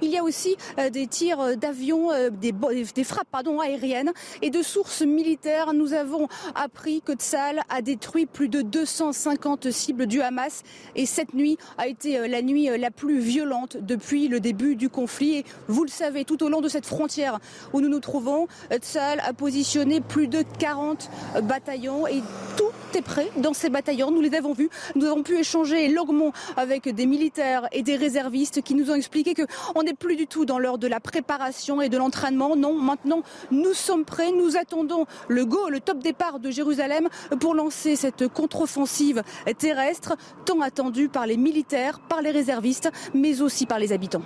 Il y a aussi euh, des tirs d'avions, euh, des, frappes aériennes et de sources militaires. Nous avons appris que Tsal a détruit plus de 250 cibles du Hamas et cette nuit a été la nuit la plus violente depuis le début du conflit. Et vous le savez, tout au long de cette frontière, où nous nous trouvons, Tsal a positionné plus de 40 bataillons et tout est prêt dans ces bataillons. Nous les avons vus. Nous avons pu échanger longuement avec des militaires et des réservistes qui nous ont expliqué qu'on n'est plus du tout dans l'heure de la préparation et de l'entraînement. Non, maintenant, nous sommes prêts. Nous attendons le go, le top départ de Jérusalem pour lancer cette contre-offensive terrestre tant attendue par les militaires, par les réservistes, mais aussi par les habitants.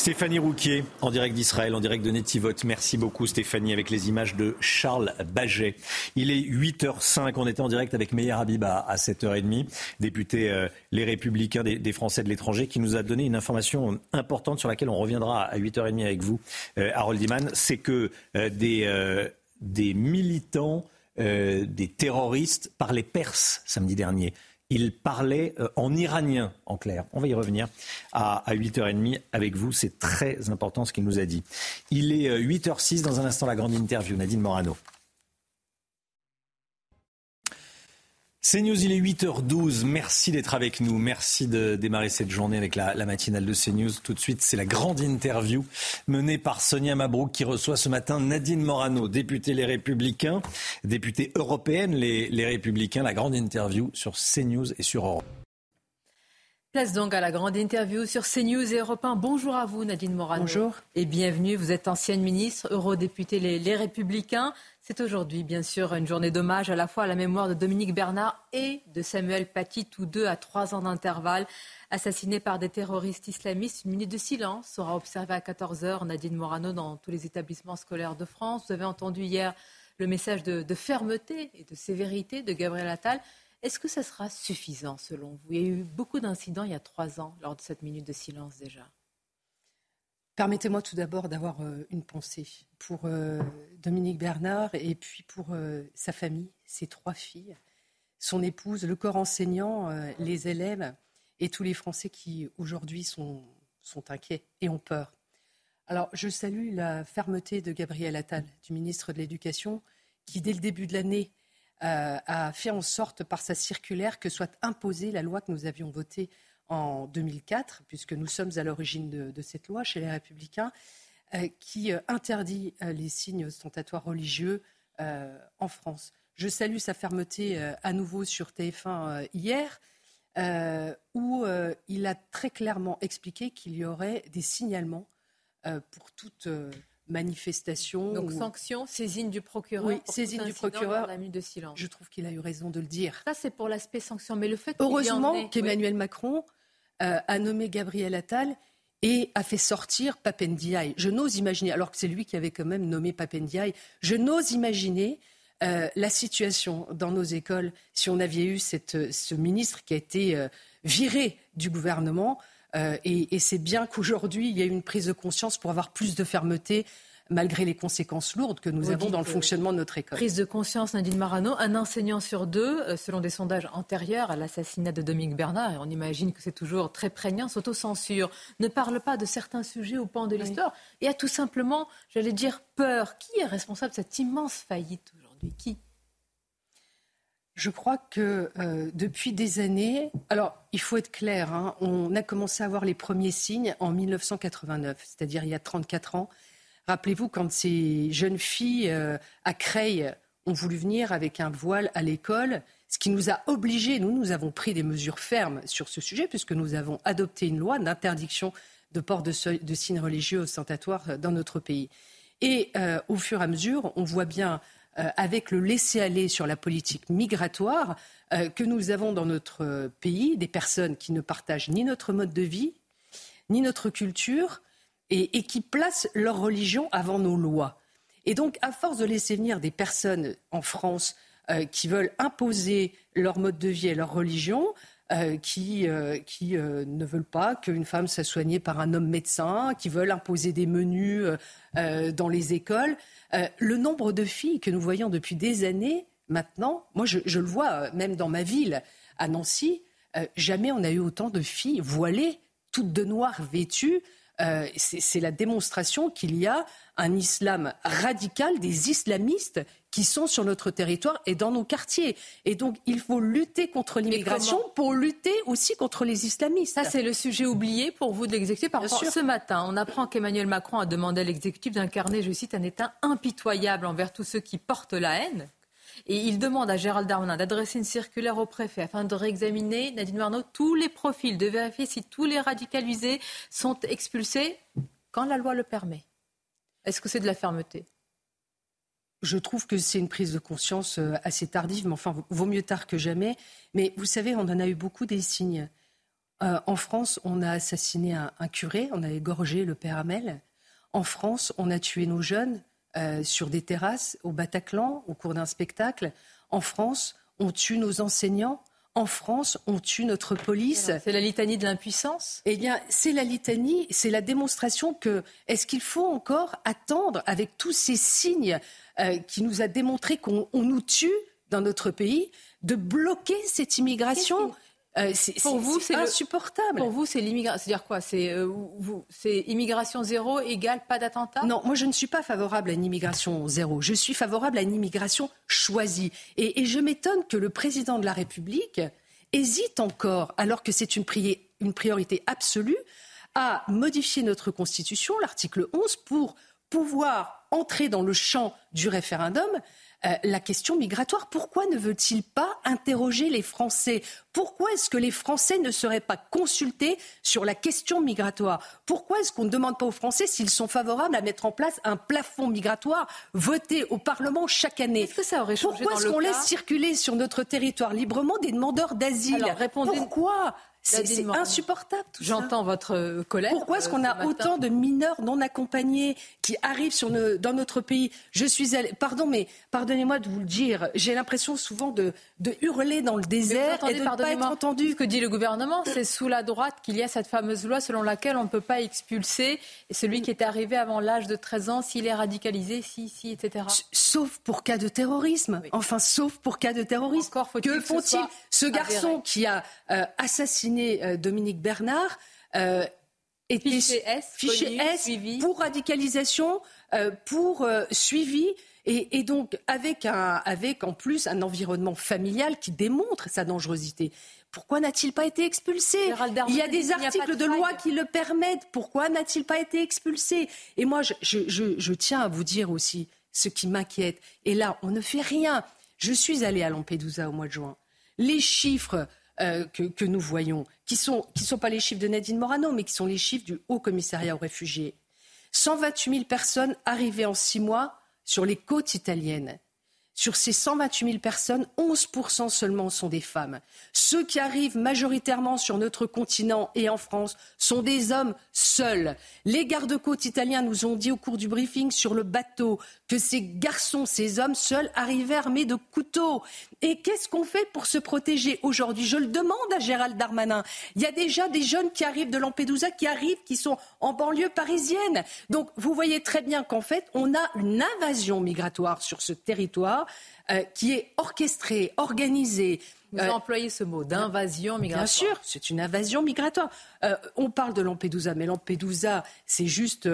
Stéphanie Rouquier, en direct d'Israël, en direct de Netivot. Merci beaucoup Stéphanie, avec les images de Charles Baget. Il est 8h05, on était en direct avec Meyer Habib à 7h30, député euh, Les Républicains des, Français de l'étranger, qui nous a donné une information importante sur laquelle on reviendra à 8h30 avec vous, euh, Harold Iman. C'est que euh, des, des militants, des terroristes parlaient perse samedi dernier. Il parlait euh, en iranien, en clair. On va y revenir à, 8h30 avec vous. C'est très important ce qu'il nous a dit. Il est 8h06 euh, dans un instant la grande interview. Nadine Morano. CNews, il est 8h12. Merci d'être avec nous. Merci de démarrer cette journée avec la, matinale de CNews. Tout de suite, c'est la grande interview menée par Sonia Mabrouk qui reçoit ce matin Nadine Morano, députée Les Républicains, députée européenne Les, les Républicains. La grande interview sur CNews et sur Europe. Place donc à la grande interview sur CNews et Europe 1. Bonjour à vous, Nadine Morano. Bonjour. Et bienvenue. Vous êtes ancienne ministre, eurodéputée les, les Républicains. C'est aujourd'hui, bien sûr, une journée d'hommage à la fois à la mémoire de Dominique Bernard et de Samuel Paty, tous deux à trois ans d'intervalle, assassinés par des terroristes islamistes. Une minute de silence sera observée à 14h, Nadine Morano, dans tous les établissements scolaires de France. Vous avez entendu hier le message de, de fermeté et de sévérité de Gabriel Attal. Est-ce que ça sera suffisant selon vous? Il y a eu beaucoup d'incidents il y a trois ans lors de cette minute de silence déjà. Permettez-moi tout d'abord d'avoir euh, une pensée pour euh, Dominique Bernard et puis pour euh, sa famille, ses trois filles, son épouse, le corps enseignant, les élèves et tous les Français qui aujourd'hui sont, sont inquiets et ont peur. Alors, je salue la fermeté de Gabriel Attal, du ministre de l'Éducation, qui, dès le début de l'année, euh, a fait en sorte, par sa circulaire, que soit imposée la loi que nous avions votée en 2004, puisque nous sommes à l'origine de, cette loi chez les Républicains, euh, qui euh, interdit les signes ostentatoires religieux en France. Je salue sa fermeté à nouveau sur TF1 hier, où il a très clairement expliqué qu'il y aurait des signalements pour toute manifestation. Donc sanction, saisine du procureur. Oui, saisine du procureur. La de silence. Je trouve qu'il a eu raison de le dire. Ça, c'est pour l'aspect sanction. Mais le fait Heureusement qu'Emmanuel Macron euh, a nommé Gabriel Attal et a fait sortir Papendiaï. Je n'ose imaginer, alors que c'est lui qui avait quand même nommé Papendiaï, je n'ose imaginer euh, la situation dans nos écoles si on avait eu cette, ce ministre qui a été euh, viré du gouvernement. Euh, et, c'est bien qu'aujourd'hui, il y ait une prise de conscience pour avoir plus de fermeté malgré les conséquences lourdes que nous avons dans le fonctionnement de notre école. Prise de conscience, Nadine Marano, un enseignant sur deux, euh, selon des sondages antérieurs à l'assassinat de Dominique Bernard, et on imagine que c'est toujours très prégnant, s'autocensure, ne parle pas de certains sujets au pan de l'histoire, et a tout simplement, j'allais dire, peur. Qui est responsable de cette immense faillite aujourd'hui? Qui? Je crois que euh, depuis des années, alors il faut être clair, hein, on a commencé à voir les premiers signes en 1989, c'est-à-dire il y a 34 ans. Rappelez-vous quand ces jeunes filles euh, à Creil ont voulu venir avec un voile à l'école, ce qui nous a obligés, nous, nous avons pris des mesures fermes sur ce sujet, puisque nous avons adopté une loi d'interdiction de port de, signes religieux ostentatoires dans notre pays. Et euh, au fur et à mesure, on voit bien euh, avec le laisser-aller sur la politique migratoire euh, que nous avons dans notre pays, des personnes qui ne partagent ni notre mode de vie, ni notre culture, et, qui placent leur religion avant nos lois. Et donc, à force de laisser venir des personnes en France euh, qui veulent imposer leur mode de vie et leur religion, qui, qui ne veulent pas qu'une femme soit soignée par un homme médecin, qui veulent imposer des menus dans les écoles. Euh, le nombre de filles que nous voyons depuis des années maintenant, moi je, le vois euh, même dans ma ville, à Nancy, euh, jamais on a eu autant de filles voilées, toutes de noir vêtues. c'est la démonstration qu'il y a un islam radical, des islamistes qui sont sur notre territoire et dans nos quartiers. Et donc, il faut lutter contre l'immigration pour lutter aussi contre les islamistes. Ça, c'est le sujet oublié pour vous de l'exécutif. Par ce matin, on apprend qu'Emmanuel Macron a demandé à l'exécutif d'incarner, je cite, un État impitoyable envers tous ceux qui portent la haine. Et il demande à Gérald Darmanin d'adresser une circulaire au préfet afin de réexaminer, Nadine Marnaud, tous les profils, de vérifier si tous les radicalisés sont expulsés quand la loi le permet. Est-ce que c'est de la fermeté? Je trouve que c'est une prise de conscience euh, assez tardive, mais enfin, vaut mieux tard que jamais. Mais vous savez, on en a eu beaucoup des signes. Euh, en France, on a assassiné un, curé, on a égorgé le père Hamel. En France, on a tué nos jeunes euh, sur des terrasses au Bataclan au cours d'un spectacle. En France, on tue nos enseignants en France, on tue notre police. C'est la litanie de l'impuissance? Eh bien, c'est la litanie, c'est la démonstration que est-ce qu'il faut encore attendre avec tous ces signes euh, qui nous a démontré qu'on nous tue dans notre pays, de bloquer cette immigration euh, pour vous, c'est insupportable. Pour vous, c'est l'immigration. C'est-à-dire quoi? Euh, C'est immigration zéro égale pas d'attentat? Non, moi je ne suis pas favorable à une immigration zéro. Je suis favorable à une immigration choisie. Et, je m'étonne que le président de la République hésite encore, alors que c'est une, une priorité absolue, à modifier notre Constitution, l'article 11, pour pouvoir entrer dans le champ du référendum euh, la question migratoire. Pourquoi ne veut-il pas interroger les Français? Pourquoi est-ce que les Français ne seraient pas consultés sur la question migratoire? Pourquoi est-ce qu'on ne demande pas aux Français s'ils sont favorables à mettre en place un plafond migratoire voté au Parlement chaque année? Est-ce que ça aurait changé Pourquoi est-ce qu'on laisse circuler sur notre territoire librement des demandeurs d'asile? Pourquoi c'est insupportable tout ça. J'entends votre euh, collègue. Pourquoi est-ce qu'on a autant de mineurs non accompagnés qui arrivent sur dans notre pays? Je suis allée, pardon, mais pardonnez-moi de vous le dire, j'ai l'impression souvent de, de, hurler dans le désert et de ne pas être entendu. Ce que dit le gouvernement, c'est sous la droite qu'il y a cette fameuse loi selon laquelle on ne peut pas expulser celui qui est arrivé avant l'âge de 13 ans s'il est radicalisé, si, si, etc. Sauf pour cas de terrorisme. Enfin, sauf pour cas de terrorisme. que font-ils Ce garçon qui a euh, assassiné assassiné Dominique Bernard était fiché S, fiché S pour radicalisation, pour suivi. Et, donc, avec, un, avec en plus un environnement familial qui démontre sa dangerosité. Pourquoi n'a-t-il pas été expulsé? Il y a des articles de, loi qui le permettent. Pourquoi n'a-t-il pas été expulsé? Et moi, je, je, tiens à vous dire aussi ce qui m'inquiète. Et là, on ne fait rien. Je suis allée à Lampedusa au mois de juin. Les chiffres euh, que, nous voyons, qui ne sont, sont pas les chiffres de Nadine Morano, mais qui sont les chiffres du Haut Commissariat aux réfugiés. 128 000 personnes arrivées en six mois sur les côtes italiennes. Sur ces 128 000 personnes, 11 seulement sont des femmes. Ceux qui arrivent majoritairement sur notre continent et en France sont des hommes seuls. Les gardes-côtes italiens nous ont dit au cours du briefing sur le bateau que ces garçons, ces hommes seuls arrivaient armés de couteaux. Et qu'est-ce qu'on fait pour se protéger aujourd'hui? Je le demande à Gérald Darmanin. Il y a déjà des jeunes qui arrivent de Lampedusa, qui arrivent, qui sont en banlieue parisienne. Donc vous voyez très bien qu'en fait, on a une invasion migratoire sur ce territoire euh, qui est orchestré, organisé. Vous euh, employez ce mot d'invasion migratoire. Bien sûr, c'est une invasion migratoire. Euh, on parle de Lampedusa, mais Lampedusa, c'est juste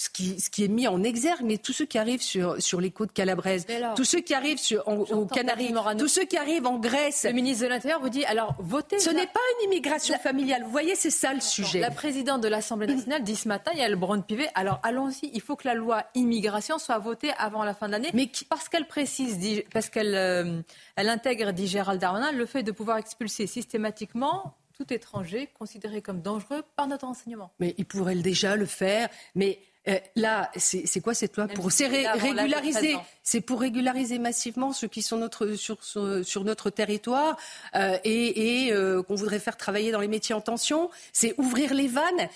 ce qui, ce qui, est mis en exergue, mais tous ceux qui arrivent sur, sur les côtes calabraises, tous ceux qui arrivent sur, en, aux Canaries, tous ceux qui arrivent en Grèce. Le ministre de l'Intérieur vous dit alors votez. Ce n'est pas une immigration familiale. Vous voyez, c'est ça le sujet. La présidente de l'Assemblée nationale dit ce matin, il y a le Brun Pivet. Alors allons-y, il faut que la loi immigration soit votée avant la fin de l'année. Mais parce qu'elle précise, dit, parce qu'elle euh, elle intègre, dit Gérald Darmanin, le fait de pouvoir expulser systématiquement tout étranger considéré comme dangereux par notre enseignement. Mais il pourrait déjà le faire. Mais euh, là, c'est quoi cette loi pour régulariser C'est pour régulariser massivement ceux qui sont notre, sur, sur, notre territoire euh, et, et euh, qu'on voudrait faire travailler dans les métiers en tension. C'est ouvrir les vannes.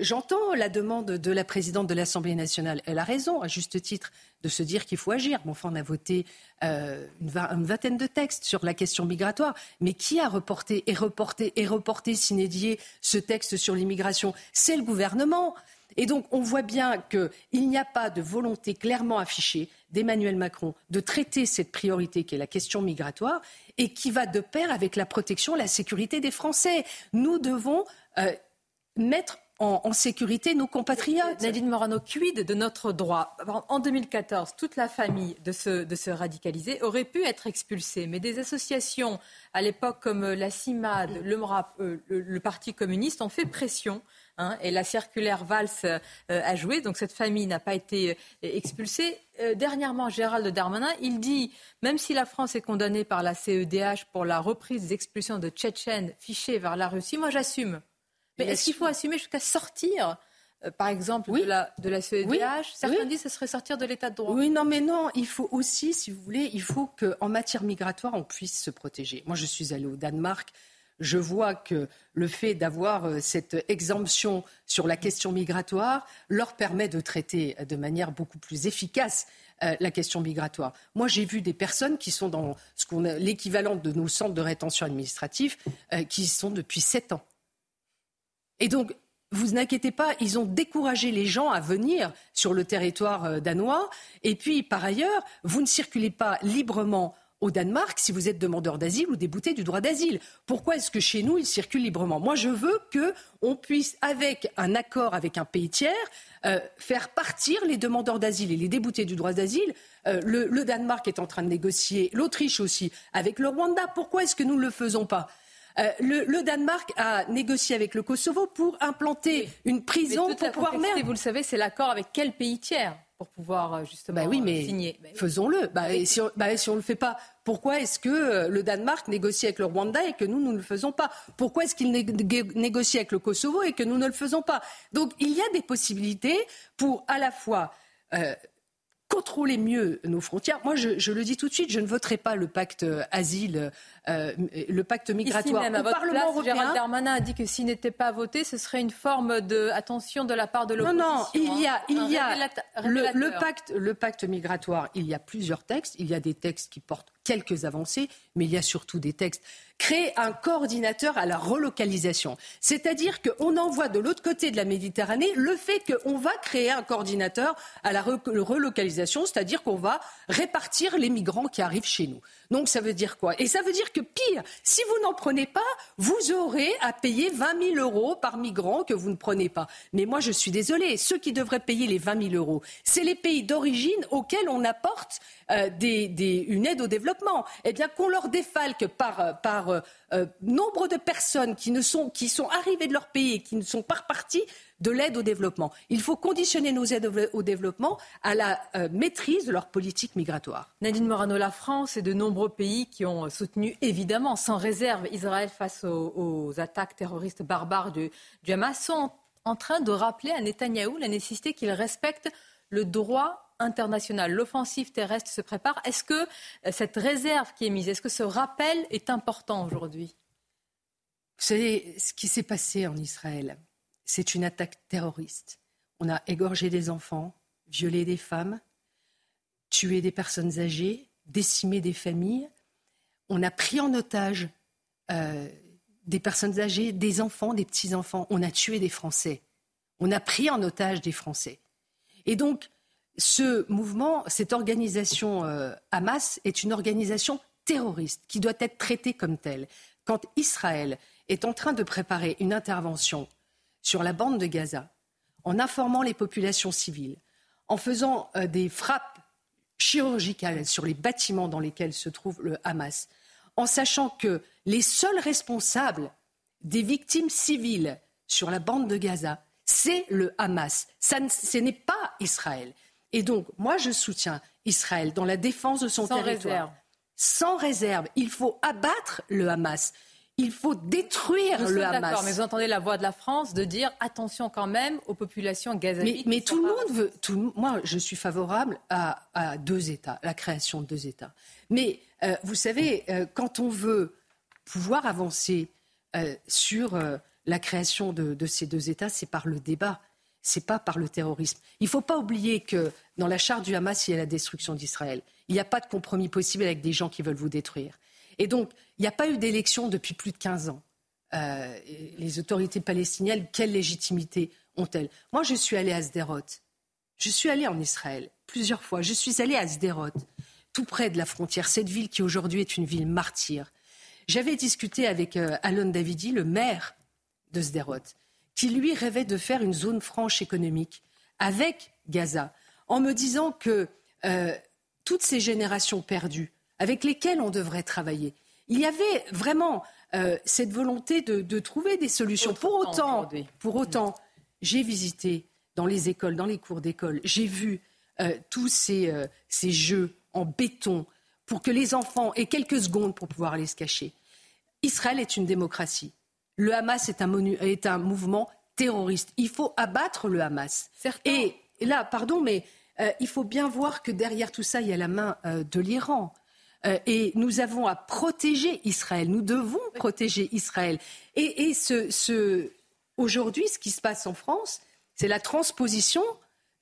J'entends la demande de la présidente de l'Assemblée nationale. Elle a raison, à juste titre, de se dire qu'il faut agir. Bon, enfin, on a voté une, une, vingtaine de textes sur la question migratoire. Mais qui a reporté et reporté et reporté, s'inédier ce texte sur l'immigration? C'est le gouvernement. Et donc, on voit bien qu'il n'y a pas de volonté clairement affichée d'Emmanuel Macron de traiter cette priorité qui est la question migratoire et qui va de pair avec la protection, la sécurité des Français. Nous devons euh, mettre en, sécurité nos compatriotes. Nadine Morano, quid de notre droit? En 2014, toute la famille de se, de se radicaliser aurait pu être expulsée, mais des associations à l'époque comme la CIMAD, le, euh, le Parti communiste ont fait pression Hein, et la circulaire Valls euh, a joué, donc cette famille n'a pas été euh, expulsée. Euh, dernièrement, Gérald Darmanin, il dit, même si la France est condamnée par la CEDH pour la reprise des expulsions de Tchétchènes fichés vers la Russie, moi j'assume. Mais est-ce qu'il faut assumer jusqu'à sortir par exemple, de, la, de la CEDH. Certains disent que ce serait sortir de l'état de droit. Oui, non, mais non, il faut aussi, si vous voulez, il faut qu'en matière migratoire, on puisse se protéger. Moi, je suis allée au Danemark je vois que le fait d'avoir euh, cette exemption sur la question migratoire leur permet de traiter de manière beaucoup plus efficace euh, la question migratoire. Moi, j'ai vu des personnes qui sont dans l'équivalent de nos centres de rétention administrative, euh, qui sont depuis sept ans. Et donc, vous inquiétez pas, ils ont découragé les gens à venir sur le territoire danois. Et puis, par ailleurs, vous ne circulez pas librement au Danemark si vous êtes demandeur d'asile ou débouté du droit d'asile. Pourquoi est-ce que chez nous, il circule librement? Moi, je veux qu'on puisse, avec un accord avec un pays tiers, euh, faire partir les demandeurs d'asile et les déboutés du droit d'asile. Euh, le, Danemark est en train de négocier, l'Autriche aussi, avec le Rwanda. Pourquoi est-ce que nous ne le faisons pas? Euh, le, Danemark a négocié avec le Kosovo pour implanter une prison pour pouvoir mettre. Vous le savez, c'est l'accord avec quel pays tiers? Pour pouvoir euh, justement bah oui, mais signer. Faisons-le. Bah, si on bah, si ne le fait pas, pourquoi est-ce que euh, le Danemark négocie avec le Rwanda et que nous, nous ne le faisons pas? Pourquoi est-ce qu'il négocie avec le Kosovo et que nous ne le faisons pas? Donc il y a des possibilités pour à la fois contrôler mieux nos frontières. Moi, je, le dis tout de suite, je ne voterai pas le pacte euh, asile, euh, le pacte migratoire. Ici même, à Au Parlement place, européen. Gérald Darmanin a dit que s'il n'était pas voté, ce serait une forme d'attention de, de la part de l'opposition. Non, non, il y a, il y a le, pacte, le pacte migratoire. Il y a plusieurs textes. Il y a des textes qui portent quelques avancées, mais il y a surtout des textes créer un coordinateur à la relocalisation. C'est-à-dire qu'on envoie de l'autre côté de la Méditerranée le fait qu'on va créer un coordinateur à la relocalisation, c'est-à-dire qu'on va répartir les migrants qui arrivent chez nous. Donc ça veut dire quoi? Et ça veut dire que pire, si vous n'en prenez pas, vous aurez à payer 20 000 euros par migrant que vous ne prenez pas. Mais moi, je suis désolée, ceux qui devraient payer les 20 000 euros, c'est les pays d'origine auxquels on apporte euh, une aide au développement. Eh bien, qu'on leur défalque par, euh, euh, nombre de personnes qui, ne sont, qui sont arrivées de leur pays et qui ne sont pas reparties de l'aide au développement. Il faut conditionner nos aides au développement à la euh, maîtrise de leur politique migratoire. Nadine Morano, la France et de nombreux pays qui ont soutenu évidemment sans réserve Israël face aux, attaques terroristes barbares du, du Hamas sont en train de rappeler à Netanyahou la nécessité qu'il respecte le droit international. L'offensive terrestre se prépare. Est-ce que euh, cette réserve qui est mise, est-ce que ce rappel est important aujourd'hui? Vous savez, ce qui s'est passé en Israël, c'est une attaque terroriste. On a égorgé des enfants, violé des femmes, tué des personnes âgées, décimé des familles. On a pris en otage euh, des personnes âgées, des enfants, des petits-enfants. On a tué des Français. On a pris en otage des Français. Et donc, ce mouvement, cette organisation euh, Hamas est une organisation terroriste qui doit être traitée comme telle. Quand Israël est en train de préparer une intervention sur la bande de Gaza, en informant les populations civiles, en faisant euh, des frappes chirurgicales sur les bâtiments dans lesquels se trouve le Hamas, en sachant que les seuls responsables des victimes civiles sur la bande de Gaza, c'est le Hamas. ce n'est pas Israël. Et donc, moi, je soutiens Israël dans la défense de son Sans territoire. Réserve. Sans réserve. Il faut abattre le Hamas. Il faut détruire le Hamas. Mais vous entendez la voix de la France de dire attention quand même aux populations gazaïques. Mais, tout le monde veut. Tout, moi, je suis favorable à, deux États, la création de deux États. Mais euh, vous savez, euh, quand on veut pouvoir avancer euh, sur la création de, de, ces deux États, c'est par le débat c'est pas par le terrorisme. Il ne faut pas oublier que dans la charte du Hamas, il y a la destruction d'Israël. Il n'y a pas de compromis possible avec des gens qui veulent vous détruire. Et donc, il n'y a pas eu d'élection depuis plus de 15 ans. Euh, les autorités palestiniennes, quelle légitimité ont-elles? Moi, je suis allée à Sderot. Je suis allée en Israël plusieurs fois. Je suis allée à Sderot, tout près de la frontière, cette ville qui aujourd'hui est une ville martyre. J'avais discuté avec euh, Alon Davidi, le maire de Sderot qui lui rêvait de faire une zone franche économique avec Gaza, en me disant que euh, toutes ces générations perdues avec lesquelles on devrait travailler, il y avait vraiment euh, cette volonté de, trouver des solutions. pour autant, pour autant, j'ai visité dans les écoles, dans les cours d'école, j'ai vu euh, tous ces, ces jeux en béton pour que les enfants aient quelques secondes pour pouvoir aller se cacher. Israël est une démocratie. Le Hamas est un, est un mouvement terroriste. Il faut abattre le Hamas. Et, là, pardon, mais euh, il faut bien voir que derrière tout ça, il y a la main euh, de l'Iran. Euh, et nous avons à protéger Israël. Nous devons protéger Israël. Et, ce, aujourd'hui, ce qui se passe en France, c'est la transposition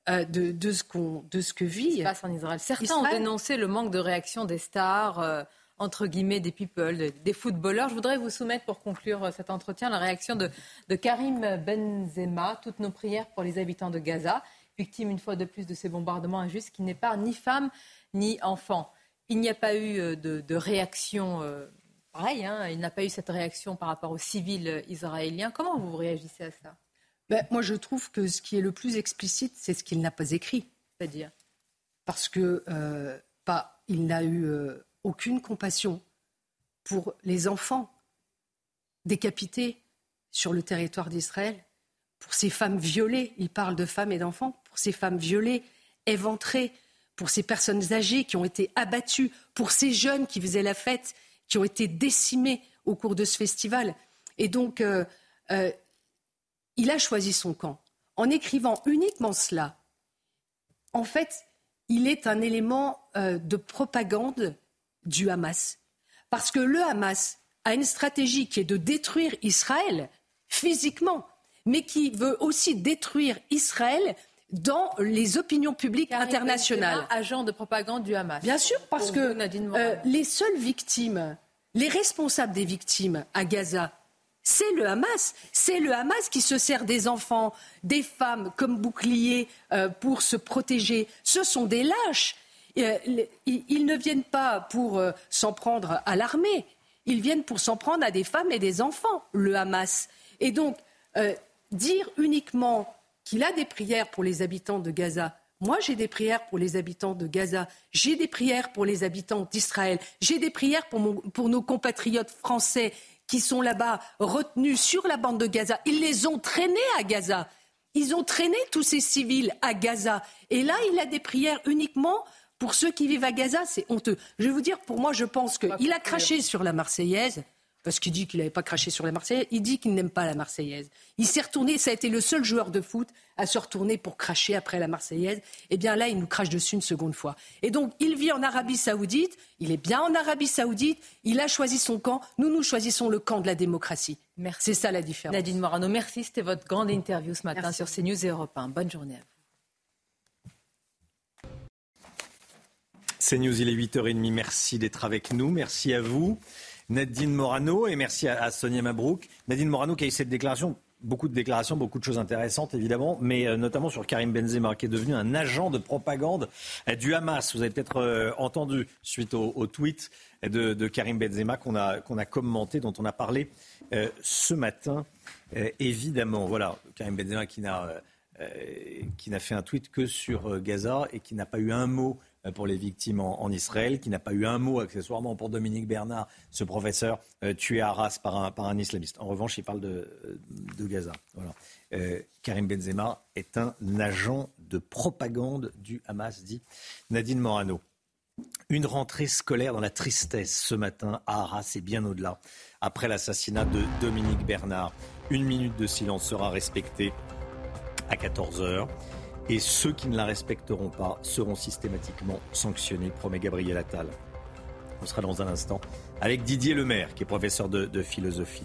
de, ce qu'on, de ce que vit. Se passe en Israël. Certains ont dénoncé le manque de réaction des stars entre guillemets, des people, des footballeurs. Je voudrais vous soumettre pour conclure euh, cet entretien la réaction de, Karim Benzema. Toutes nos prières pour les habitants de Gaza, victimes une fois de plus de ces bombardements injustes qui n'épargnent ni femmes ni enfants. Il n'y a pas eu euh, de, réaction. Euh, pareil, hein, il n'a pas eu cette réaction par rapport aux civils israéliens. Comment vous réagissez à ça? Ben, Moi, je trouve que ce qui est le plus explicite, c'est ce qu'il n'a pas écrit. C'est-à-dire? Parce que pas, il n'a eu aucune compassion pour les enfants décapités sur le territoire d'Israël, pour ces femmes violées, il parle de femmes et d'enfants, pour ces femmes violées, éventrées, pour ces personnes âgées qui ont été abattues, pour ces jeunes qui faisaient la fête, qui ont été décimés au cours de ce festival. Et donc, euh, euh, il a choisi son camp. En écrivant uniquement cela, en fait, il est un élément euh, de propagande du Hamas. Parce que le Hamas a une stratégie qui est de détruire Israël physiquement, mais qui veut aussi détruire Israël dans les opinions publiques internationales. Agent de propagande du Hamas. Bien sûr, parce que euh, les seules victimes, les responsables des victimes à Gaza, c'est le Hamas. C'est le Hamas qui se sert des enfants, des femmes comme boucliers euh, pour se protéger. Ce sont des lâches. Euh, ils ne viennent pas pour s'en prendre à l'armée. Ils viennent pour s'en prendre à des femmes et des enfants, le Hamas. Et donc, dire uniquement qu'il a des prières pour les habitants de Gaza. Moi, j'ai des prières pour les habitants de Gaza. J'ai des prières pour les habitants d'Israël. J'ai des prières pour, pour nos compatriotes français qui sont là-bas retenus sur la bande de Gaza. Ils les ont traînés à Gaza. Ils ont traîné tous ces civils à Gaza. Et là, il a des prières uniquement pour ceux qui vivent à Gaza. C'est honteux. Je vais vous dire, pour moi, je pense qu'il a craché sur la Marseillaise parce qu'il dit qu'il n'avait pas craché sur la Marseillaise, il dit qu'il n'aime pas la Marseillaise. Il s'est retourné, ça a été le seul joueur de foot à se retourner pour cracher après la Marseillaise. Eh bien là, il nous crache dessus une seconde fois. Et donc, il vit en Arabie Saoudite, il est bien en Arabie Saoudite, il a choisi son camp, nous, nous choisissons le camp de la démocratie. Merci. C'est ça la différence. Nadine Morano, merci, c'était votre grande interview ce matin sur CNews et Europe 1. Bonne journée à vous. CNews, il est 8h30, merci d'être avec nous, merci à vous. Nadine Morano et merci à, Sonia Mabrouk. Nadine Morano qui a eu cette déclaration beaucoup de déclarations, beaucoup de choses intéressantes évidemment, mais euh, notamment sur Karim Benzema qui est devenu un agent de propagande euh, du Hamas. Vous avez peut-être euh, entendu suite au, tweet de, Karim Benzema qu'on a, commenté, dont on a parlé ce matin. évidemment, voilà, Karim Benzema qui n'a qui n'a fait un tweet que sur Gaza et qui n'a pas eu un mot pour les victimes en, Israël, qui n'a pas eu un mot accessoirement pour Dominique Bernard, ce professeur euh, tué à Arras par un, islamiste. En revanche, il parle de, de Gaza. Euh, Karim Benzema est un agent de propagande du Hamas, dit Nadine Morano. Une rentrée scolaire dans la tristesse ce matin à Arras et bien au-delà. Après l'assassinat de Dominique Bernard, une minute de silence sera respectée à 14 heures et ceux qui ne la respecteront pas seront systématiquement sanctionnés, promet Gabriel Attal. On sera dans un instant avec Didier Lemaire, qui est professeur de, philosophie.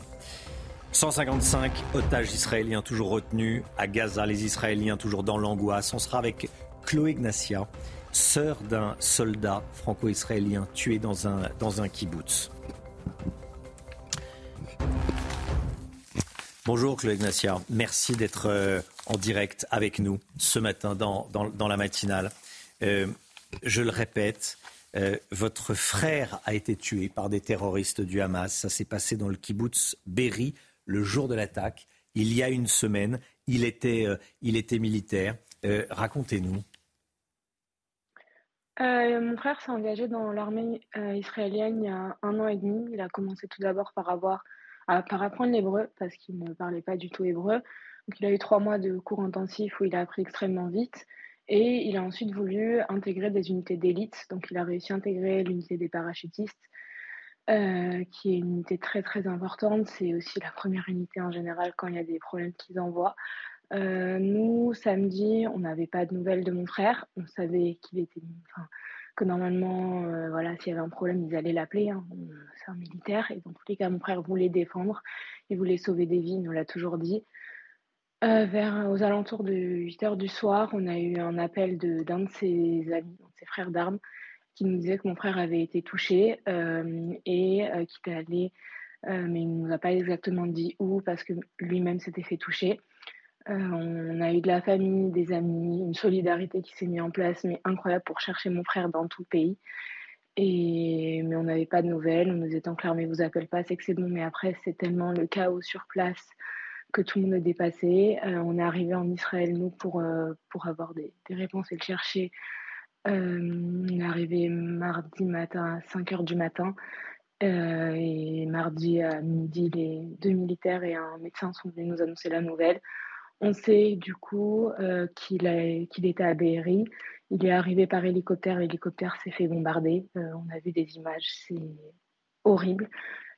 155 otages israéliens toujours retenus à Gaza, les Israéliens toujours dans l'angoisse. On sera avec Chloé Gnacia, sœur d'un soldat franco-israélien tué dans un, dans un kibbutz. Bonjour Chloé Ignacia, merci d'être euh, en direct avec nous ce matin dans, la matinale. Euh, je le répète, euh, votre frère a été tué par des terroristes du Hamas. Ça s'est passé dans le kibbutz Berry le jour de l'attaque. Il y a une semaine, il était, il était militaire. Racontez-nous. mon frère s'est engagé dans l'armée israélienne il y a un an et demi. Il a commencé tout d'abord par avoir par apprendre l'hébreu parce qu'il ne parlait pas du tout hébreu. Donc il a eu trois mois de cours intensifs où il a appris extrêmement vite. Et il a ensuite voulu intégrer des unités d'élite. Donc il a réussi à intégrer l'unité des parachutistes, euh, qui est une unité très très importante. C'est aussi la première unité en général quand il y a des problèmes qu'ils envoient. Euh, nous, samedi, on n'avait pas de nouvelles de mon frère. On savait qu'il était, que normalement, euh, voilà, s'il y avait un problème, ils allaient l'appeler. Hein. C'est un militaire. Et dans tous les cas, mon frère voulait défendre. Il voulait sauver des vies, il nous l'a toujours dit. Euh, vers aux alentours de 8 heures du soir, on a eu un appel d'un de, ses amis, de ses frères d'armes, qui nous disait que mon frère avait été touché euh, et qu'il était allé, mais il ne nous a pas exactement dit où parce que lui-même s'était fait toucher. Euh, on a eu de la famille, des amis, une solidarité qui s'est mise en place, mais incroyable pour chercher mon frère dans tout le pays. Mais on n'avait pas de nouvelles. On nous disait tant que l'armée vous appelle pas, c'est que c'est bon. Mais après, c'est tellement le chaos sur place que tout le monde est dépassé. Euh, on est arrivé en Israël, nous, pour, euh, pour avoir des, réponses et le chercher. on est arrivé mardi matin à 5 h du matin. et mardi à midi, les deux militaires et un médecin sont venus nous annoncer la nouvelle. On sait du coup euh, qu'il était à Be'eri. Il est arrivé par hélicoptère. L'hélicoptère s'est fait bombarder. Euh, on a vu des images. C'est horrible.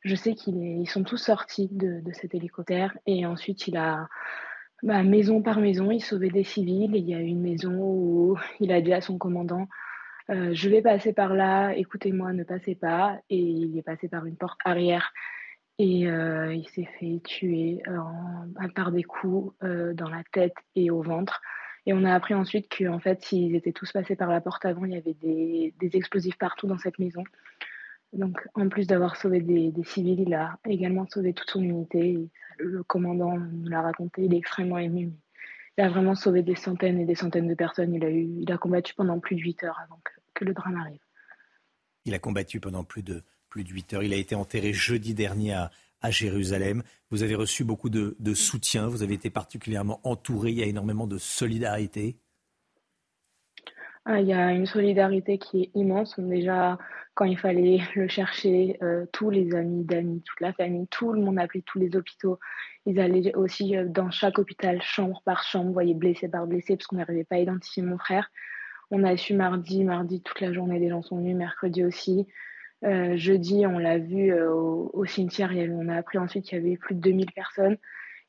Je sais qu'ils sont tous sortis de, cet hélicoptère. Et ensuite, il a, bah, maison par maison, il sauvait des civils. il y a une maison où il a dit à son commandant euh, Je vais passer par là, écoutez-moi, ne passez pas. Et il est passé par une porte arrière et euh, il s'est fait tuer euh, par des coups euh, dans la tête et au ventre. Et on a appris ensuite qu'en fait, s'ils étaient tous passés par la porte avant, il y avait des, explosifs partout dans cette maison. Donc, en plus d'avoir sauvé des, civils, il a également sauvé toute son unité. Le commandant nous l'a raconté, il est extrêmement ému. Il a vraiment sauvé des centaines et des centaines de personnes. Il a combattu pendant plus de 8 heures avant que, le drame arrive. Il a combattu pendant plus de, plus de 8 heures. Il a été enterré jeudi dernier à, Jérusalem. Vous avez reçu beaucoup de, soutien, vous avez été particulièrement entouré, il y a énormément de solidarité. Ah, il y a une solidarité qui est immense. Déjà, quand il fallait le chercher, euh, tous les amis d'amis, toute la famille, tout le monde appelait tous les hôpitaux. Ils allaient aussi euh, dans chaque hôpital, chambre par chambre, voyaient blessé par blessé, parce qu'on n'arrivait pas à identifier mon frère. On a su mardi, mardi, toute la journée, des gens sont venus, mercredi aussi. Euh, jeudi, on l'a vu euh, au, cimetière, on a appris ensuite qu'il y avait plus de 2000 personnes.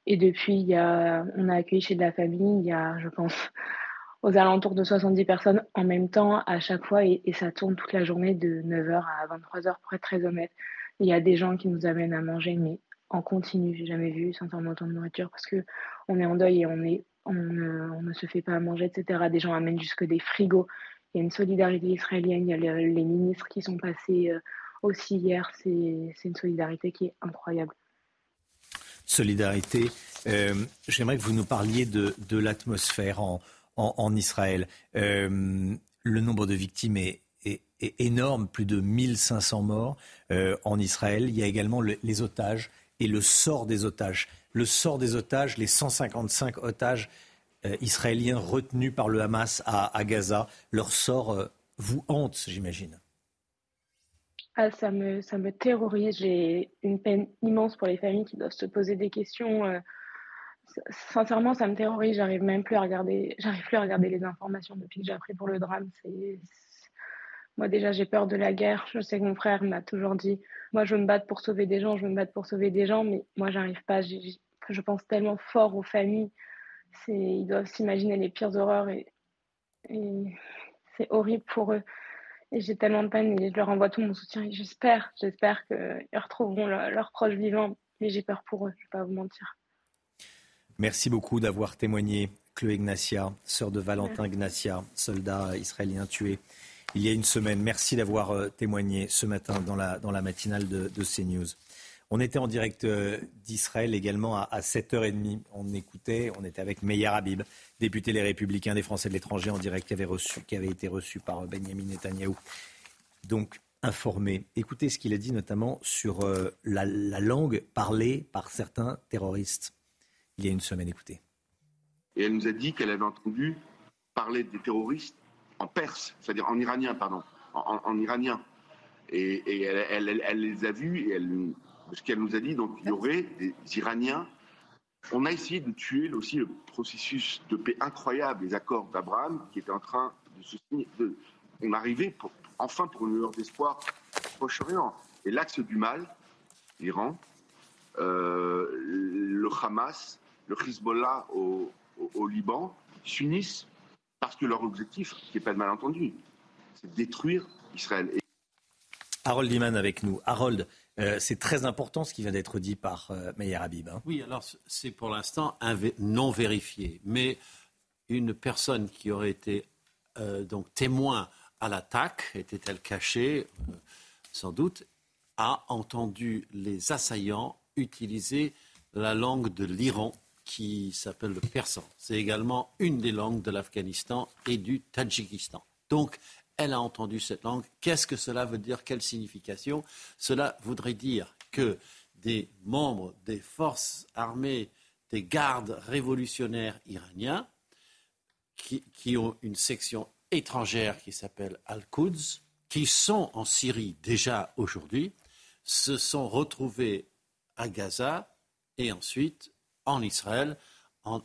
Et depuis, on a accueilli chez de la famille, il y a, je pense, aux alentours de 70 personnes en même temps à chaque fois. Et, ça tourne toute la journée de 9h à 23h, pour être très honnête. Il y a des gens qui nous amènent à manger, mais en continu. J'ai jamais vu sincèrement autant de nourriture parce que on est en deuil et on, est, on, on ne se fait pas à manger, etc. Des gens amènent jusque des frigos il y a une solidarité israélienne, il y a les, ministres qui sont passés euh, aussi hier. C'est une solidarité qui est incroyable. Solidarité. Euh, j'aimerais que vous nous parliez de, l'atmosphère en, Israël. Euh, le nombre de victimes est, énorme, plus de 1500 morts en Israël. Il y a également les otages et le sort des otages. Le sort des otages, les 155 otages israéliens retenus par le Hamas à, Gaza. Leur sort euh, vous hante, j'imagine. Ah, ça, me, ça me terrorise. J'ai une peine immense pour les familles qui doivent se poser des questions. Euh, sincèrement, ça me terrorise. J'arrive même plus à regarder. J'arrive plus à regarder les informations depuis que j'ai appris pour le drame. Moi déjà j'ai peur de la guerre. Je sais que mon frère m'a toujours dit, moi je veux me battre pour sauver des gens, je veux me battre pour sauver des gens, mais moi j'arrive pas. Je pense tellement fort aux familles ils doivent s'imaginer les pires horreurs et, c'est horrible pour eux. Et j'ai tellement de peine et je leur envoie tout mon soutien. Et j'espère, j'espère qu'ils retrouveront leurs proches vivants. Mais j'ai peur pour eux, je ne vais pas vous mentir. Merci beaucoup d'avoir témoigné, Chloé Ignacia, sœur de Valentin Ignacia, soldat israélien tué il y a une semaine. Merci d'avoir euh, témoigné ce matin dans la, dans la matinale de, de CNews. On était en direct euh, d'Israël également à, 7h30. On écoutait, on était avec Meir Habib, député Les Républicains des Français de l'étranger en direct qui avait, été reçu par euh, Benjamin Netanyahou. Donc informé. Écoutez ce qu'il a dit notamment sur euh, la, langue parlée par certains terroristes il y a une semaine. Écoutez. Et elle nous a dit qu'elle avait entendu parler des terroristes en perse, c'est-à-dire en iranien, pardon, en, iranien. Et, elle, elle, les a vus et elle ce qu'elle nous a dit. Donc, il y aurait des Iraniens. On a essayé de tuer aussi le processus de paix incroyable, les accords d'Abraham, qui étaient en train de se signer. on arrivait enfin pour une lueur d'espoir au Proche-Orient. Et l'axe du mal, l'Iran, euh, le Hamas, le Hezbollah au, Liban, s'unissent parce que leur objectif, qui n'est pas de malentendu, c'est détruire Israël. Harold Liman avec nous. Harold, euh, c'est très important ce qui vient d'être dit par euh, Meyer Habib. Hein. Oui, alors c'est pour l'instant non vérifié. Mais une personne qui aurait été euh, donc témoin à l'attaque, était-elle cachée? Sans doute, a entendu les assaillants utiliser la langue de l'Iran qui s'appelle le persan. C'est également une des langues de l'Afghanistan et du Tadjikistan. Donc, elle a entendu cette langue. Qu'est-ce que cela veut dire Quelle signification Cela voudrait dire que des membres des forces armées, des gardes révolutionnaires iraniens, qui, ont une section étrangère qui s'appelle Al-Quds, qui sont en Syrie déjà aujourd'hui, se sont retrouvés à Gaza et ensuite en Israël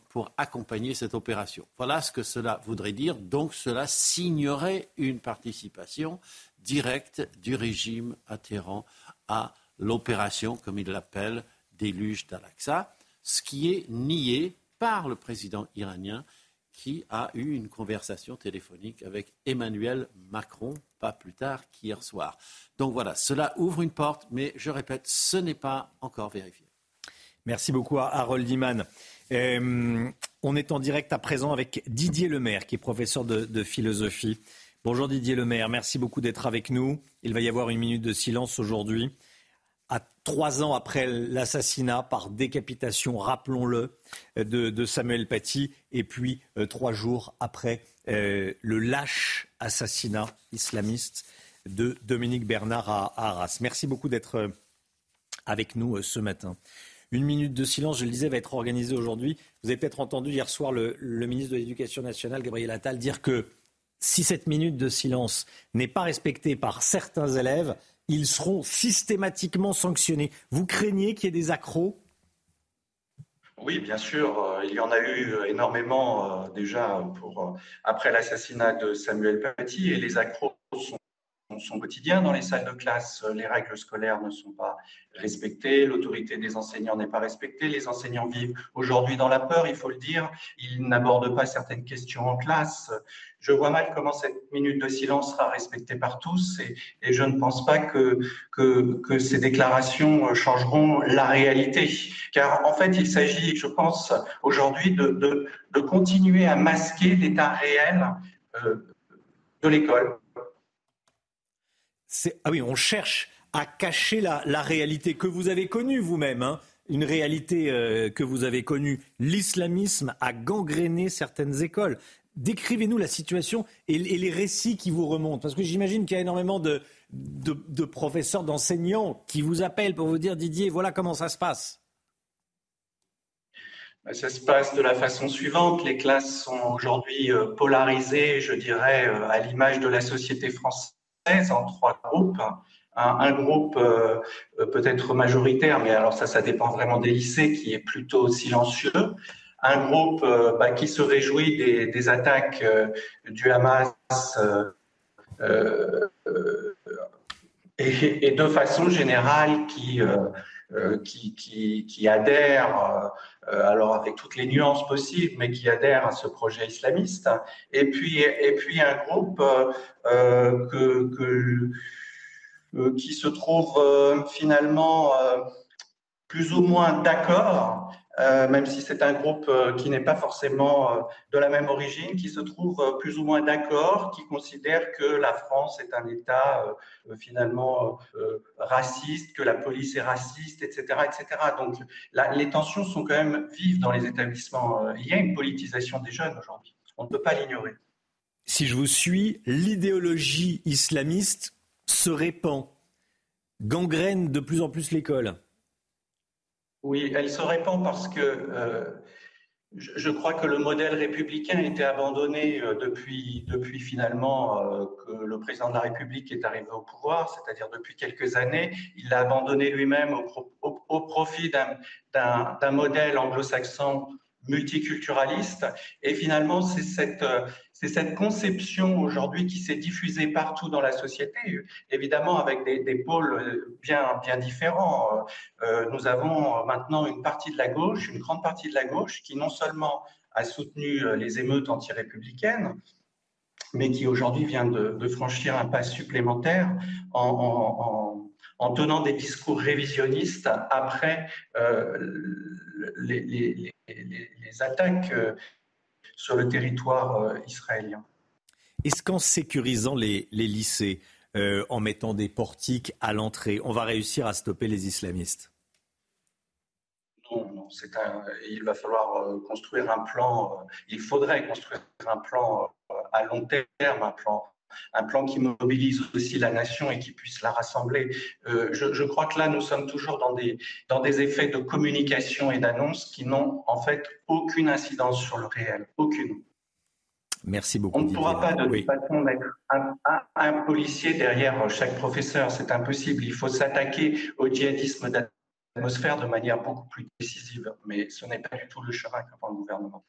pour accompagner cette opération. Voilà ce que cela voudrait dire. Donc cela signerait une participation directe du régime à à l'opération, comme il l'appelle, déluge d'Al-Aqsa, ce qui est nié par le président iranien qui a eu une conversation téléphonique avec Emmanuel Macron pas plus tard qu'hier soir. Donc voilà, cela ouvre une porte, mais je répète, ce n'est pas encore vérifié. Merci beaucoup à Harold Iman. Euh, on est en direct à présent avec Didier Lemaire, qui est professeur de, philosophie. Bonjour Didier Lemaire, merci beaucoup d'être avec nous. Il va y avoir une minute de silence aujourd'hui. À trois ans après l'assassinat par décapitation, rappelons-le, de, Samuel Paty, et puis euh, trois jours après euh, le lâche assassinat islamiste de Dominique Bernard à Arras. Merci beaucoup d'être avec nous ce matin. Une minute de silence, je le disais, va être organisée aujourd'hui. Vous avez peut-être entendu hier soir le, ministre de l'Éducation nationale, Gabriel Attal, dire que si cette minute de silence n'est pas respectée par certains élèves, ils seront systématiquement sanctionnés. Vous craignez qu'il y ait des accros? Oui, bien sûr, euh, il y en a eu énormément euh, déjà euh, après l'assassinat de Samuel Paty et les accros sont son quotidien dans les salles de classe. Euh, les règles scolaires ne sont pas respectées, l'autorité des enseignants n'est pas respectée, les enseignants vivent aujourd'hui dans la peur, il faut le dire, ils n'abordent pas certaines questions en classe. Je vois mal comment cette minute de silence sera respectée par tous et, je ne pense pas que, que, ces déclarations changeront la réalité. Car en fait, il s'agit, je pense, aujourd'hui de, de, de, continuer à masquer l'état réel euh, de l'école ah oui, on cherche à cacher la, réalité que vous avez connue vous-même. Hein. une réalité euh, que vous avez connue. L'islamisme a gangréné certaines écoles. Décrivez-nous la situation et, les récits qui vous remontent. Parce que j'imagine qu'il y a énormément de, de professeurs, d'enseignants qui vous appellent pour vous dire Didier, voilà comment ça se passe. Ben, ça se passe de la façon suivante. Les classes sont aujourd'hui euh, polarisées, je dirais, euh, à l'image de la société française en trois groupes. Un, groupe euh, peut-être majoritaire, mais alors ça, ça dépend vraiment des lycées, qui est plutôt silencieux. Un groupe euh, bah, qui se réjouit des, attaques euh, du Hamas et, de façon générale qui euh, qui, qui, qui, adhèrent, euh, alors avec toutes les nuances possibles, mais qui adhèrent à ce projet islamiste. Et puis, et puis un groupe euh, que, que, qui se trouve finalement plus ou moins d'accord euh, même si c'est un groupe euh, qui n'est pas forcément euh, de la même origine, qui se trouve plus ou moins d'accord, qui considère que la France est un État finalement raciste, que la police est raciste, etc. etc. Donc les tensions sont quand même vives dans les établissements. Il y a une politisation des jeunes aujourd'hui. On ne peut pas l'ignorer. Si je vous suis, l'idéologie islamiste se répand, gangrène de plus en plus l'école. Oui, elle se répand parce que euh, je, crois que le modèle républicain a été abandonné euh, depuis, depuis finalement euh, que le président de la République est arrivé au pouvoir, c'est-à-dire depuis quelques années. Il l'a abandonné lui-même au, au, profit d'un modèle anglo-saxon multiculturaliste. Et finalement, c'est cette, c'est cette conception aujourd'hui qui s'est diffusée partout dans la société, évidemment avec des, pôles bien, bien différents. Euh, nous avons maintenant une partie de la gauche, une grande partie de la gauche, qui non seulement a soutenu les émeutes anti-républicaines, mais qui aujourd'hui vient de, franchir un pas supplémentaire en, tenant des discours révisionnistes après euh, les, attaques sur le territoire euh, israélien. Est-ce qu'en sécurisant les, lycées, euh, en mettant des portiques à l'entrée, on va réussir à stopper les islamistes? Non, non il va falloir euh, construire un plan, il faudrait construire un plan à long terme, un plan un plan qui mobilise aussi la nation et qui puisse la rassembler. Euh, je, crois que là, nous sommes toujours dans des, dans des effets de communication et d'annonce qui n'ont en fait aucune incidence sur le réel, aucune. Merci beaucoup. On ne pourra pas de toute façon mettre un, policier derrière chaque professeur, c'est impossible. Il faut s'attaquer au djihadisme d'atmosphère de manière beaucoup plus décisive, mais ce n'est pas du tout le chemin que prend le gouvernement.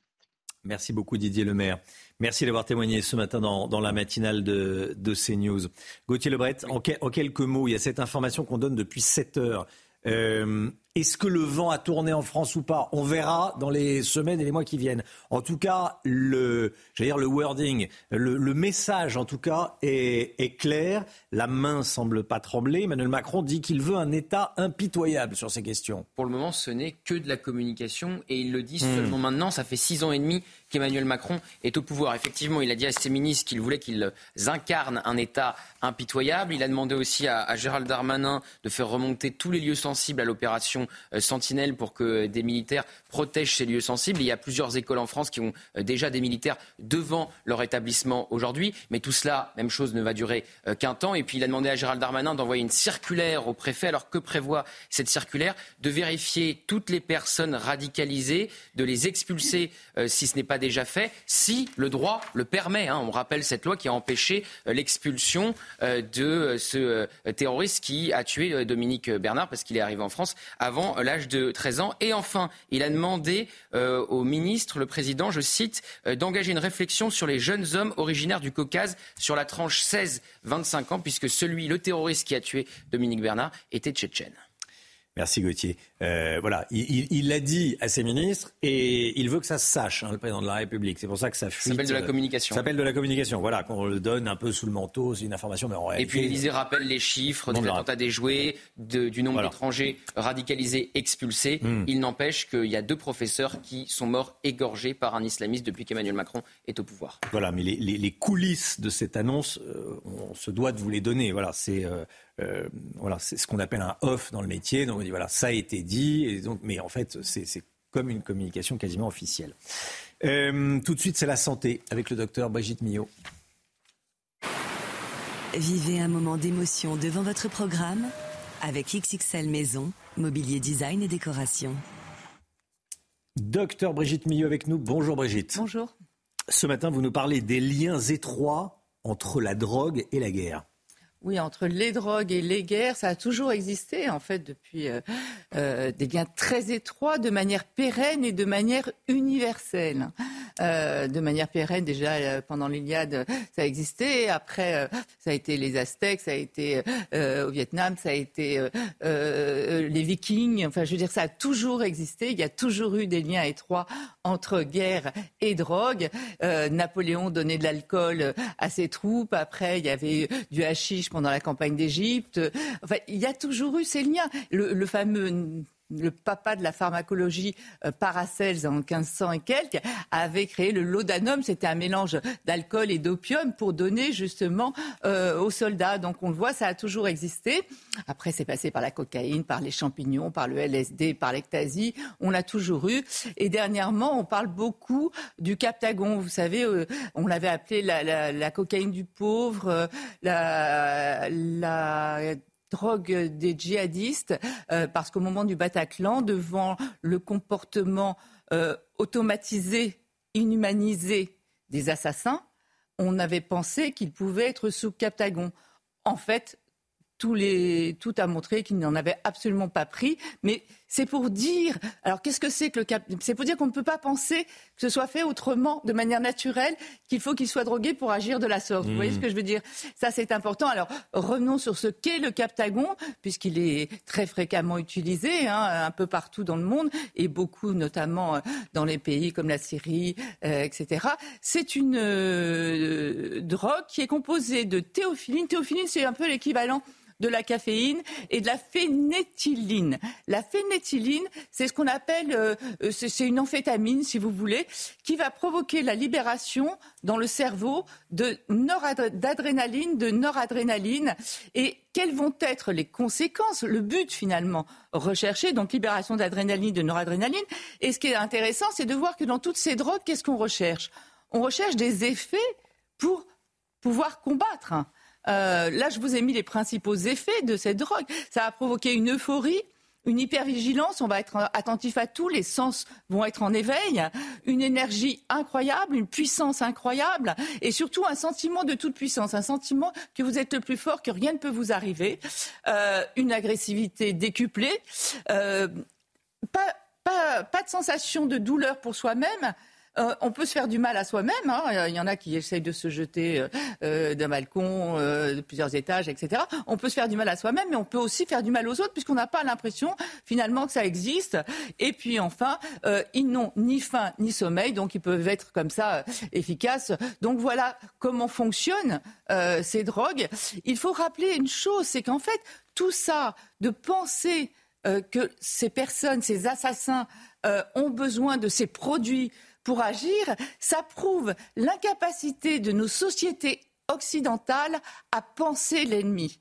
Merci beaucoup Didier Lemaire. Merci d'avoir témoigné ce matin dans, la matinale de, de CNews. Gauthier Lebret, en, quelques mots, il y a cette information qu'on donne depuis 7 heures. Euh, Est-ce que le vent a tourné en France ou pas? On verra dans les semaines et les mois qui viennent. En tout cas, le, dire le wording, le, message en tout cas est, est, clair. La main semble pas trembler. Emmanuel Macron dit qu'il veut un État impitoyable sur ces questions. Pour le moment, ce n'est que de la communication et il le dit hmm. seulement maintenant. Ça fait six ans et demi qu'Emmanuel Macron est au pouvoir. Effectivement, il a dit à ses ministres qu'il voulait qu'ils incarnent un État impitoyable. Il a demandé aussi à, Gérald Darmanin de faire remonter tous les lieux sensibles à l'opération euh, Sentinelle pour que des militaires protègent ces lieux sensibles. Il y a plusieurs écoles en France qui ont euh, déjà des militaires devant leur établissement aujourd'hui. Mais tout cela, même chose, ne va durer euh, qu'un temps. Et puis il a demandé à Gérald Darmanin d'envoyer une circulaire au préfet. Alors que prévoit cette circulaire? De vérifier toutes les personnes radicalisées, de les expulser si ce n'est pas déjà fait, si le droit le permet. Hein. On rappelle cette loi qui a empêché l'expulsion euh, de euh, ce euh, terroriste qui a tué Dominique Bernard parce qu'il est arrivé en France avant l'âge de 13 ans. Et enfin, il a demandé au ministre, le président, je cite, d'engager une réflexion sur les jeunes hommes originaires du Caucase sur la tranche 16-25 ans, puisque celui, le terroriste qui a tué Dominique Bernard, était tchétchène. Merci Gauthier. Euh, voilà, il l'a dit à ses ministres et il veut que ça se sache, hein, le président de la République. C'est pour ça que ça fuite. Ça s'appelle de la euh, communication. Ça s'appelle de la communication. Voilà, qu'on le donne un peu sous le manteau, c'est une information, mais en réalité. Et puis l'Élysée rappelle les chiffres des attentats déjoués, du nombre d'étrangers radicalisés expulsés. Hmm. Il n'empêche qu'il y a deux professeurs qui sont morts égorgés par un islamiste depuis qu'Emmanuel Macron est au pouvoir. Voilà, mais les, coulisses de cette annonce, euh, on se doit de vous les donner. Voilà, c'est euh, voilà, c'est ce qu'on appelle un off dans le métier. Donc on dit voilà, ça a été dit. Et donc, mais en fait, c'est comme une communication quasiment officielle. Euh, tout de suite, c'est la santé avec le docteur Brigitte Millot. Vivez un moment d'émotion devant votre programme avec XXL Maison, mobilier design et décoration. Docteur Brigitte Millot avec nous. Bonjour Brigitte. Bonjour. Ce matin, vous nous parlez des liens étroits entre la drogue et la guerre. Oui, entre les drogues et les guerres, ça a toujours existé, en fait, depuis euh, euh, des liens très étroits, de manière pérenne et de manière universelle. Euh, de manière pérenne, déjà pendant l'Iliade, ça a existé. Après, ça a été les Aztèques, ça a été au Vietnam, ça a été les Vikings. Enfin, je veux dire, ça a toujours existé. Il y a toujours eu des liens étroits entre guerre et drogue. Napoléon donnait de l'alcool à ses troupes. Après, il y avait du hashish pendant la campagne d'Égypte. Enfin, il y a toujours eu ces liens. le fameux le papa de la pharmacologie euh, Paracels en 1500 et quelques avait créé le laudanum. C'était un mélange d'alcool et d'opium pour donner justement euh, aux soldats. Donc on le voit, ça a toujours existé. Après, c'est passé par la cocaïne, par les champignons, par le LSD, par l'ectasie. On l'a toujours eu. Et dernièrement, on parle beaucoup du captagon. Vous savez, euh, on l'avait appelé la, cocaïne du pauvre, la, la drogue des djihadistes, euh, parce qu'au moment du Bataclan, devant le comportement euh, automatisé, inhumanisé des assassins, on avait pensé qu'ils pouvaient être sous captagon. En fait, tout a montré qu'il n'en avait absolument pas pris. Mais c'est pour dire. Alors, qu'est-ce que c'est que le cap C'est pour dire qu'on ne peut pas penser que ce soit fait autrement, de manière naturelle, qu'il faut qu'il soit drogué pour agir de la sorte. Vous voyez ce mmh. que je veux dire? Ça, c'est important. Alors, revenons sur ce qu'est le captagon, puisqu'il est très fréquemment utilisé hein, un peu partout dans le monde, et beaucoup, notamment euh, dans les pays comme la Syrie, euh, etc. C'est une euh, drogue qui est composée de théophiline. Théophiline, c'est un peu l'équivalent de la caféine et de la phénéthyline. La phénéthyline, c'est ce qu'on appelle, euh, euh, c'est une amphétamine, si vous voulez, qui va provoquer la libération dans le cerveau d'adrénaline, de noradrénaline. Et quelles vont être les conséquences, le but finalement recherché, donc libération d'adrénaline, de noradrénaline? Et ce qui est intéressant, c'est de voir que dans toutes ces drogues, qu'est-ce qu'on recherche? On recherche des effets pour pouvoir combattre. Euh, là, je vous ai mis les principaux effets de cette drogue. Ça a provoqué une euphorie, une hypervigilance, on va être attentif à tout, les sens vont être en éveil, une énergie incroyable, une puissance incroyable, et surtout un sentiment de toute puissance, un sentiment que vous êtes le plus fort, que rien ne peut vous arriver, euh, une agressivité décuplée, euh, pas, de sensation de douleur pour soi-même, euh, on peut se faire du mal à soi-même. Hein. Il y en a qui essayent de se jeter euh, euh, d'un balcon, de plusieurs étages, etc. On peut se faire du mal à soi-même, mais on peut aussi faire du mal aux autres puisqu'on n'a pas l'impression finalement que ça existe. Et puis enfin, ils n'ont ni faim ni sommeil, donc ils peuvent être comme ça efficaces. Donc voilà comment fonctionnent ces drogues. Il faut rappeler une chose, c'est qu'en fait, tout ça, de penser que ces personnes, ces assassins, ont besoin de ces produits pour agir, ça prouve l'incapacité de nos sociétés occidentales à penser l'ennemi.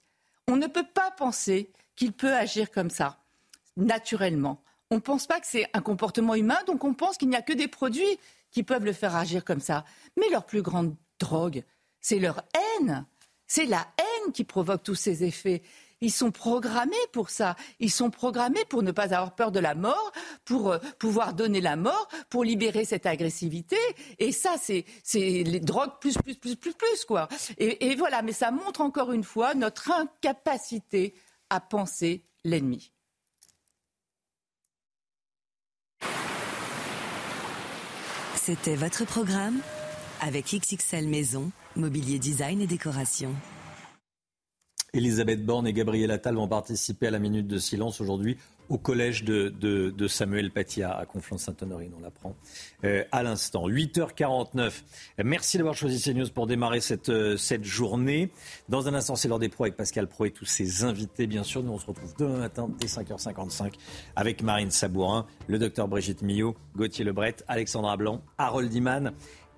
On ne peut pas penser qu'il peut agir comme ça, naturellement. On ne pense pas que c'est un comportement humain, donc on pense qu'il n'y a que des produits qui peuvent le faire agir comme ça. Mais leur plus grande drogue, c'est leur haine. C'est la haine qui provoque tous ces effets. Ils sont programmés pour ça. Ils sont programmés pour ne pas avoir peur de la mort, pour euh, pouvoir donner la mort, pour libérer cette agressivité. Et ça, c'est les drogues plus, plus, plus, plus, plus, quoi. Et, et voilà, mais ça montre encore une fois notre incapacité à penser l'ennemi. C'était votre programme avec XXL Maison, mobilier design et décoration. Elisabeth Borne et Gabriel Attal vont participer à la minute de silence aujourd'hui au collège de, Samuel Paty à Conflans-Sainte-Honorine. On l'apprend euh, à l'instant. 8h49. Merci d'avoir choisi CNews pour démarrer cette, euh, cette journée. Dans un instant, c'est l'heure des pros avec Pascal Pro et tous ses invités, bien sûr. Nous, on se retrouve demain matin dès 5h55 avec Marine Sabourin, le docteur Brigitte Millot, Gauthier Lebret, Alexandra Blanc, Harold Iman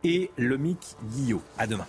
et Lomic Guillot. À demain.